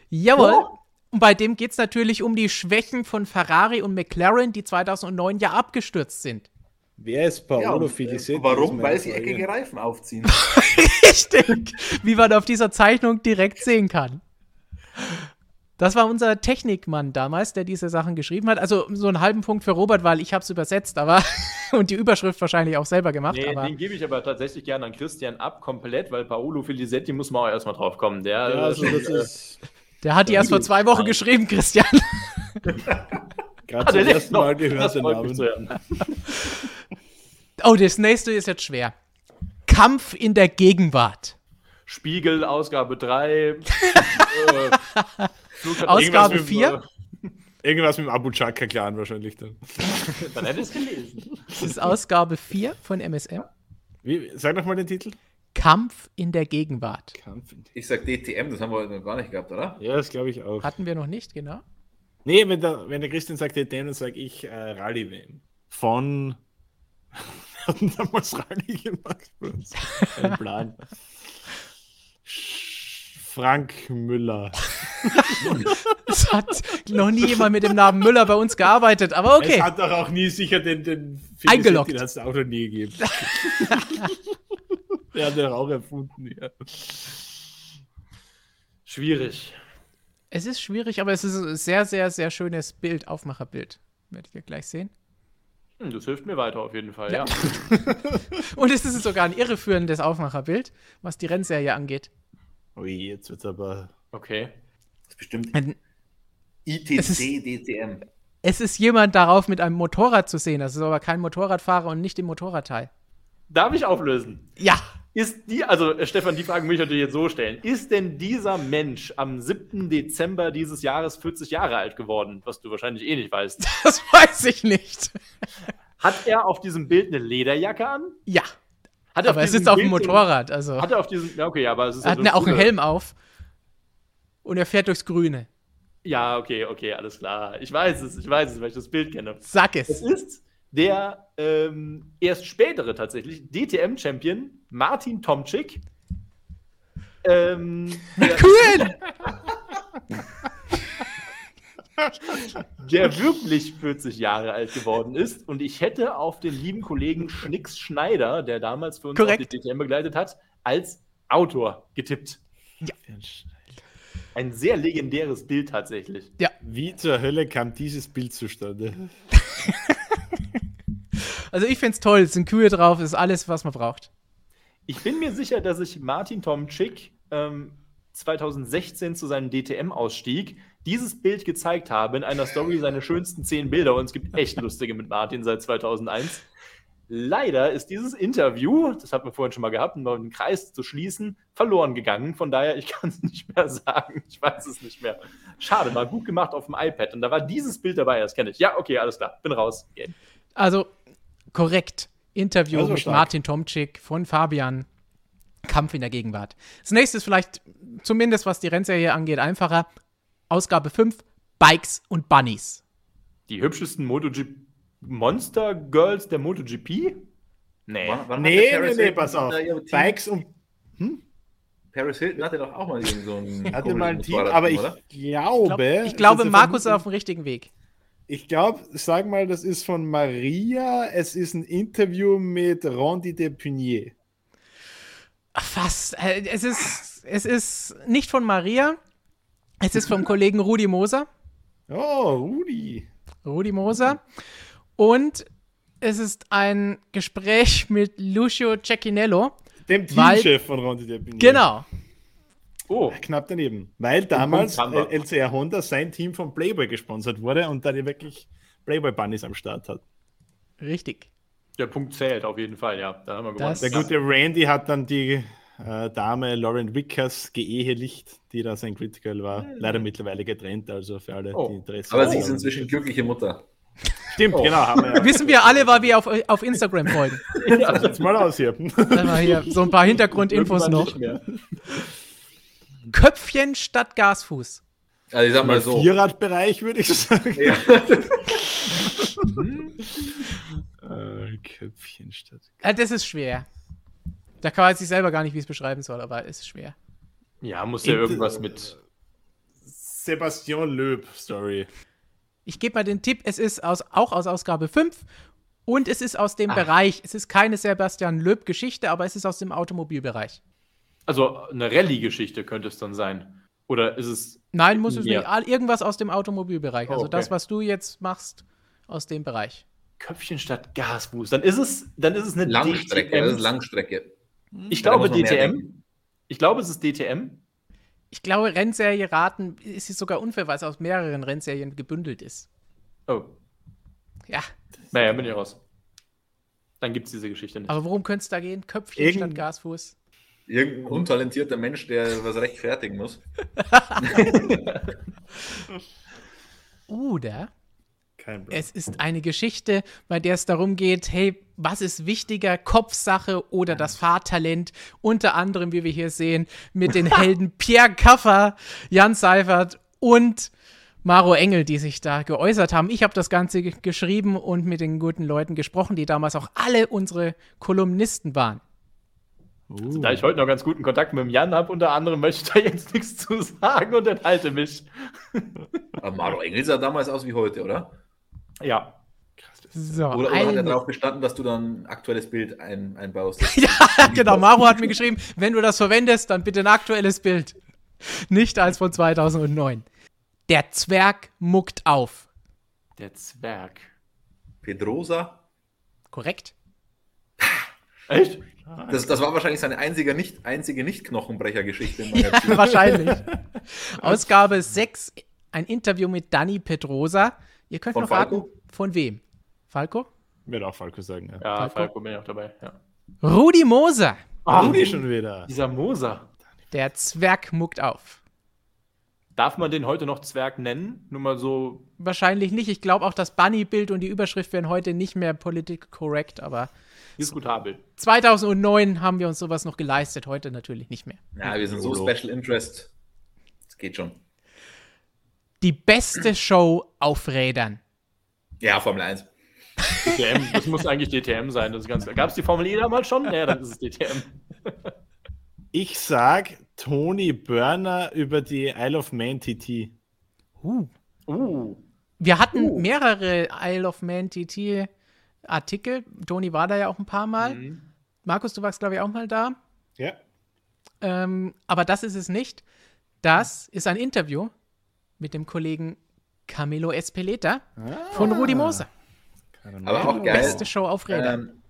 Jawohl. Oh. Und bei dem geht es natürlich um die Schwächen von Ferrari und McLaren, die 2009 ja abgestürzt sind. Wer ist Ja, Paolo und, äh, Filisetti? warum? Weil sie eckige Reifen aufziehen. Richtig. Wie man auf dieser Zeichnung direkt sehen kann. Das war unser Technikmann damals, der diese Sachen geschrieben hat. Also so einen halben Punkt für Robert, weil ich habe es übersetzt, aber und die Überschrift wahrscheinlich auch selber gemacht. Nee, aber den gebe ich aber tatsächlich gerne an Christian ab, komplett, weil Paolo Filisetti muss man auch erstmal drauf kommen. Der, Ja, also das ist der hat die erst vor zwei Wochen geschrieben, Christian. gerade Ah, zum ersten. Mal gehört, Das der freut mich zu Name. hören. Oh, das nächste ist jetzt schwer. Kampf in der Gegenwart. Spiegel, Ausgabe 3. äh, Ausgabe irgendwas mit, 4? Irgendwas mit dem Abu Chaka-Clan wahrscheinlich dann. äh, Dann hätte ich es gelesen. Das ist Ausgabe 4 von MSM. Wie, sag nochmal den Titel. Kampf in der Gegenwart. Kampf. Ich sag DTM, das haben wir heute noch gar nicht gehabt, oder? Ja, das glaube ich auch. Hatten wir noch nicht, genau. Nee, wenn der, wenn der Christian sagt, den, dann sage ich äh, Rallye Van. Von. Wir hatten damals Rallye gemacht. für uns. Ein Plan. Frank Müller. Es hat noch nie jemand mit dem Namen Müller bei uns gearbeitet, aber Es okay. hat doch auch nie sicher den, den Eingeloggt. Den hat es auch noch nie gegeben. Der hat den auch erfunden, ja. Schwierig. Es ist schwierig, aber es ist ein sehr, sehr, sehr schönes Bild, Aufmacherbild. Werdet ihr gleich sehen. Hm, das hilft mir weiter auf jeden Fall, ja. Und es ist sogar ein irreführendes Aufmacherbild, was die Rennserie angeht. Ui, jetzt wird's aber. Okay. Das ist bestimmt Ein- Es ITC ist- DTM. Es ist jemand darauf mit einem Motorrad zu sehen. Das ist aber kein Motorradfahrer und nicht im Motorradteil. Darf ich auflösen? Ja, Ist die, also äh, Stefan, die Frage muss ich natürlich jetzt so stellen. Ist denn dieser Mensch am 7. Dezember dieses Jahres 40 Jahre alt geworden? Was du wahrscheinlich eh nicht weißt. das weiß ich nicht. Hat er auf diesem Bild eine Lederjacke an? Ja, Hat er aber diesem ist auf dem Motorrad. Also Hat er auf diesem, ja okay, aber es ist er hat ja auch einen Helm auf. Und er fährt durchs Grüne. Ja, okay, okay, alles klar. Ich weiß es, ich weiß es, weil ich das Bild kenne. Sag Es es. ist der ähm, erst spätere tatsächlich DTM-Champion Martin Tomczyk. Ähm, der, Cool! der wirklich 40 Jahre alt geworden ist. Und ich hätte auf den lieben Kollegen Schnicks Schneider, der damals für uns Korrekt. auch die DTM begleitet hat, als Autor getippt. Ein sehr legendäres Bild tatsächlich. Ja. Wie zur Hölle kam dieses Bild zustande? also ich finde es toll, es sind Kühe drauf, ist alles, was man braucht. Ich bin mir sicher, dass ich Martin Tomczyk ähm, 2016 zu seinem DTM-Ausstieg dieses Bild gezeigt habe in einer Story seine schönsten zehn Bilder und es gibt echt lustige mit Martin seit 2001. Leider ist dieses Interview, das hatten wir vorhin schon mal gehabt, um den Kreis zu schließen, verloren gegangen. Von daher, ich kann es nicht mehr sagen. Ich weiß es nicht mehr. Schade, mal gut gemacht auf dem iPad. Und da war dieses Bild dabei, das kenne ich. Ja, okay, alles klar. Bin raus. Okay. Also, korrekt. Interview also mit stark. Martin Tomczyk von Fabian. Kampf in der Gegenwart. Das nächste ist vielleicht, zumindest was die Rennserie angeht, einfacher. Ausgabe 5, Bikes und Bunnies. Die hübschesten MotoGP Monster Girls der MotoGP? Nee. Wann, wann nee, nee, nee, pass auf. Bikes und. Hm? Paris Hilton hatte doch auch mal so ein. hatte mal ein Team, aber ich oder? glaube. Ich, glaube, Markus ist auf dem richtigen Weg. Ich glaube, sag mal, das ist von Maria. Es ist ein Interview mit Randy de Punier. Fast. Äh, es ist, es ist nicht von Maria. Es ist vom Kollegen Rudi Moser. Oh, Rudi. Rudi Moser. Und es ist ein Gespräch mit Lucio Cecchinello. Dem Teamchef von Ronde der Binier. Genau. Oh. Knapp daneben. Weil damals LCR Honda sein Team von Playboy gesponsert wurde und da die wirklich Playboy-Bunnies am Start hat. Richtig. Der Punkt zählt auf jeden Fall, ja. Da haben wir gewonnen. Der gute Randy hat dann die äh, Dame Lauren Wickers geehelicht, die da sein Critical war. Mhm. Leider mittlerweile getrennt, also für alle, oh. die Interesse haben. Aber sie ist inzwischen glückliche Mutter. Stimmt, oh. genau. Haben wir ja. Wissen wir alle, weil wir auf, auf Instagram folgen. ja, jetzt mal aus hier. hier. So ein paar Hintergrundinfos noch. Köpfchen statt Gasfuß. Also ich sag mal so. Vierradbereich würde ich sagen. Ja. äh, Köpfchen statt. Ja, das ist schwer. Da kann man sich selber gar nicht, wie es beschreiben soll, aber es ist schwer. Ja, muss ja irgendwas mit Sebastian Löb Story. Ich gebe mal den Tipp, es ist aus, auch aus Ausgabe 5 und es ist aus dem Ach. Bereich. Es ist keine Sebastian Löb-Geschichte, aber es ist aus dem Automobilbereich. Also eine Rallye-Geschichte könnte es dann sein. Oder ist es. Nein, muss es nicht. Irgendwas aus dem Automobilbereich. Also oh, okay. das, was du jetzt machst, aus dem Bereich. Köpfchen statt Gasboost. Dann ist es, dann ist es eine Langstrecke. DTM. Das ist Langstrecke. Ich glaube DTM. Ich glaube, es ist DTM. Ich glaube, Rennserie raten ist es sogar unfair, weil es aus mehreren Rennserien gebündelt ist. Oh. Ja. Naja, bin ich raus. Dann gibt es diese Geschichte nicht. Aber worum könnte es da gehen? Köpfchen Irgend statt Gasfuß? Irgendein untalentierter Mensch, der was rechtfertigen muss. Oder es ist eine Geschichte, bei der es darum geht, hey, was ist wichtiger, Kopfsache oder das Fahrtalent? Unter anderem, wie wir hier sehen, mit den Helden Pierre Kaffer, Jan Seifert und Maro Engel, die sich da geäußert haben. Ich habe das Ganze geschrieben und mit den guten Leuten gesprochen, die damals auch alle unsere Kolumnisten waren. Uh. Da ich heute noch ganz guten Kontakt mit dem Jan habe, unter anderem, möchte ich da jetzt nichts zu sagen und enthalte mich. Aber Maro Engel sah damals aus wie heute, oder? Ja. So, oder, oder hat er darauf bestanden, dass du dann ein aktuelles Bild ein, einbaust? ja, genau. Maro hat mir geschrieben, wenn du das verwendest, dann bitte ein aktuelles Bild. Nicht als von 2009. Der Zwerg muckt auf. Der Zwerg. Pedrosa? Korrekt. Echt? Das, das war wahrscheinlich seine einzige nicht, einzige Nicht-Knochenbrecher-Geschichte. ja, wahrscheinlich. Ausgabe 6, ein Interview mit Danny Pedrosa. Ihr könnt von noch Falco? raten, von wem? Falco? Ich werde auch Falco sagen, ja. Ja, Falco, Falco bin ich auch dabei, ja. Rudi Moser. Ach, Rudi schon wieder. Dieser Moser. Der Zwerg muckt auf. Darf man den heute noch Zwerg nennen? Nur mal so. Wahrscheinlich nicht. Ich glaube auch, das Bunny-Bild und die Überschrift wären heute nicht mehr political correct, aber. Diskutabel. 2009 haben wir uns sowas noch geleistet, heute natürlich nicht mehr. Ja, wir sind so Special Interest. Das geht schon die beste Show auf Rädern. Ja, Formel 1. DTM, das muss eigentlich DTM sein. Gab es die Formel E damals schon? Ja, dann ist es DTM. Ich sag Tony Burner über die Isle of Man TT. Uh. Uh. Wir hatten uh. mehrere Isle of Man TT Artikel. Tony war da ja auch ein paar Mal. Mhm. Markus, du warst, glaube ich, auch mal da. Ja. Ähm, aber das ist es nicht. Das ist ein Interview mit dem Kollegen Camilo Espeleta ah. von Rudi Moser. Aber auch geil. Beste Show auf Rädern. Ähm,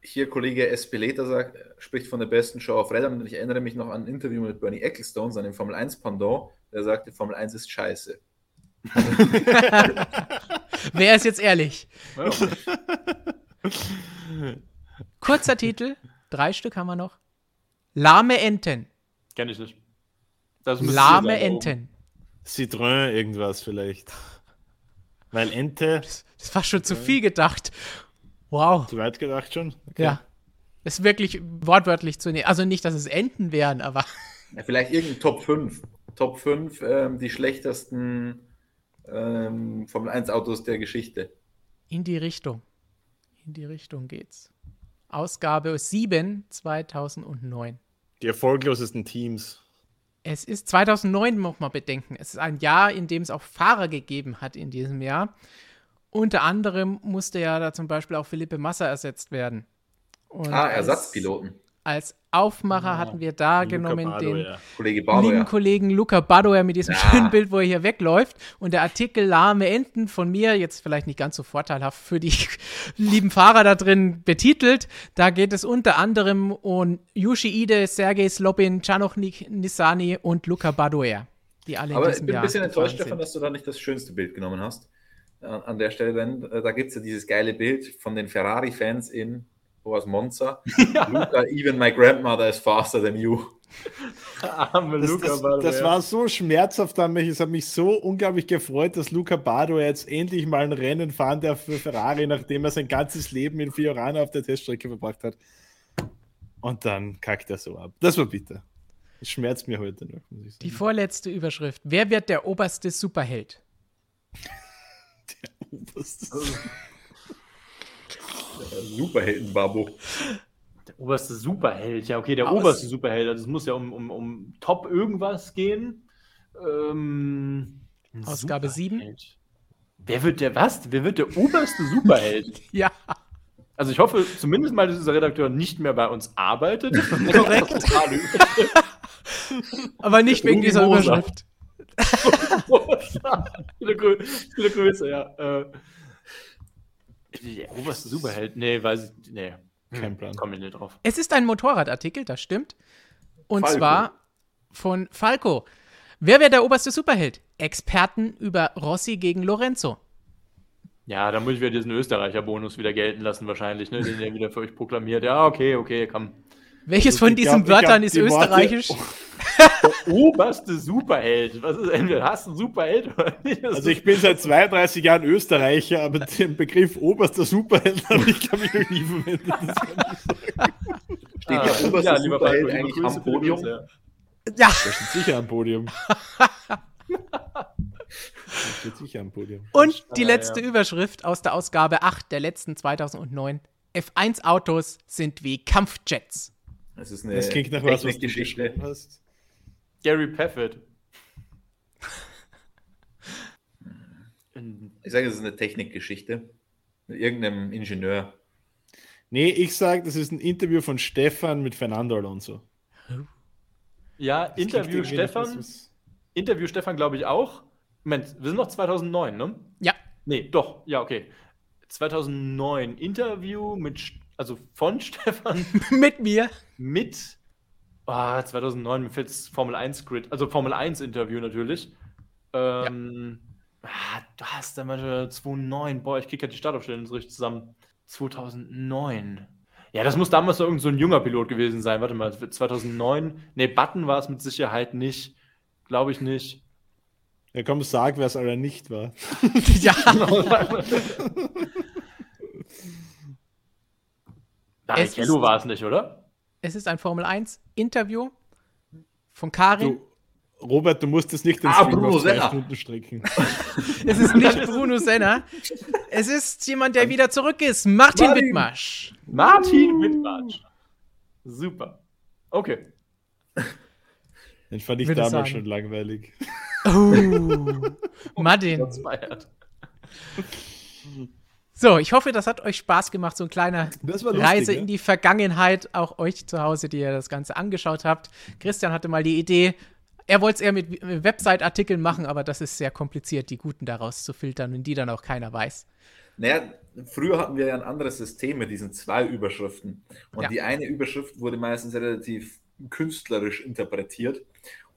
hier Kollege Espeleta sagt, spricht von der besten Show auf Rädern und ich erinnere mich noch an ein Interview mit Bernie Ecclestone, seinem Formel 1 Pendant, der sagte, Formel 1 ist scheiße. Wer ist jetzt ehrlich? Kurzer Titel, drei Stück haben wir noch. Lahme Enten. Kenn ich nicht. Lahme Enten. Citroën irgendwas vielleicht. Weil Ente. Das, das war schon zu viel gedacht. Wow. Zu weit gedacht schon? Okay. Ja. Ist wirklich wortwörtlich zu nehmen. Also nicht, dass es Enten wären, aber. Ja, vielleicht irgendein Top 5. Top 5 ähm, die schlechtesten ähm, Formel 1 Autos der Geschichte. In die Richtung. In die Richtung geht's. Ausgabe 7 2009. Die erfolglosesten Teams. Es ist 2009, muss man bedenken. Es ist ein Jahr, in dem es auch Fahrer gegeben hat in diesem Jahr. Unter anderem musste ja da zum Beispiel auch Philippe Massa ersetzt werden. Und ah, Ersatzpiloten. Als, Aufmacher ja, hatten wir da Luca genommen Bardo, den ja. Kollege Bardo, lieben ja. Kollegen Luca Badoer mit diesem ja. schönen Bild, wo er hier wegläuft. Und der Artikel Lahme Enten von mir, jetzt vielleicht nicht ganz so vorteilhaft für die lieben Fahrer da drin betitelt. Da geht es unter anderem um Yushi Ide, Sergei Slobin, Chanoch Nisani und Luca Badoer. Die alle Aber ich bin ein bisschen enttäuscht davon, dass du da nicht das schönste Bild genommen hast. An der Stelle, denn äh, da gibt es ja dieses geile Bild von den Ferrari-Fans in was Monza. Ja. Luca, even my grandmother is faster than you. Arme das, Luca das, das war so schmerzhaft an mich. Es hat mich so unglaublich gefreut, dass Luca Bardo jetzt endlich mal ein Rennen fahren darf für Ferrari, nachdem er sein ganzes Leben in Fiorano auf der Teststrecke verbracht hat. Und dann kackt er so ab. Das war bitter. Das schmerzt mir heute noch. Die vorletzte Überschrift. Wer wird der oberste Superheld? der oberste Superheld. Superhelden-Babo. Der oberste Superheld, ja, okay, der Aber oberste Superheld. Also es muss ja um, um, um Top irgendwas gehen. Ähm, Ausgabe 7. Wer wird der was? Wer wird der oberste Superheld? ja. Also ich hoffe zumindest mal, dass dieser Redakteur nicht mehr bei uns arbeitet. Korrekt. Aber nicht wegen dieser Überschrift. viele, Grüße, ja. Äh, der oberste Superheld? Nee, weiß ich. Nee. Kein Plan. Komm ich nicht drauf. Es ist ein Motorradartikel, das stimmt. Und Falco. zwar von Falco. Wer wäre der oberste Superheld? Experten über Rossi gegen Lorenzo. Ja, da muss ich wieder diesen Österreicher-Bonus wieder gelten lassen, wahrscheinlich, ne, den er wieder für euch proklamiert. Ja, okay, okay, komm. Welches also, von diesen Wörtern ist österreichisch? Worte, der oberste Superheld. Was ist denn? Hast du einen Superheld Also ich bin seit 32 Jahren Österreicher, aber den Begriff oberster Superheld habe ich, glaube ich, noch nie verwendet. Steht der ah, oberste ja, Superheld eigentlich am Podium? Ja. ja. Der steht sicher am Podium. steht sicher am Podium. Und die letzte ja. Überschrift aus der Ausgabe 8 der letzten 2009. F1-Autos sind wie Kampfjets. Das ist eine das klingt nach was, was du Geschichte hast. Gary Paffett. Ich sage, es ist eine Technikgeschichte. Mit irgendeinem Ingenieur. Nee, ich sage, das ist ein Interview von Stefan mit Fernando Alonso. Ja, das Interview Stefan. Interview Stefan, glaube ich, auch. Moment, wir sind noch 2009, ne? Ja. Nee, doch. Ja, okay. 2009 Interview mit, also von Stefan. mit mir. Mit Ah, 2009 mir fällt Formel 1 Grid, also Formel 1 Interview natürlich. Ähm, ja. ah, du hast da mal 2009, boah, ich krieg ja die Startaufstellung so richtig zusammen. 2009. Ja, das muss damals so irgend so ein junger Pilot gewesen sein. Warte mal, 2009. Ne, Button war es mit Sicherheit nicht. Glaube ich nicht. Ja, komm, sag, wer es aber nicht war. ja. Barrichello war es nicht, oder? Es ist ein Formel 1 Interview von Karin. Du, Robert, du musst es nicht in ah, Bruno Senna. strecken. es ist nicht Bruno Senna. Es ist jemand, der wieder zurück ist. Martin, Martin. Wittmarsch. Martin Wittmarsch. Super. Okay. Den fand ich Würde damals sagen. schon langweilig. Oh, Martin. So, ich hoffe, das hat euch Spaß gemacht, so ein kleiner lustig, Reise in die Vergangenheit, auch euch zu Hause, die ihr das Ganze angeschaut habt. Christian hatte mal die Idee, Er wollte es eher mit Website-Artikeln machen, aber das ist sehr kompliziert, die guten daraus zu filtern und die dann auch keiner weiß. Naja, früher hatten wir ja ein anderes System mit diesen zwei Überschriften. Und ja. die eine Überschrift wurde meistens relativ künstlerisch interpretiert.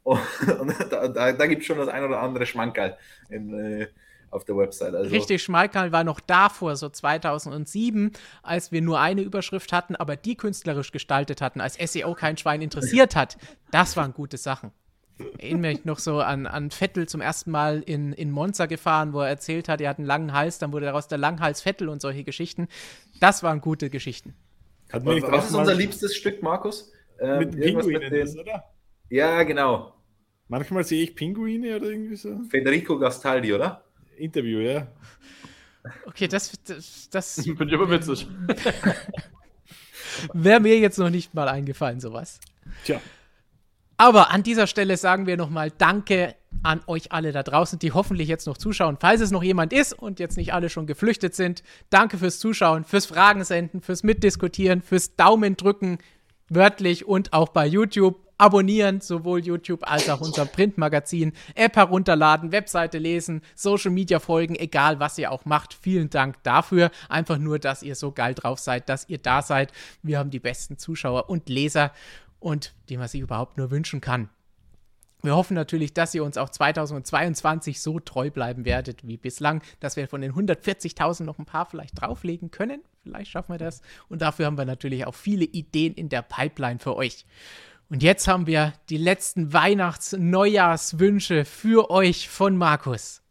Und, und da, da, da gibt es schon das ein oder andere Schmankerl in, äh, auf der Website. Also Richtig, Schmalkerl war noch davor, so 2007, als wir nur eine Überschrift hatten, aber die künstlerisch gestaltet hatten, als SEO kein Schwein interessiert hat. Das waren gute Sachen. Erinnere mich noch so an, an Vettel zum ersten Mal in, in Monza gefahren, wo er erzählt hat, er hat einen langen Hals, dann wurde daraus der Langhals Vettel und solche Geschichten. Das waren gute Geschichten. Was, was ist unser liebstes Stück, Markus? Ähm, mit Pinguinen, mit den... oder? Ja, genau. Manchmal sehe ich Pinguine oder irgendwie so. Federico Gastaldi, oder? Interview, ja. Okay, das. das, das Bin ich aber witzig. Wäre mir jetzt noch nicht mal eingefallen, sowas. Tja. Aber an dieser Stelle sagen wir nochmal Danke an euch alle da draußen, die hoffentlich jetzt noch zuschauen. Falls es noch jemand ist und jetzt nicht alle schon geflüchtet sind, danke fürs Zuschauen, fürs Fragen senden, fürs Mitdiskutieren, fürs Daumen drücken, wörtlich und auch bei YouTube. Abonnieren, sowohl YouTube als auch unser Printmagazin, App herunterladen, Webseite lesen, Social Media folgen, egal was ihr auch macht. Vielen Dank dafür. Einfach nur, dass ihr so geil drauf seid, dass ihr da seid. Wir haben die besten Zuschauer und Leser und die man sich überhaupt nur wünschen kann. Wir hoffen natürlich, dass ihr uns auch 2022 so treu bleiben werdet wie bislang, dass wir von den 140.000 noch ein paar vielleicht drauflegen können. Vielleicht schaffen wir das. Und dafür haben wir natürlich auch viele Ideen in der Pipeline für euch. Und jetzt haben wir die letzten Weihnachts-Neujahrswünsche für euch von Markus.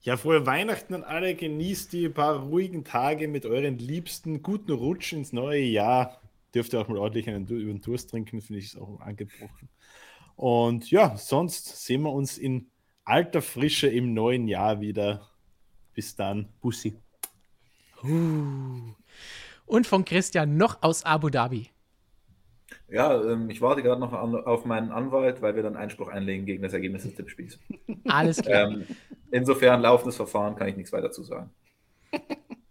Ja, frohe Weihnachten an alle. Genießt die paar ruhigen Tage mit euren Liebsten. Guten Rutsch ins neue Jahr. Dürft ihr auch mal ordentlich einen über den Durst trinken, finde ich es auch angebrochen. Und ja, sonst sehen wir uns in alter Frische im neuen Jahr wieder. Bis dann. Bussi. Uh. Und von Christian noch aus Abu Dhabi. Ja, ähm, ich warte gerade noch an, auf meinen Anwalt, weil wir dann Einspruch einlegen gegen das Ergebnis des Tippspiels. Alles klar. Ähm, insofern laufendes Verfahren kann ich nichts weiter zu sagen.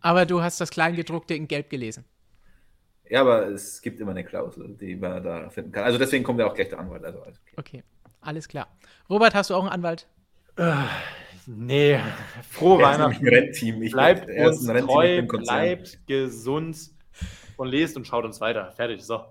Aber du hast das Kleingedruckte in Gelb gelesen. Ja, aber es gibt immer eine Klausel, die man da finden kann. Also deswegen kommt ja auch gleich der Anwalt. Also okay. okay. alles klar. Robert, hast du auch einen Anwalt? Äh, nee, frohe Weihnachten. Rennteam. Ich bleibt uns treu, bleibt gesund und lest und schaut uns weiter. Fertig, so.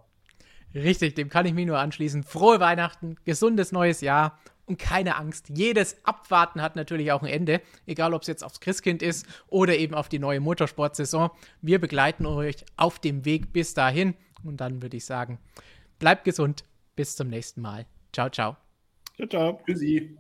Richtig, dem kann ich mich nur anschließen. Frohe Weihnachten, gesundes neues Jahr und keine Angst. Jedes Abwarten hat natürlich auch ein Ende, egal ob es jetzt aufs Christkind ist oder eben auf die neue Motorsportsaison. Wir begleiten euch auf dem Weg bis dahin und dann würde ich sagen, bleibt gesund, bis zum nächsten Mal. Ciao, ciao. Ciao, ciao. Tschüssi.